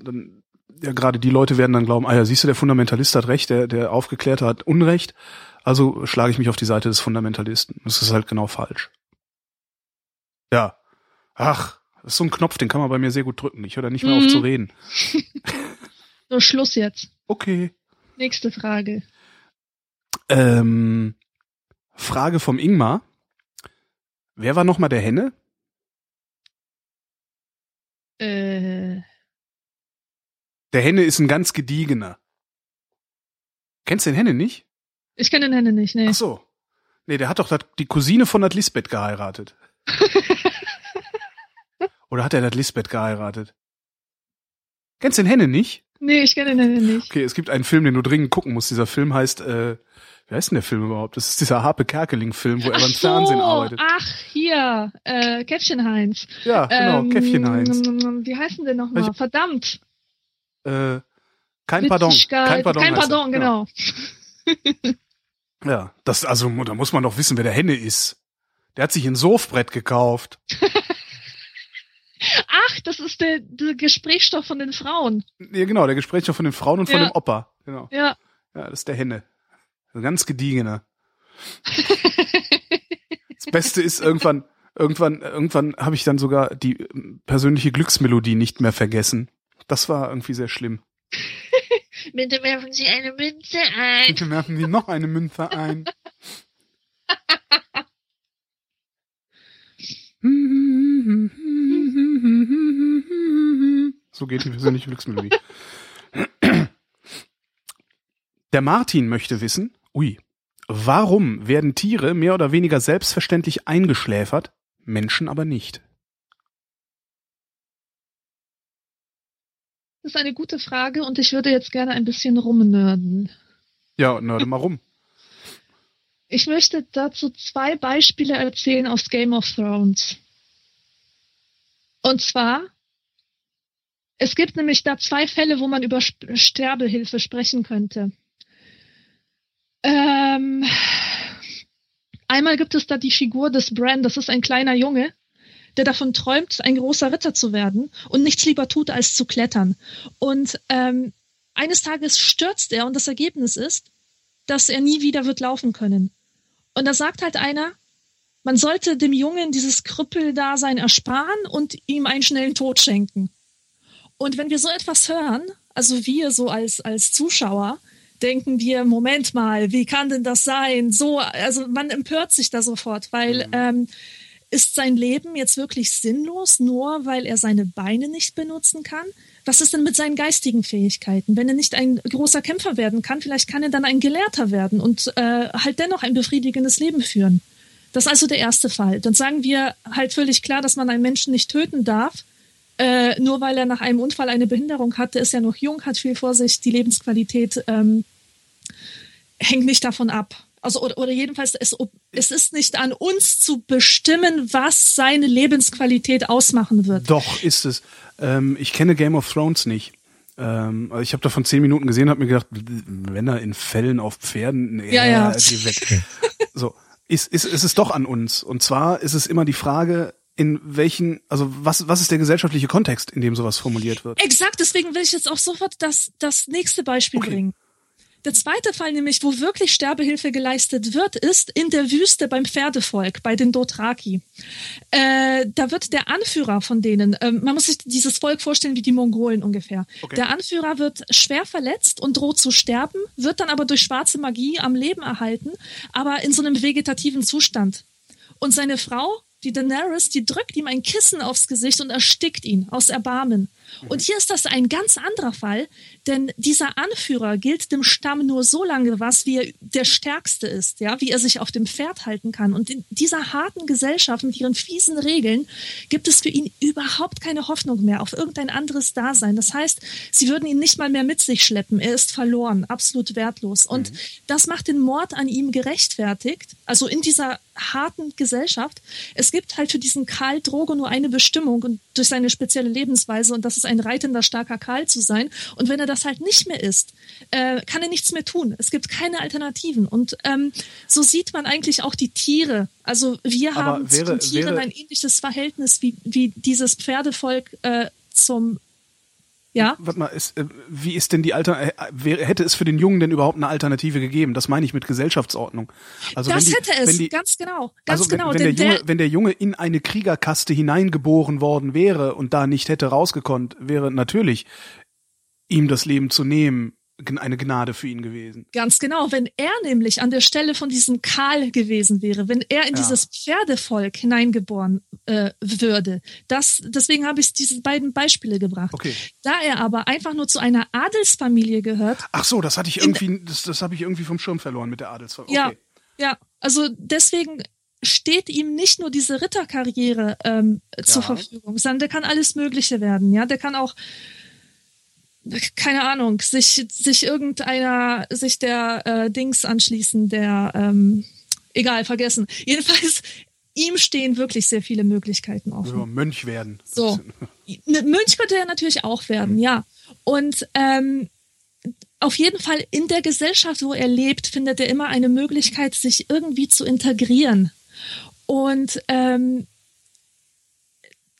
dann, ja, gerade die Leute werden dann glauben, ah ja, siehst du, der Fundamentalist hat recht, der, der Aufgeklärte hat Unrecht, also schlage ich mich auf die Seite des Fundamentalisten. Das ist halt genau falsch. Ja. Ach, das ist so ein Knopf, den kann man bei mir sehr gut drücken. Ich höre da nicht mehr Mhm. auf zu reden. so Schluss jetzt. Okay. Nächste Frage. Ähm, Frage vom Ingmar. Wer war nochmal der Henne? Äh, Der Henne ist ein ganz gediegener. Kennst du den Henne nicht? ich kenne den Henne nicht, nee. Ach so. Nee, der hat doch die Cousine von dat Lisbeth geheiratet. Oder hat er dat Lisbeth geheiratet? Kennst du den Henne nicht? Nee, ich kenne den nicht. Okay, es gibt einen Film, den du dringend gucken musst. Dieser Film heißt, äh, wie heißt denn der Film überhaupt? Das ist dieser Harpe Kerkeling-Film, wo er Ach beim so, Fernsehen arbeitet. ach, hier, äh, Käffchen Heinz. Ja, genau, Ähm, Käffchen Heinz. Wie heißt denn der nochmal? Verdammt. Äh, kein Pardon. Kein Pardon. Kein. Pardon, genau. Ja. ja, das, also, da muss man doch wissen, wer der Henne ist. Der hat sich ein Surfbrett gekauft. Ach, das ist der, der Gesprächsstoff von den Frauen. Ja, genau, der Gespräch von den Frauen und von Ja. dem Opa. Genau. Ja. Ja, das ist der Henne. Ein ganz gediegener. Das Beste ist irgendwann, irgendwann, irgendwann habe ich dann sogar die ähm, persönliche Glücksmelodie nicht mehr vergessen. Das war irgendwie sehr schlimm. Bitte werfen Sie eine Münze ein. Bitte werfen Sie noch eine Münze ein. So geht die persönliche Glücksmelodie. Der Martin möchte wissen, ui, warum werden Tiere mehr oder weniger selbstverständlich eingeschläfert, Menschen aber nicht? Das ist eine gute Frage und ich würde jetzt gerne ein bisschen rumnörden. Ja, nörde mal rum. Ich möchte dazu zwei Beispiele erzählen aus Game of Thrones. Und zwar, es gibt nämlich da zwei Fälle, wo man über Sterbehilfe sprechen könnte. Ähm, einmal gibt es da die Figur des Bran, das ist ein kleiner Junge, der davon träumt, ein großer Ritter zu werden und nichts lieber tut, als zu klettern. Und ähm, eines Tages stürzt er und das Ergebnis ist, dass er nie wieder wird laufen können. Und da sagt halt einer, man sollte dem Jungen dieses Krüppeldasein ersparen und ihm einen schnellen Tod schenken. Und wenn wir so etwas hören, also wir so als, als Zuschauer, denken wir, Moment mal, wie kann denn das sein? So, also man empört sich da sofort, weil mhm. ähm, ist sein Leben jetzt wirklich sinnlos, nur weil er seine Beine nicht benutzen kann? Was ist denn mit seinen geistigen Fähigkeiten? Wenn er nicht ein großer Kämpfer werden kann, vielleicht kann er dann ein Gelehrter werden und äh, halt dennoch ein befriedigendes Leben führen. Das ist also der erste Fall. Dann sagen wir halt völlig klar, dass man einen Menschen nicht töten darf, äh, nur weil er nach einem Unfall eine Behinderung hat. Der ist ja noch jung, hat viel vor sich. Die Lebensqualität ähm, hängt nicht davon ab. Also oder, oder jedenfalls es, es ist nicht an uns zu bestimmen, was seine Lebensqualität ausmachen wird. Doch ist es. Ähm, ich kenne Game of Thrones nicht. Ähm, also ich habe davon zehn Minuten gesehen, habe mir gedacht, wenn er in Fällen auf Pferden, ja, ja, geh weg. so ist, ist, ist es doch an uns. Und zwar ist es immer die Frage, in welchen, also was, was ist der gesellschaftliche Kontext, in dem sowas formuliert wird? Exakt, deswegen will ich jetzt auch sofort das, das nächste Beispiel okay. bringen. Der zweite Fall nämlich, wo wirklich Sterbehilfe geleistet wird, ist in der Wüste beim Pferdevolk, bei den Dothraki. Äh, da wird der Anführer von denen, äh, man muss sich dieses Volk vorstellen wie die Mongolen ungefähr. Okay. Der Anführer wird schwer verletzt und droht zu sterben, wird dann aber durch schwarze Magie am Leben erhalten, aber in so einem vegetativen Zustand. Und seine Frau die Daenerys, die drückt ihm ein Kissen aufs Gesicht und erstickt ihn aus Erbarmen. Und hier ist das ein ganz anderer Fall, denn dieser Anführer gilt dem Stamm nur so lange was, wie er der Stärkste ist, ja, wie er sich auf dem Pferd halten kann. Und in dieser harten Gesellschaft mit ihren fiesen Regeln gibt es für ihn überhaupt keine Hoffnung mehr auf irgendein anderes Dasein. Das heißt, sie würden ihn nicht mal mehr mit sich schleppen. Er ist verloren, absolut wertlos. Und mhm. das macht den Mord an ihm gerechtfertigt. Also in dieser harten Gesellschaft. Es gibt halt für diesen Karl Drogo nur eine Bestimmung und durch seine spezielle Lebensweise und das ist ein reitender, starker Karl zu sein. Und wenn er das halt nicht mehr ist, äh, kann er nichts mehr tun. Es gibt keine Alternativen. Und ähm, so sieht man eigentlich auch die Tiere. Also wir Aber haben wäre, zu den Tieren ein ähnliches Verhältnis wie, wie dieses Pferdevolk äh, zum ja. Warte mal, ist, äh, wie ist denn die Alter äh, hätte es für den Jungen denn überhaupt eine Alternative gegeben? Das meine ich mit Gesellschaftsordnung. Also das die, hätte es, die, ganz genau, ganz also wenn, genau. Wenn der, Junge, wenn der Junge in eine Kriegerkaste hineingeboren worden wäre und da nicht hätte rausgekonnt, wäre natürlich ihm das Leben zu nehmen eine Gnade für ihn gewesen. Ganz genau. Wenn er nämlich an der Stelle von diesem Karl gewesen wäre, wenn er in ja. dieses Pferdevolk hineingeboren äh, würde, das, deswegen habe ich diese beiden Beispiele gebracht. Okay. Da er aber einfach nur zu einer Adelsfamilie gehört. Ach so, das hatte ich irgendwie, das, das habe ich irgendwie vom Schirm verloren mit der Adelsfamilie. Okay. Ja, ja. Also deswegen steht ihm nicht nur diese Ritterkarriere ähm, ja. zur Verfügung, sondern der kann alles Mögliche werden. Ja, der kann auch keine Ahnung, sich, sich irgendeiner, sich der äh, Dings anschließen, der, ähm, egal, vergessen. Jedenfalls, ihm stehen wirklich sehr viele Möglichkeiten offen. Ja, Mönch werden. So. Mönch könnte er natürlich auch werden, mhm. ja. Und ähm, auf jeden Fall in der Gesellschaft, wo er lebt, findet er immer eine Möglichkeit, sich irgendwie zu integrieren. Und ähm,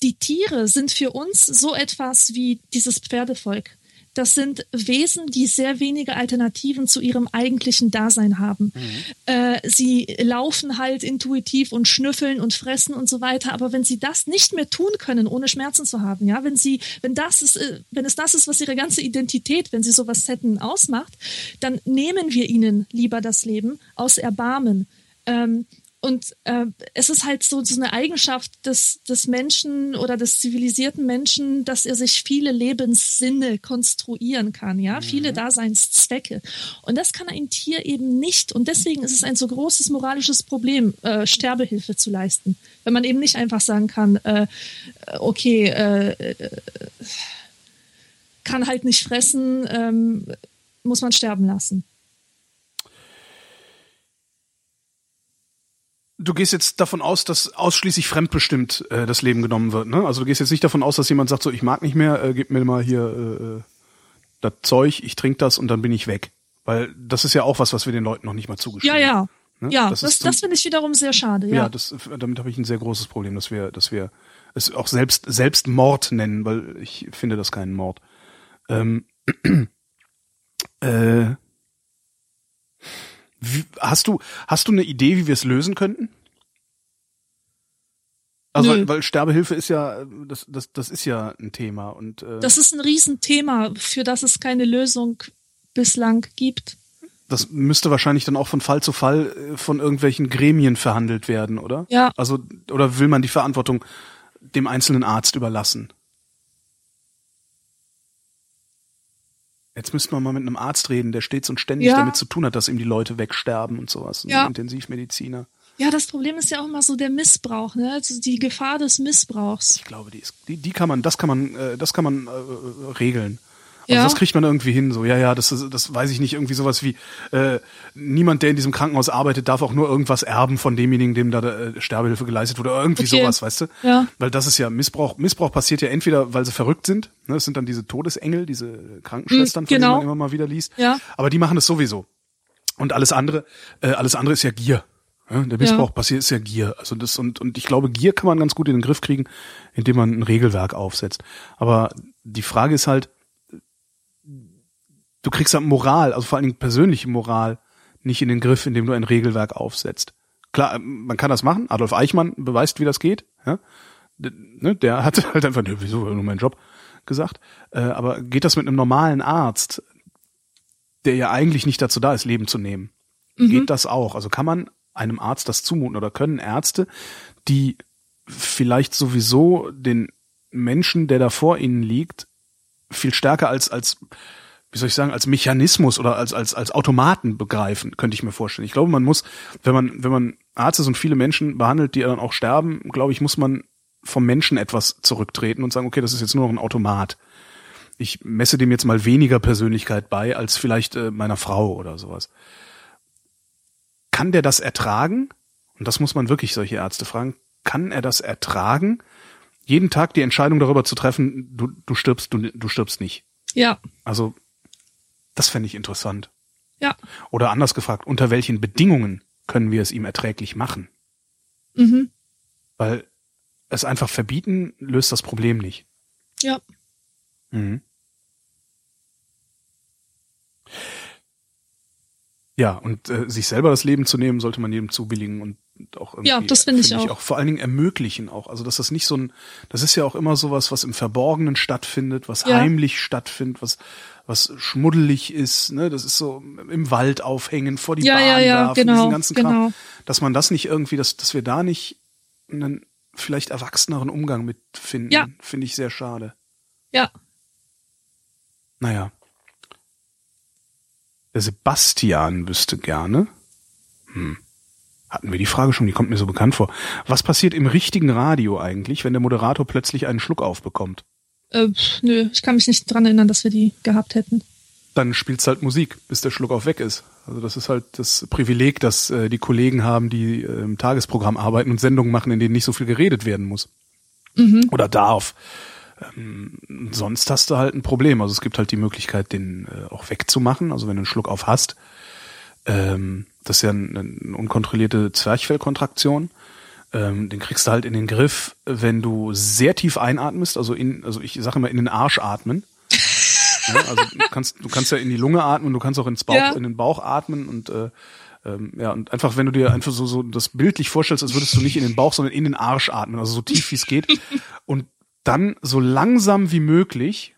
die Tiere sind für uns so etwas wie dieses Pferdevolk das sind Wesen, die sehr wenige Alternativen zu ihrem eigentlichen Dasein haben. Mhm. Äh, sie laufen halt intuitiv und schnüffeln und fressen und so weiter. Aber wenn sie das nicht mehr tun können, ohne Schmerzen zu haben, ja, wenn sie, wenn das ist, äh, wenn es das ist, was ihre ganze Identität, wenn sie sowas hätten, ausmacht, dann nehmen wir ihnen lieber das Leben aus Erbarmen. Ähm, und äh, es ist halt so, so eine Eigenschaft des, des Menschen oder des zivilisierten Menschen, dass er sich viele Lebenssinne konstruieren kann, ja, mhm. viele Daseinszwecke. Und das kann ein Tier eben nicht. Und deswegen ist es ein so großes moralisches Problem, äh, Sterbehilfe zu leisten. Wenn man eben nicht einfach sagen kann, äh, okay, äh, äh kann halt nicht fressen, ähm, muss man sterben lassen. Du gehst jetzt davon aus, dass ausschließlich fremdbestimmt äh, das Leben genommen wird, ne? Also du gehst jetzt nicht davon aus, dass jemand sagt, so ich mag nicht mehr, äh, gib mir mal hier äh, äh das Zeug, ich trinke das und dann bin ich weg. Weil das ist ja auch was, was wir den Leuten noch nicht mal zugestehen. Ja, ja. Ne? Ja, das, das, das finde ich wiederum sehr schade. Ja, ja das, damit habe ich ein sehr großes Problem, dass wir, dass wir es auch selbst selbst Mord nennen, weil ich finde das keinen Mord. Ähm, äh, wie, hast du hast du eine Idee, wie wir es lösen könnten? Also weil, weil Sterbehilfe ist ja das das das ist ja ein Thema und äh, das ist ein Riesenthema, für das es keine Lösung bislang gibt. Das müsste wahrscheinlich dann auch von Fall zu Fall äh, von irgendwelchen Gremien verhandelt werden, oder? Ja. Also oder will man die Verantwortung dem einzelnen Arzt überlassen? Jetzt müsste man mal mit einem Arzt reden, der stets und ständig Ja. damit zu tun hat, dass ihm die Leute wegsterben und sowas. Ja. Ein Intensivmediziner. Ja, das Problem ist ja auch immer so der Missbrauch, ne? Also die Gefahr des Missbrauchs. Ich glaube, die ist, die, die kann man, das kann man, äh, das kann man äh, regeln. Also Ja. das kriegt man irgendwie hin, so, ja, ja, das ist, das weiß ich nicht, irgendwie sowas wie, äh, niemand, der in diesem Krankenhaus arbeitet, darf auch nur irgendwas erben von demjenigen, dem da äh, Sterbehilfe geleistet wurde, oder irgendwie Okay. sowas, weißt du? Ja. Weil das ist ja Missbrauch, Missbrauch passiert ja entweder, weil sie verrückt sind, ne, das sind dann diese Todesengel, diese Krankenschwestern, von genau. denen man immer mal wieder liest. Ja. Aber die machen das sowieso. Und alles andere, äh, alles andere ist ja Gier. Ja, der Missbrauch passiert ist ja Gier. Also das und und ich glaube, Gier kann man ganz gut in den Griff kriegen, indem man ein Regelwerk aufsetzt. Aber die Frage ist halt, du kriegst halt Moral, also vor allen Dingen persönliche Moral, nicht in den Griff, indem du ein Regelwerk aufsetzt. Klar, man kann das machen. Adolf Eichmann beweist, wie das geht. Ja? Ne, der hat halt einfach, ne, wieso, nur mein Job gesagt. Äh, aber geht das mit einem normalen Arzt, der ja eigentlich nicht dazu da ist, Leben zu nehmen? Geht das auch? Also kann man einem Arzt das zumuten oder können Ärzte, die vielleicht sowieso den Menschen, der da vor ihnen liegt, viel stärker als, als, wie soll ich sagen, als Mechanismus oder als, als, als Automaten begreifen, könnte ich mir vorstellen. Ich glaube, man muss, wenn man, wenn man Arzt ist und viele Menschen behandelt, die dann auch sterben, glaube ich, muss man vom Menschen etwas zurücktreten und sagen, okay, das ist jetzt nur noch ein Automat. Ich messe dem jetzt mal weniger Persönlichkeit bei als vielleicht äh, meiner Frau oder sowas. Kann der das ertragen? Und das muss man wirklich solche Ärzte fragen. Kann er das ertragen? Jeden Tag die Entscheidung darüber zu treffen, du, du stirbst, du, du stirbst nicht. Ja, Also, das fände ich interessant. ja. Oder anders gefragt, unter welchen Bedingungen können wir es ihm erträglich machen? Mhm. Weil es einfach verbieten löst das Problem nicht. Ja. Mhm. Ja, und äh, sich selber das Leben zu nehmen, sollte man jedem zubilligen und auch irgendwie, Ja, das finde ich auch. Vor allen Dingen ermöglichen auch. Also, dass das nicht so ein, das ist ja auch immer sowas, was im Verborgenen stattfindet, was Ja. heimlich stattfindet, was, was schmuddelig ist, ne? Das ist so im Wald aufhängen, vor die Ja, Bahn ja, ja, werfen, genau, diesen ganzen Kram. genau. Dass man das nicht irgendwie, dass, dass wir da nicht einen vielleicht erwachseneren Umgang mitfinden, Ja. finde ich sehr schade. Ja. Naja. Der Sebastian wüsste gerne. Hm. Hatten wir die Frage schon, die kommt mir so bekannt vor. Was passiert im richtigen Radio eigentlich, wenn der Moderator plötzlich einen Schluck aufbekommt? Äh, nö, ich kann mich nicht dran erinnern, dass wir die gehabt hätten. Dann spielt's halt Musik, bis der Schluck auf weg ist. Also das ist halt das Privileg, das äh, die Kollegen haben, die äh, im Tagesprogramm arbeiten und Sendungen machen, in denen nicht so viel geredet werden muss. Oder darf. Ähm, sonst hast du halt ein Problem. Also es gibt halt die Möglichkeit, den äh, auch wegzumachen. Also wenn du einen Schluck auf hast, ähm, das ist ja eine, eine unkontrollierte Zwerchfellkontraktion. Ähm, den kriegst du halt in den Griff, wenn du sehr tief einatmest, also in, also ich sage immer in den Arsch atmen. Ja, also du kannst, du kannst ja in die Lunge atmen, du kannst auch ins Bauch, Ja. in den Bauch atmen und äh, ähm, ja, und einfach, wenn du dir einfach so, so das bildlich vorstellst, als würdest du nicht in den Bauch, sondern in den Arsch atmen, also so tief wie es geht. und dann so langsam wie möglich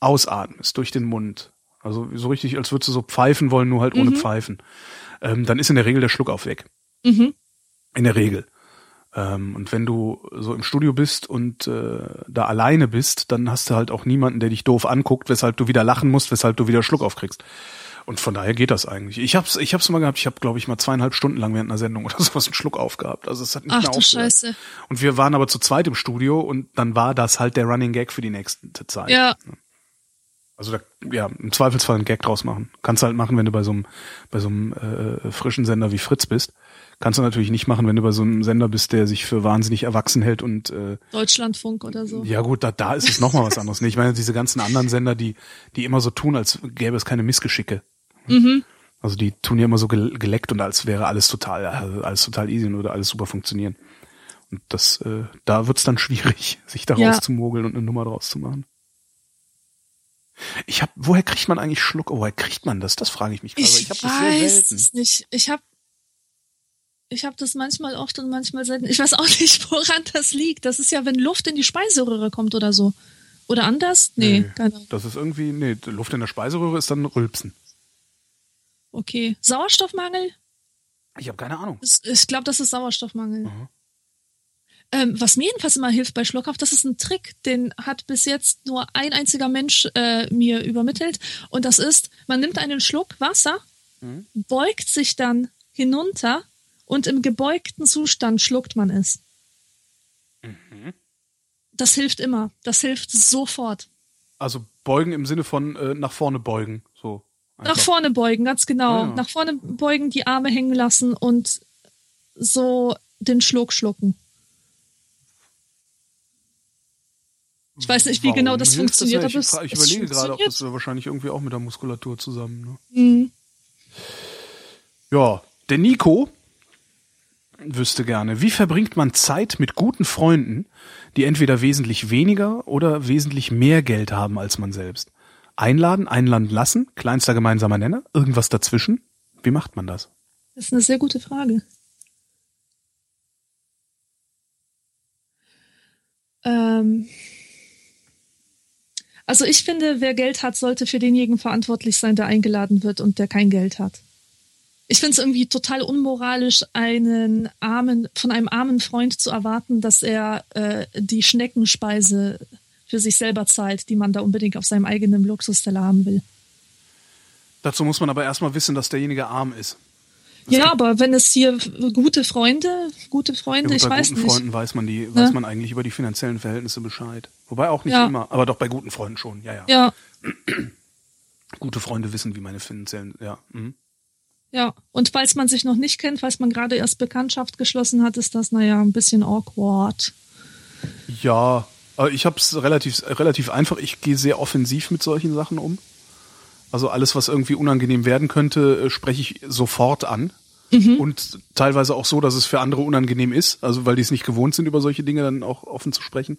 ausatmest durch den Mund. Also so richtig, als würdest du so pfeifen wollen, nur halt ohne Pfeifen. Ähm, dann ist in der Regel der Schluck auf weg. Mhm. In der Regel. Ähm, und wenn du so im Studio bist und äh, da alleine bist, dann hast du halt auch niemanden, der dich doof anguckt, weshalb du wieder lachen musst, weshalb du wieder Schluck aufkriegst. Und von daher geht das eigentlich. Ich hab's, ich hab's mal gehabt, ich habe, glaube ich, mal zweieinhalb Stunden lang während einer Sendung oder sowas einen Schluck aufgehabt. Also es hat nicht Ach mehr du aufgehört. Scheiße. Und wir waren aber zu zweit im Studio und dann war das halt der Running Gag für die nächste Zeit. Ja. Also da, ja, im Zweifelsfall einen Gag draus machen. Kannst halt machen, wenn du bei so einem, bei so einem äh, frischen Sender wie Fritz bist. Kannst du natürlich nicht machen, wenn du bei so einem Sender bist, der sich für wahnsinnig erwachsen hält und äh, Deutschlandfunk oder so. ja gut, da, da ist es nochmal was anderes. Nee, Ich meine, diese ganzen anderen Sender, die, die immer so tun, als gäbe es keine Missgeschicke. Mhm. Also die tun ja immer so gel- geleckt und als wäre alles total, alles total easy und würde alles super funktionieren. Und das, äh, da wird's dann schwierig, sich da Ja. rauszumogeln und eine Nummer draus zu machen. Ich hab, woher kriegt man eigentlich Schluck? Oh, woher kriegt man das? Das frage ich mich gerade. Ich, Ich, hab das sehr weiß es nicht. Ich habe ich hab das manchmal oft und manchmal selten. Ich weiß auch nicht, woran das liegt. Das ist ja, wenn Luft in die Speiseröhre kommt oder so. Oder anders? Nee, Nee. keine Ahnung. Das ist irgendwie, nee, Luft in der Speiseröhre ist dann Rülpsen. Okay. Sauerstoffmangel? Ich habe keine Ahnung. Ich glaube, das ist Sauerstoffmangel. Mhm. Ähm, was mir jedenfalls immer hilft bei Schluckauf, das ist ein Trick, den hat bis jetzt nur ein einziger Mensch äh, mir übermittelt. Und das ist, man nimmt einen Schluck Wasser, Mhm. beugt sich dann hinunter und im gebeugten Zustand schluckt man es. Mhm. Das hilft immer. Das hilft sofort. Also beugen im Sinne von äh, nach vorne beugen. So. Nach einfach. vorne beugen, ganz genau. Ja, ja. Nach vorne beugen, die Arme hängen lassen und so den Schluck schlucken. Ich weiß nicht, wie Warum genau das funktioniert, aber ich, ich überlege gerade, ob das wahrscheinlich irgendwie auch mit der Muskulatur zusammen. Ne? Mhm. Ja, der Nico wüsste gerne, wie verbringt man Zeit mit guten Freunden, die entweder wesentlich weniger oder wesentlich mehr Geld haben als man selbst? Einladen, einladen lassen, kleinster gemeinsamer Nenner, irgendwas dazwischen? Wie macht man das? Das ist eine sehr gute Frage. Ähm also ich finde, wer Geld hat, sollte für denjenigen verantwortlich sein, der eingeladen wird und der kein Geld hat. Ich finde es irgendwie total unmoralisch, einen armen, von einem armen Freund zu erwarten, dass er äh, die Schneckenspeise für sich selber zahlt, die man da unbedingt auf seinem eigenen Luxusteller haben will. Dazu muss man aber erstmal wissen, dass derjenige arm ist. Ja, aber wenn es hier gute Freunde, gute Ja, Freunde, gut, ich bei weiß guten nicht. Freunden weiß man die, Ne? weiß man eigentlich über die finanziellen Verhältnisse Bescheid. Wobei auch nicht Ja. immer, aber doch bei guten Freunden schon, ja, ja. Ja, Gute Freunde wissen, wie meine finanziellen, ja. Mhm. Ja. Und falls man sich noch nicht kennt, falls man gerade erst Bekanntschaft geschlossen hat, ist das, naja, ein bisschen awkward. Ja, aber ich habe es relativ, relativ einfach. Ich gehe sehr offensiv mit solchen Sachen um. Also alles, was irgendwie unangenehm werden könnte, äh, spreche ich sofort an. Und teilweise auch so, dass es für andere unangenehm ist, also weil die es nicht gewohnt sind, über solche Dinge dann auch offen zu sprechen.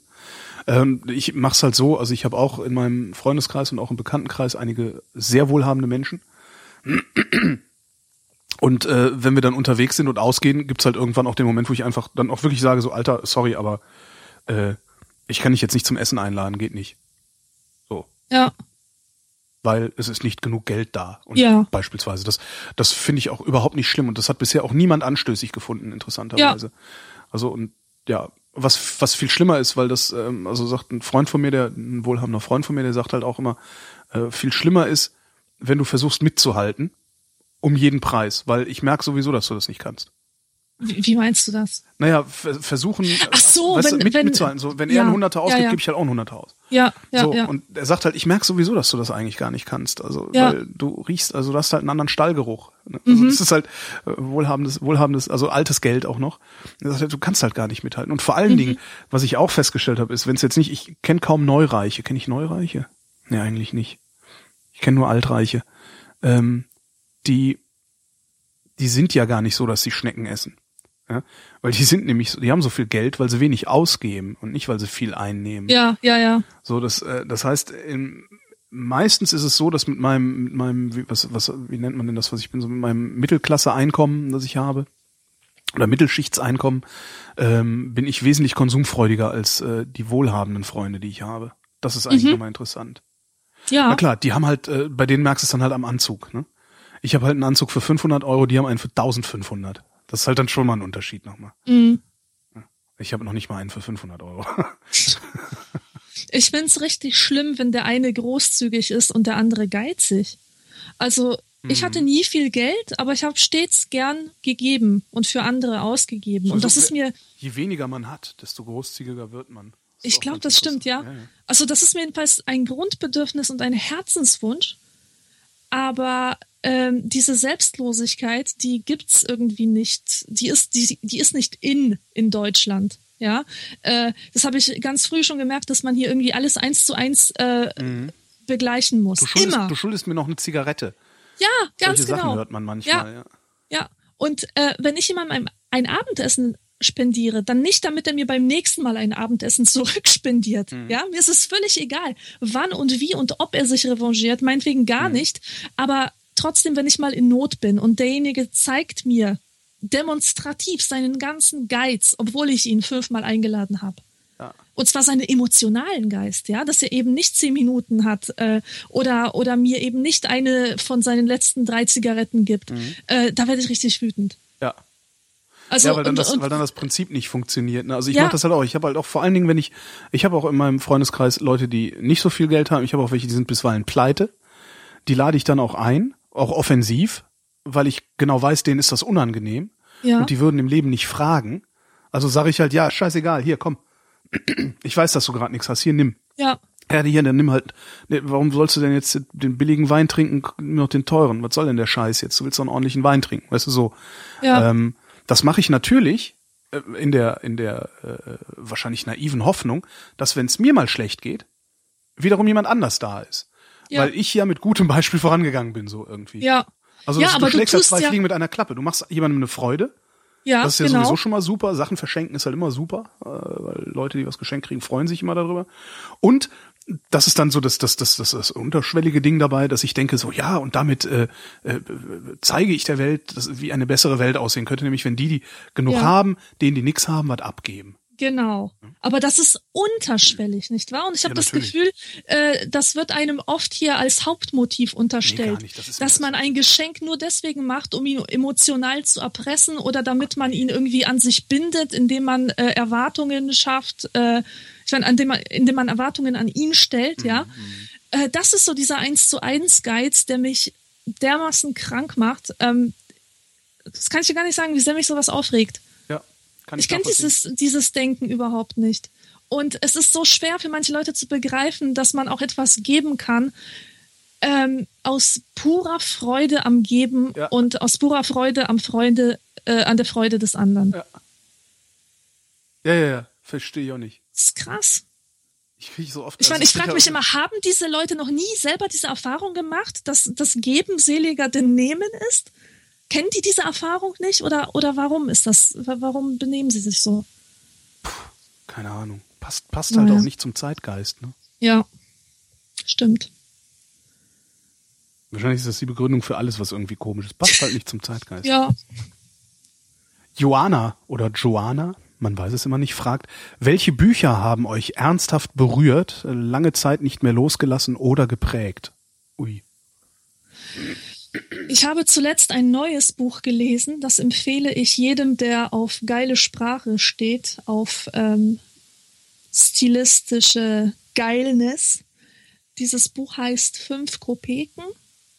Ähm, ich mache es halt so, also ich habe auch in meinem Freundeskreis und auch im Bekanntenkreis einige sehr wohlhabende Menschen. Und äh, wenn wir dann unterwegs sind und ausgehen, gibt's halt irgendwann auch den Moment, wo ich einfach dann auch wirklich sage, so Alter, sorry, aber äh, ich kann dich jetzt nicht zum Essen einladen, geht nicht. So, Ja, weil es ist nicht genug Geld da. Und Ja. beispielsweise, das, das finde ich auch überhaupt nicht schlimm und das hat bisher auch niemand anstößig gefunden, interessanterweise. Also und ja, was, was viel schlimmer ist, weil das, ähm, also sagt ein Freund von mir, der, ein wohlhabender Freund von mir, der sagt halt auch immer, äh, viel schlimmer ist, wenn du versuchst mitzuhalten, um jeden Preis, weil ich merke sowieso, dass du das nicht kannst. wie, wie meinst du das? Naja, ver versuchen, Ach so, weißt du, wenn- mit, wenn- mitzuhalten. So, wenn ja, er einen Hunderter ja, ausgibt, ja. gebe ich halt auch einen Hunderter aus. Ja, ja, so, ja. und er sagt halt, ich merke sowieso, dass du das eigentlich gar nicht kannst. Also, Ja. weil du riechst, also du hast halt einen anderen Stallgeruch. ne? Also Mhm. das ist halt äh, wohlhabendes, wohlhabendes, also altes Geld auch noch. Er sagt halt, du kannst halt gar nicht mithalten. Und vor allen Mhm. Dingen, was ich auch festgestellt habe, ist, wenn es jetzt nicht, ich kenne kaum Neureiche. Kenne ich Neureiche? Nee, eigentlich nicht. Ich kenne nur Altreiche. Ähm, die, die sind ja gar nicht so, dass sie Schnecken essen. Ja? Weil die sind nämlich, so, die haben so viel Geld, weil sie wenig ausgeben und nicht, weil sie viel einnehmen. ja, ja, ja. So, das, äh, das heißt, in, meistens ist es so, dass mit meinem, mit meinem, wie, was, was, wie nennt man denn das, was ich bin, so mit meinem Mittelklasse-Einkommen, das ich habe, oder Mittelschichtseinkommen, ähm, bin ich wesentlich konsumfreudiger als äh, die wohlhabenden Freunde, die ich habe. Das ist eigentlich nochmal interessant. Ja, Na klar, die haben halt, äh, bei denen merkst du es dann halt am Anzug. Ne? Ich habe halt einen Anzug für 500 Euro, die haben einen für 1500. Das ist halt dann schon mal ein Unterschied nochmal. mhm. Ich habe noch nicht mal einen für 500 Euro. ich find's richtig schlimm, wenn der eine großzügig ist und der andere geizig. Also ich Mhm. hatte nie viel Geld, aber ich habe stets gern gegeben und für andere ausgegeben. Und das ist mir, Je weniger man hat, desto großzügiger wird man. Ich glaube, das stimmt, ja. ja. Also das ist mir jedenfalls ein Grundbedürfnis und ein Herzenswunsch. Aber ähm, diese Selbstlosigkeit, die gibt's irgendwie nicht. Die ist, die, die ist nicht in in Deutschland. Ja, äh, das habe ich ganz früh schon gemerkt, dass man hier irgendwie alles eins zu eins äh, mhm. begleichen muss. Du schuldest, Immer. du schuldest mir noch eine Zigarette. Ja, ganz Solche genau. Sachen hört man manchmal. Ja, ja. ja. Und äh, wenn ich jemandem ein, ein Abendessen spendiere, dann nicht, damit er mir beim nächsten Mal ein Abendessen zurückspendiert. Mhm. Ja, mir ist es völlig egal, wann und wie und ob er sich revanchiert, meinetwegen gar mhm. nicht. Aber trotzdem, wenn ich mal in Not bin und derjenige zeigt mir demonstrativ seinen ganzen Geiz, obwohl ich ihn fünfmal eingeladen habe. Ja. Und zwar seinen emotionalen Geist, ja, dass er eben nicht zehn Minuten hat äh, oder oder mir eben nicht eine von seinen letzten drei Zigaretten gibt. Mhm. Äh, da werde ich richtig wütend. Ja. Also, ja, weil dann, und, das, und, weil dann das Prinzip nicht funktioniert. Ne? Also ich ja. mache das halt auch. Ich habe halt auch vor allen Dingen, wenn ich, ich habe auch in meinem Freundeskreis Leute, die nicht so viel Geld haben. Ich habe auch welche, die sind bisweilen pleite. Die lade ich dann auch ein, auch offensiv, weil ich genau weiß, denen ist das unangenehm. Ja. Und die würden im Leben nicht fragen. Also sage ich halt, ja, scheißegal, hier, komm. Ich weiß, dass du gerade nichts hast, hier, nimm. Ja. Ja, hier, dann nimm halt. Ne, warum sollst du denn jetzt den billigen Wein trinken, noch den teuren? Was soll denn der Scheiß jetzt? Du willst doch einen ordentlichen Wein trinken, weißt du so. Ja. Ähm, das mache ich natürlich äh, in der in der äh, wahrscheinlich naiven Hoffnung, dass wenn es mir mal schlecht geht, wiederum jemand anders da ist. Ja. Weil ich ja mit gutem Beispiel vorangegangen bin, so irgendwie. Ja. Also ja, du schlägst ja zwei Fliegen mit einer Klappe. Du machst jemandem eine Freude. Ja, das ist ja genau. sowieso schon mal super. Sachen verschenken ist halt immer super, äh, weil Leute, die was geschenkt kriegen, freuen sich immer darüber. Und das ist dann so das, das, das, das, das unterschwellige Ding dabei, dass ich denke so, ja, und damit äh, äh, zeige ich der Welt, dass, wie eine bessere Welt aussehen könnte, nämlich wenn die, die genug Ja. haben, denen, die nix haben, was abgeben. Genau. Aber das ist unterschwellig, nicht wahr? Und ich habe Ja, das. Gefühl, äh, das wird einem oft hier als Hauptmotiv unterstellt, Nee. Das dass man ein Geschenk nur deswegen macht, um ihn emotional zu erpressen oder damit man ihn irgendwie an sich bindet, indem man äh, Erwartungen schafft, äh, ich meine, indem man, indem man Erwartungen an ihn stellt, ja. Mhm. Äh, das ist so dieser eins zu eins Geiz, der mich dermaßen krank macht. Ähm, das kann ich dir gar nicht sagen, wie sehr mich sowas aufregt. Ja, kann Ich kenne nachvollziehen. dieses, dieses Denken überhaupt nicht. Und es ist so schwer für manche Leute zu begreifen, dass man auch etwas geben kann, ähm, aus purer Freude am Geben Ja. und aus purer Freude am Freude, äh, an der Freude des anderen. Ja. Ja, ja, ja, verstehe ich auch nicht. Das ist krass. Ich kriege so oft. Ich also ich frage mich immer, haben diese Leute noch nie selber diese Erfahrung gemacht, dass das Geben seliger denn Nehmen ist? Kennen die diese Erfahrung nicht oder, oder warum ist das, wa- warum benehmen sie sich so? Keine Ahnung. Passt, passt halt Naja. auch nicht zum Zeitgeist, ne? Ja, stimmt. Wahrscheinlich ist das die Begründung für alles, was irgendwie komisch ist. Passt halt nicht zum Zeitgeist. Ja, Joanna oder Joanna, man weiß es immer nicht, fragt, welche Bücher haben euch ernsthaft berührt, lange Zeit nicht mehr losgelassen oder geprägt? Ui. Ich habe zuletzt ein neues Buch gelesen, das empfehle ich jedem, der auf geile Sprache steht, auf ähm, stilistische Geilness. Dieses Buch heißt Fünf Kopeken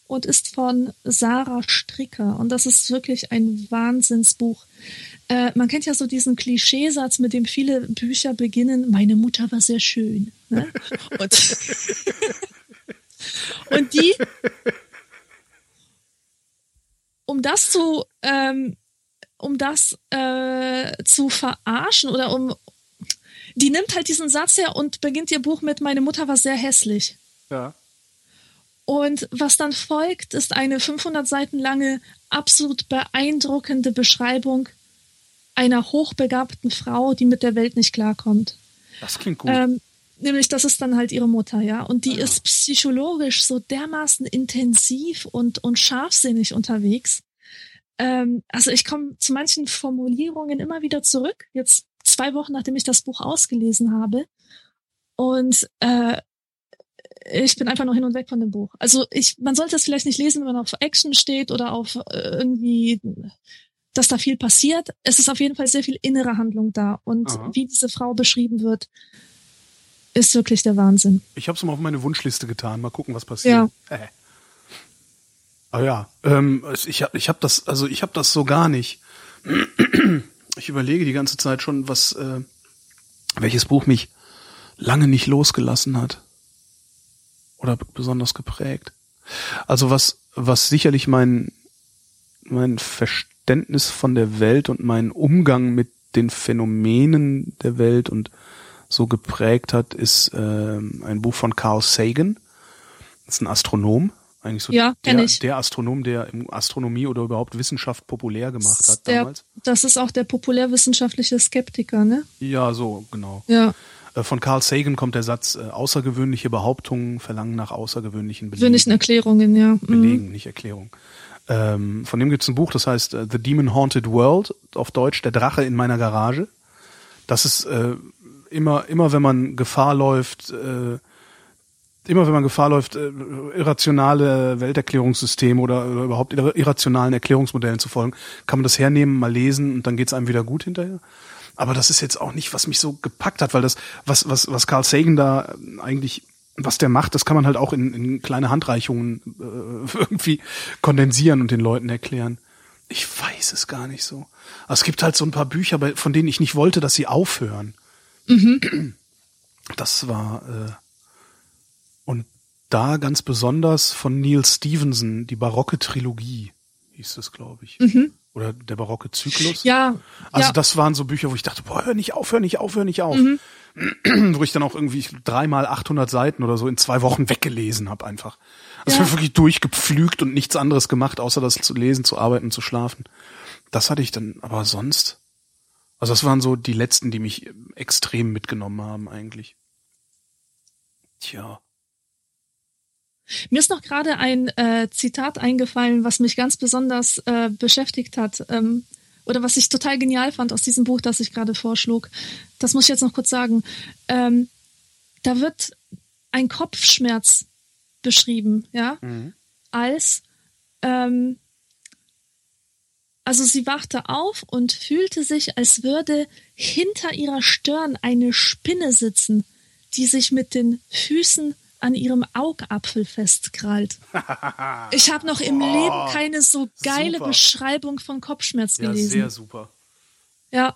und ist von Sarah Stricker. Und das ist wirklich ein Wahnsinnsbuch. Äh, man kennt ja so diesen Klischeesatz, mit dem viele Bücher beginnen, meine Mutter war sehr schön. Ne? Und, und die um das zu, ähm, um das äh, zu verarschen oder um, die nimmt halt diesen Satz her und beginnt ihr Buch mit Meine Mutter war sehr hässlich. Ja. Und was dann folgt, ist eine 500 Seiten lange, absolut beeindruckende Beschreibung einer hochbegabten Frau, die mit der Welt nicht klarkommt. Das klingt gut. Ähm, nämlich, das ist dann halt ihre Mutter, ja. Und die ja. ist psychologisch so dermaßen intensiv und, und scharfsinnig unterwegs. Ähm, also ich komme zu manchen Formulierungen immer wieder zurück, jetzt zwei Wochen, nachdem ich das Buch ausgelesen habe. Und äh, ich bin einfach noch hin und weg von dem Buch. Also ich, man sollte es vielleicht nicht lesen, wenn man auf Action steht oder auf äh, irgendwie, dass da viel passiert. Es ist auf jeden Fall sehr viel innere Handlung da. Und Aha. wie diese Frau beschrieben wird, ist wirklich der Wahnsinn. Ich habe es mal auf meine Wunschliste getan. Mal gucken, was passiert. Äh. Aber ja, ähm, ich habe ich hab das, also ich habe das so gar nicht. Ich überlege die ganze Zeit schon, was, äh, welches Buch mich lange nicht losgelassen hat. Oder besonders geprägt. Also was, was sicherlich mein, mein Verständnis von der Welt und mein Umgang mit den Phänomenen der Welt und so geprägt hat, ist äh, ein Buch von Carl Sagan. Das ist ein Astronom, eigentlich so Ja, der, ich. der Astronom, der Astronomie oder überhaupt Wissenschaft populär gemacht hat Der, damals. das ist auch der populärwissenschaftliche Skeptiker, ne? Ja, so, genau. Ja. Äh, Von Carl Sagan kommt der Satz, äh, außergewöhnliche Behauptungen verlangen nach außergewöhnlichen Belegen. Wünschen Erklärungen, ja. Mhm. Belegen, nicht Erklärung. Ähm, von dem gibt's ein Buch, das heißt äh, The Demon Haunted World, auf Deutsch Der Drache in meiner Garage. Das ist äh, immer, immer wenn man Gefahr läuft, äh, immer wenn man Gefahr läuft, irrationale Welterklärungssysteme oder, oder überhaupt irra- irrationalen Erklärungsmodellen zu folgen, kann man das hernehmen, mal lesen und dann geht's einem wieder gut hinterher. Aber das ist jetzt auch nicht, was mich so gepackt hat, weil das, was, was, was Carl Sagan da eigentlich, was der macht, das kann man halt auch in, in kleine Handreichungen äh, irgendwie kondensieren und den Leuten erklären. Ich weiß es gar nicht so. Es gibt halt so ein paar Bücher, von denen ich nicht wollte, dass sie aufhören. Das war äh, und da ganz besonders von Neil Stevenson die barocke Trilogie hieß das, glaube ich, oder der barocke Zyklus. Ja, Also ja. das waren so Bücher, wo ich dachte, boah, hör nicht auf, hör nicht auf, hör nicht auf. Mhm. wo ich dann auch irgendwie dreimal 800 Seiten oder so in zwei Wochen weggelesen habe einfach. Also Ja. wirklich durchgepflügt und nichts anderes gemacht, außer das zu lesen, zu arbeiten, zu schlafen. Das hatte ich dann, aber sonst. Also das waren so die letzten, die mich extrem mitgenommen haben eigentlich. Tja. Mir ist noch gerade ein äh, Zitat eingefallen, was mich ganz besonders äh, beschäftigt hat ähm, oder was ich total genial fand aus diesem Buch, das ich gerade vorschlug. Das muss ich jetzt noch kurz sagen. Ähm, da wird ein Kopfschmerz beschrieben, ja, als ähm, also sie wachte auf und fühlte sich, als würde hinter ihrer Stirn eine Spinne sitzen, die sich mit den Füßen an ihrem Augapfel festkrallt. Ich habe noch im Leben keine so geile super. Beschreibung von Kopfschmerz Ja, gelesen. sehr super. Ja,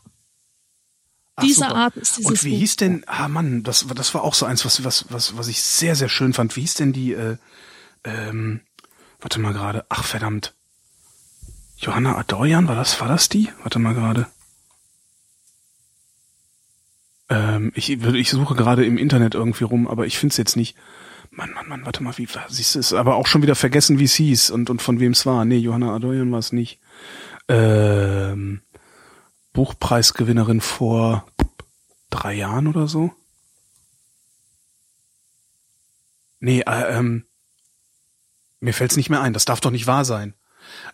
Ach, Dieser super. Art ist dieses Und wie Buch. hieß denn, ah Mann, das, war- das war auch so eins, was, was, was, was ich sehr, sehr schön fand. Wie hieß denn die, äh, ähm, warte mal gerade, ach verdammt. Johanna Adorjan, war das, war das die? Warte mal gerade. Ähm, ich, ich suche gerade im Internet irgendwie rum, aber ich finde es jetzt nicht. Mann, Mann, Mann, warte mal, wie, siehst du es, aber auch schon wieder vergessen, wie es hieß und, und von wem es war. Nee, Johanna Adorjan war es nicht. Ähm, Buchpreisgewinnerin vor drei Jahren oder so. Nee, äh, ähm, mir fällt's nicht mehr ein. Das darf doch nicht wahr sein.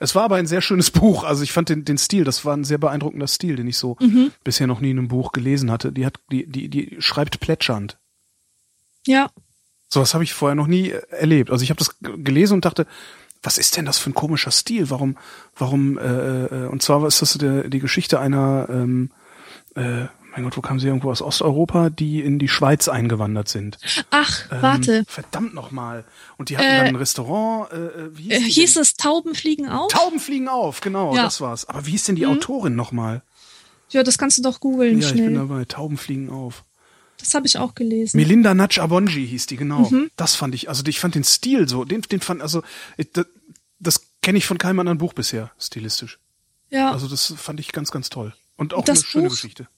Es war aber ein sehr schönes Buch. Also ich fand den, den Stil, das war ein sehr beeindruckender Stil, den ich so bisher noch nie in einem Buch gelesen hatte. Die hat, die, die, die schreibt plätschernd. ja, Sowas habe ich vorher noch nie äh, erlebt. Also ich habe das gelesen und dachte, was ist denn das für ein komischer Stil? Warum, warum, äh, äh, und zwar ist das die, die Geschichte einer, ähm, äh, mein Gott, wo kam sie irgendwo aus Osteuropa, die in die Schweiz eingewandert sind. ach, Ähm, warte. Verdammt nochmal. Und die hatten Äh, dann ein Restaurant, äh, äh, wie Äh, hieß, die hieß es Tauben fliegen auf? Tauben fliegen auf, genau, Ja. das war's. Aber wie hieß denn die Mhm. Autorin nochmal? Ja, das kannst du doch googeln Ja, ich bin schnell. dabei. Tauben fliegen auf. Das habe ich auch gelesen. Melinda Natsch Abonji hieß die, genau. Mhm. Das fand ich, also ich fand den Stil so, den, den fand, also ich, das, das kenne ich von keinem anderen Buch bisher, stilistisch. ja, Also das fand ich ganz, ganz toll. Und auch Das eine schöne Buch- Geschichte.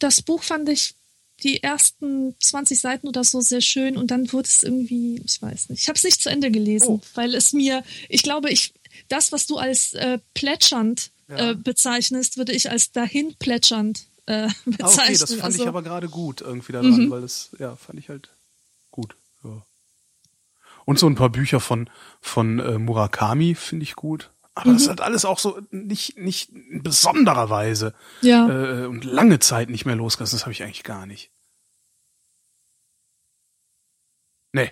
Das Buch fand ich die ersten 20 Seiten oder so sehr schön und dann wurde es irgendwie, ich weiß nicht, ich habe es nicht zu Ende gelesen, Oh. weil es mir, ich glaube, ich das, was du als äh, plätschernd äh, bezeichnest, würde ich als dahin plätschernd äh, bezeichnen. Ah, okay, das fand also, ich aber gerade gut irgendwie daran, Mhm. weil das, ja, fand ich halt gut. Ja. Und so ein paar Bücher von, von äh, Murakami finde ich gut. Aber Mhm. das hat alles auch so nicht, nicht in besonderer Weise ja, äh, und lange Zeit nicht mehr losgelassen. Das habe ich eigentlich gar nicht. Nee.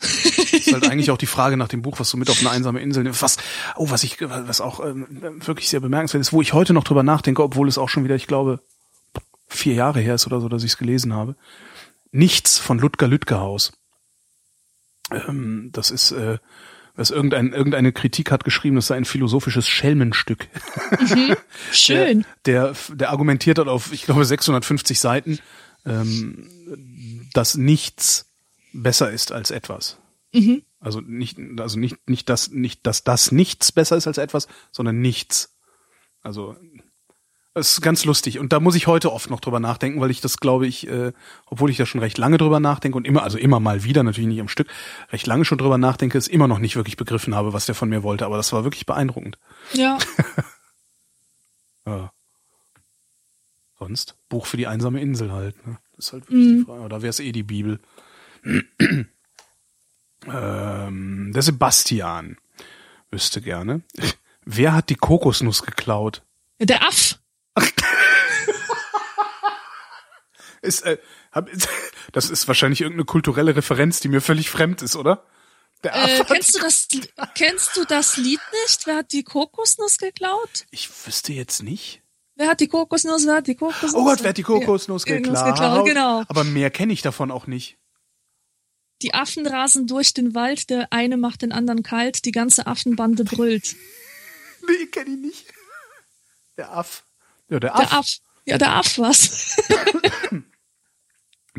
ist halt eigentlich auch die Frage nach dem Buch, was du mit auf eine einsame Insel nimmst. Was, oh, was ich, was auch ähm, wirklich sehr bemerkenswert ist, wo ich heute noch drüber nachdenke, obwohl es auch schon wieder, ich glaube, vier Jahre her ist oder so, dass ich es gelesen habe. Nichts von Ludger Lütgehaus. Ähm, das ist, äh, was irgendein, irgendeine Kritik hat geschrieben, das sei ein philosophisches Schelmenstück. schön. Der, der, der argumentiert hat auf, ich glaube, 650 Seiten, ähm, dass nichts besser ist als etwas. Mhm. Also nicht, also nicht, nicht das, nicht, dass das nichts besser ist als etwas, sondern nichts. Also es ist ganz lustig und da muss ich heute oft noch drüber nachdenken, weil ich das glaube ich, äh, obwohl ich da schon recht lange drüber nachdenke und immer, also immer mal wieder, natürlich nicht am Stück, recht lange schon drüber nachdenke, es immer noch nicht wirklich begriffen habe, was der von mir wollte, aber das war wirklich beeindruckend. Ja. Ja. Sonst Buch für die einsame Insel halt. Ne? Das ist halt wirklich die Frage. Oder wäre es eh die Bibel? ähm, der Sebastian wüsste gerne. Wer hat die Kokosnuss geklaut? Der Aff. Ist, äh, hab, das ist wahrscheinlich irgendeine kulturelle Referenz, die mir völlig fremd ist, oder? Äh, kennst du das, kennst du das Lied nicht? Wer hat die Kokosnuss geklaut? Ich wüsste jetzt nicht. Wer hat die Kokosnuss? Wer hat die Kokosnuss? Oh Gott, wer hat die Kokosnuss Ja, geklaut? geklaut? Genau. Aber mehr kenne ich davon auch nicht. Die Affen rasen durch den Wald, der eine macht den anderen kalt, die ganze Affenbande brüllt. Nee, kenne ich nicht. Der Aff. Ja, der Aff. Der Aff. Ja, der Aff was.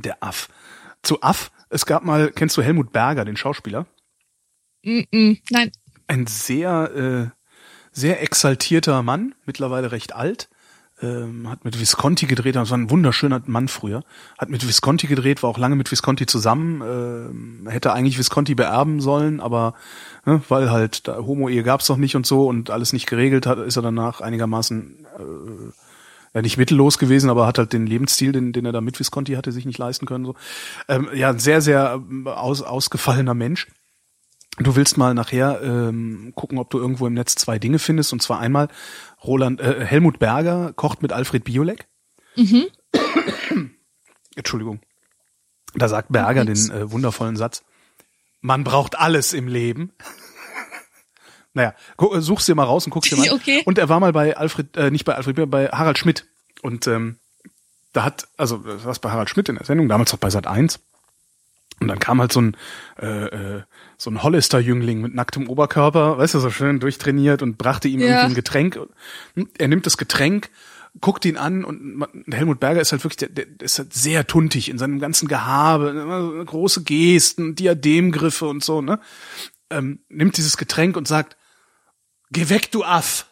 Der Aff. Zu Aff, es gab mal, kennst du Helmut Berger, den Schauspieler? Mm -mm. Nein. Ein sehr, äh, sehr exaltierter Mann, mittlerweile recht alt. Ähm, hat mit Visconti gedreht, das war ein wunderschöner Mann früher. Hat mit Visconti gedreht, war auch lange mit Visconti zusammen. Ähm, hätte eigentlich Visconti beerben sollen, aber ne, weil halt Homo-Ehe gab's noch nicht und so und alles nicht geregelt hat, ist er danach einigermaßen äh, ja, nicht mittellos gewesen, aber hat halt den Lebensstil, den, den er da mit Visconti hatte, sich nicht leisten können. So. Ähm, ja, ein sehr, sehr ähm, aus, ausgefallener Mensch. Du willst mal nachher ähm, gucken, ob du irgendwo im Netz zwei Dinge findest. Und zwar einmal Roland äh, Helmut Berger kocht mit Alfred Biolek. Entschuldigung. Da sagt Berger den äh, wundervollen Satz: Man braucht alles im Leben. naja, äh, such's dir mal raus und guck's dir mal. an. Okay. Und er war mal bei Alfred, äh, nicht bei Alfred, Biolek, bei Harald Schmidt. Und ähm, da hat, also das war bei Harald Schmidt in der Sendung, damals auch bei Sat 1. Und dann kam halt so ein äh, äh, so ein Hollister-Jüngling mit nacktem Oberkörper, weißt du, so schön durchtrainiert und brachte ihm Ja. irgendwie ein Getränk. Er nimmt das Getränk, guckt ihn an und Helmut Berger ist halt wirklich, der, der ist halt sehr tuntig in seinem ganzen Gehabe, große Gesten, Diademgriffe und so, ne? Ähm, nimmt dieses Getränk und sagt, geh weg, du Aff.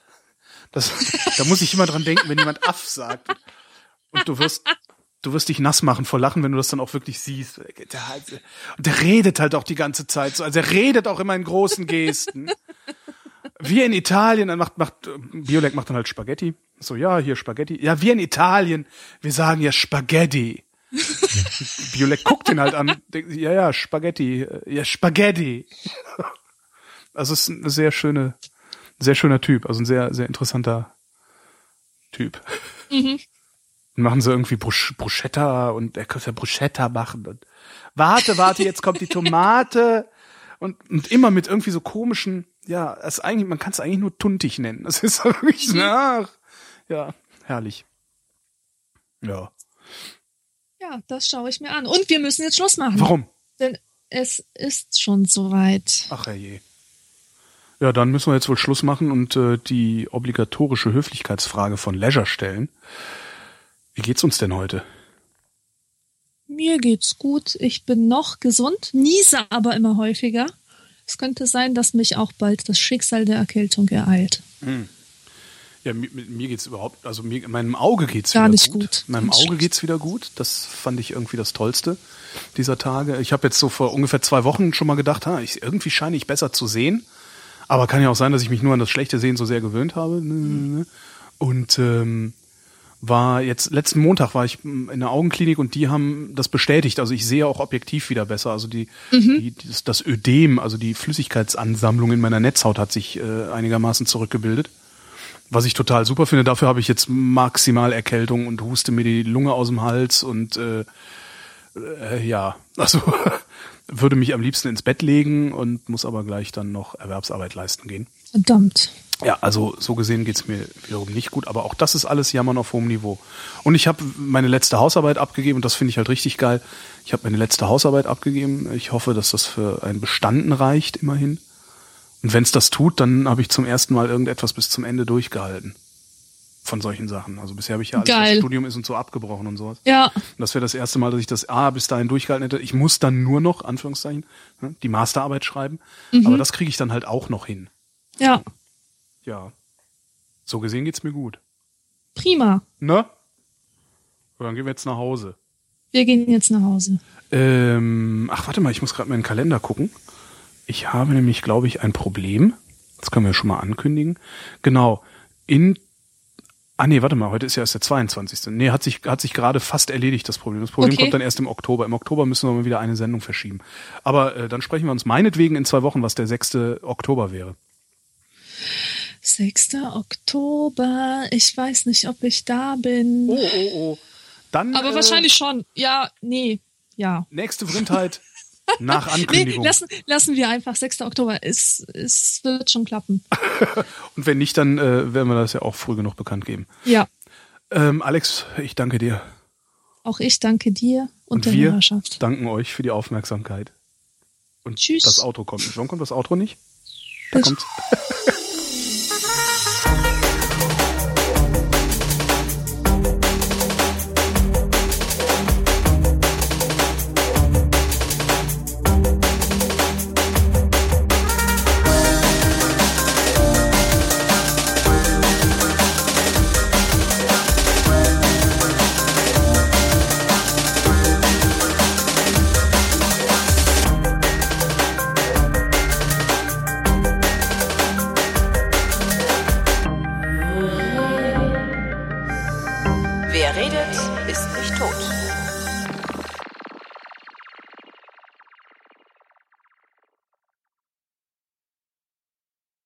Das, da muss ich immer dran denken, wenn jemand Aff sagt. Und du wirst, du wirst dich nass machen vor Lachen, wenn du das dann auch wirklich siehst. Der, und der redet halt auch die ganze Zeit so. Also er redet auch immer in großen Gesten. Wir in Italien, dann macht, macht, Biolek macht dann halt Spaghetti. So, ja, hier Spaghetti. Ja, wir in Italien, wir sagen ja Spaghetti. Biolek guckt ihn halt an, denkt, ja, ja, Spaghetti, ja, Spaghetti. Also es ist ein sehr schöne, sehr schöner Typ, also ein sehr, sehr interessanter Typ. Mhm. Dann machen sie irgendwie Brusch, Bruschetta und er könnte ja Bruschetta machen und warte, warte, jetzt kommt die Tomate und, und immer mit irgendwie so komischen, ja, es eigentlich, man kann es eigentlich nur tuntig nennen. Das ist wirklich, ach, ja, herrlich. Ja. Ja, das schaue ich mir an. Und wir müssen jetzt Schluss machen. Warum? Denn es ist schon soweit. Ach herrje. Ja, dann müssen wir jetzt wohl Schluss machen und äh, die obligatorische Höflichkeitsfrage von Leisure stellen. Wie geht's uns denn heute? Mir geht's gut. Ich bin noch gesund, niese aber immer häufiger. Es könnte sein, dass mich auch bald das Schicksal der Erkältung ereilt. Ja, mir, mir geht's überhaupt, also mir, meinem Auge geht's Gar wieder nicht gut. gut. Meinem Ganz Auge schlecht. geht's wieder gut. Das fand ich irgendwie das Tollste dieser Tage. Ich habe jetzt so vor ungefähr zwei Wochen schon mal gedacht, ha, ich, irgendwie scheine ich besser zu sehen. Aber kann ja auch sein, dass ich mich nur an das schlechte Sehen so sehr gewöhnt habe. Und ähm, war jetzt letzten Montag war ich in der Augenklinik und die haben das bestätigt. Also ich sehe auch objektiv wieder besser. Also die, die das, das Ödem, also die Flüssigkeitsansammlung in meiner Netzhaut hat sich äh, einigermaßen zurückgebildet. Was ich total super finde. Dafür habe ich jetzt maximal Erkältung und huste mir die Lunge aus dem Hals und äh, äh, ja, also würde mich am liebsten ins Bett legen und muss aber gleich dann noch Erwerbsarbeit leisten gehen. Verdammt. Ja, also so gesehen geht's mir wiederum nicht gut, aber auch das ist alles Jammern auf hohem Niveau. Und ich habe meine letzte Hausarbeit abgegeben und das finde ich halt richtig geil. Ich habe meine letzte Hausarbeit abgegeben. Ich hoffe, dass das für ein Bestanden reicht, immerhin. Und wenn's das tut, dann habe ich zum ersten Mal irgendetwas bis zum Ende durchgehalten. von solchen Sachen. Also bisher habe ich ja alles, Geil. was Studium ist und so abgebrochen und sowas. Ja, Und das wäre das erste Mal, dass ich das A bis dahin durchgehalten hätte. Ich muss dann nur noch, Anführungszeichen, ne, die Masterarbeit schreiben. Mhm. Aber das kriege ich dann halt auch noch hin. ja, Ja. So gesehen geht's mir gut. prima. Ne? Dann gehen wir jetzt nach Hause. Wir gehen jetzt nach Hause. Ähm, ach, warte mal, ich muss gerade meinen Kalender gucken. Ich habe nämlich, glaube ich, ein Problem. Das können wir schon mal ankündigen. Genau. In Ah nee, warte mal, heute ist ja erst der 22. Nee, hat sich hat sich gerade fast erledigt das Problem. Das Problem Okay. kommt dann erst im Oktober. Im Oktober müssen wir mal wieder eine Sendung verschieben. Aber äh, dann sprechen wir uns meinetwegen in zwei Wochen, was der 6. Oktober wäre. 6. Oktober. Ich weiß nicht, ob ich da bin. Oh, oh, oh. Dann Aber äh, wahrscheinlich schon. Ja, nee, ja. nächste Vrindheit nach Nee, Ankündigung. lassen, lassen wir einfach 6. Oktober. Es, es wird schon klappen. Und wenn nicht, dann äh, werden wir das ja auch früh genug bekannt geben. Ja, Ähm, Alex, ich danke dir. auch ich danke dir und, Und der wir Hörerschaft. danken euch für die Aufmerksamkeit. Und Tschüss. das Outro kommt. Warum kommt das Outro nicht? Da kommt's.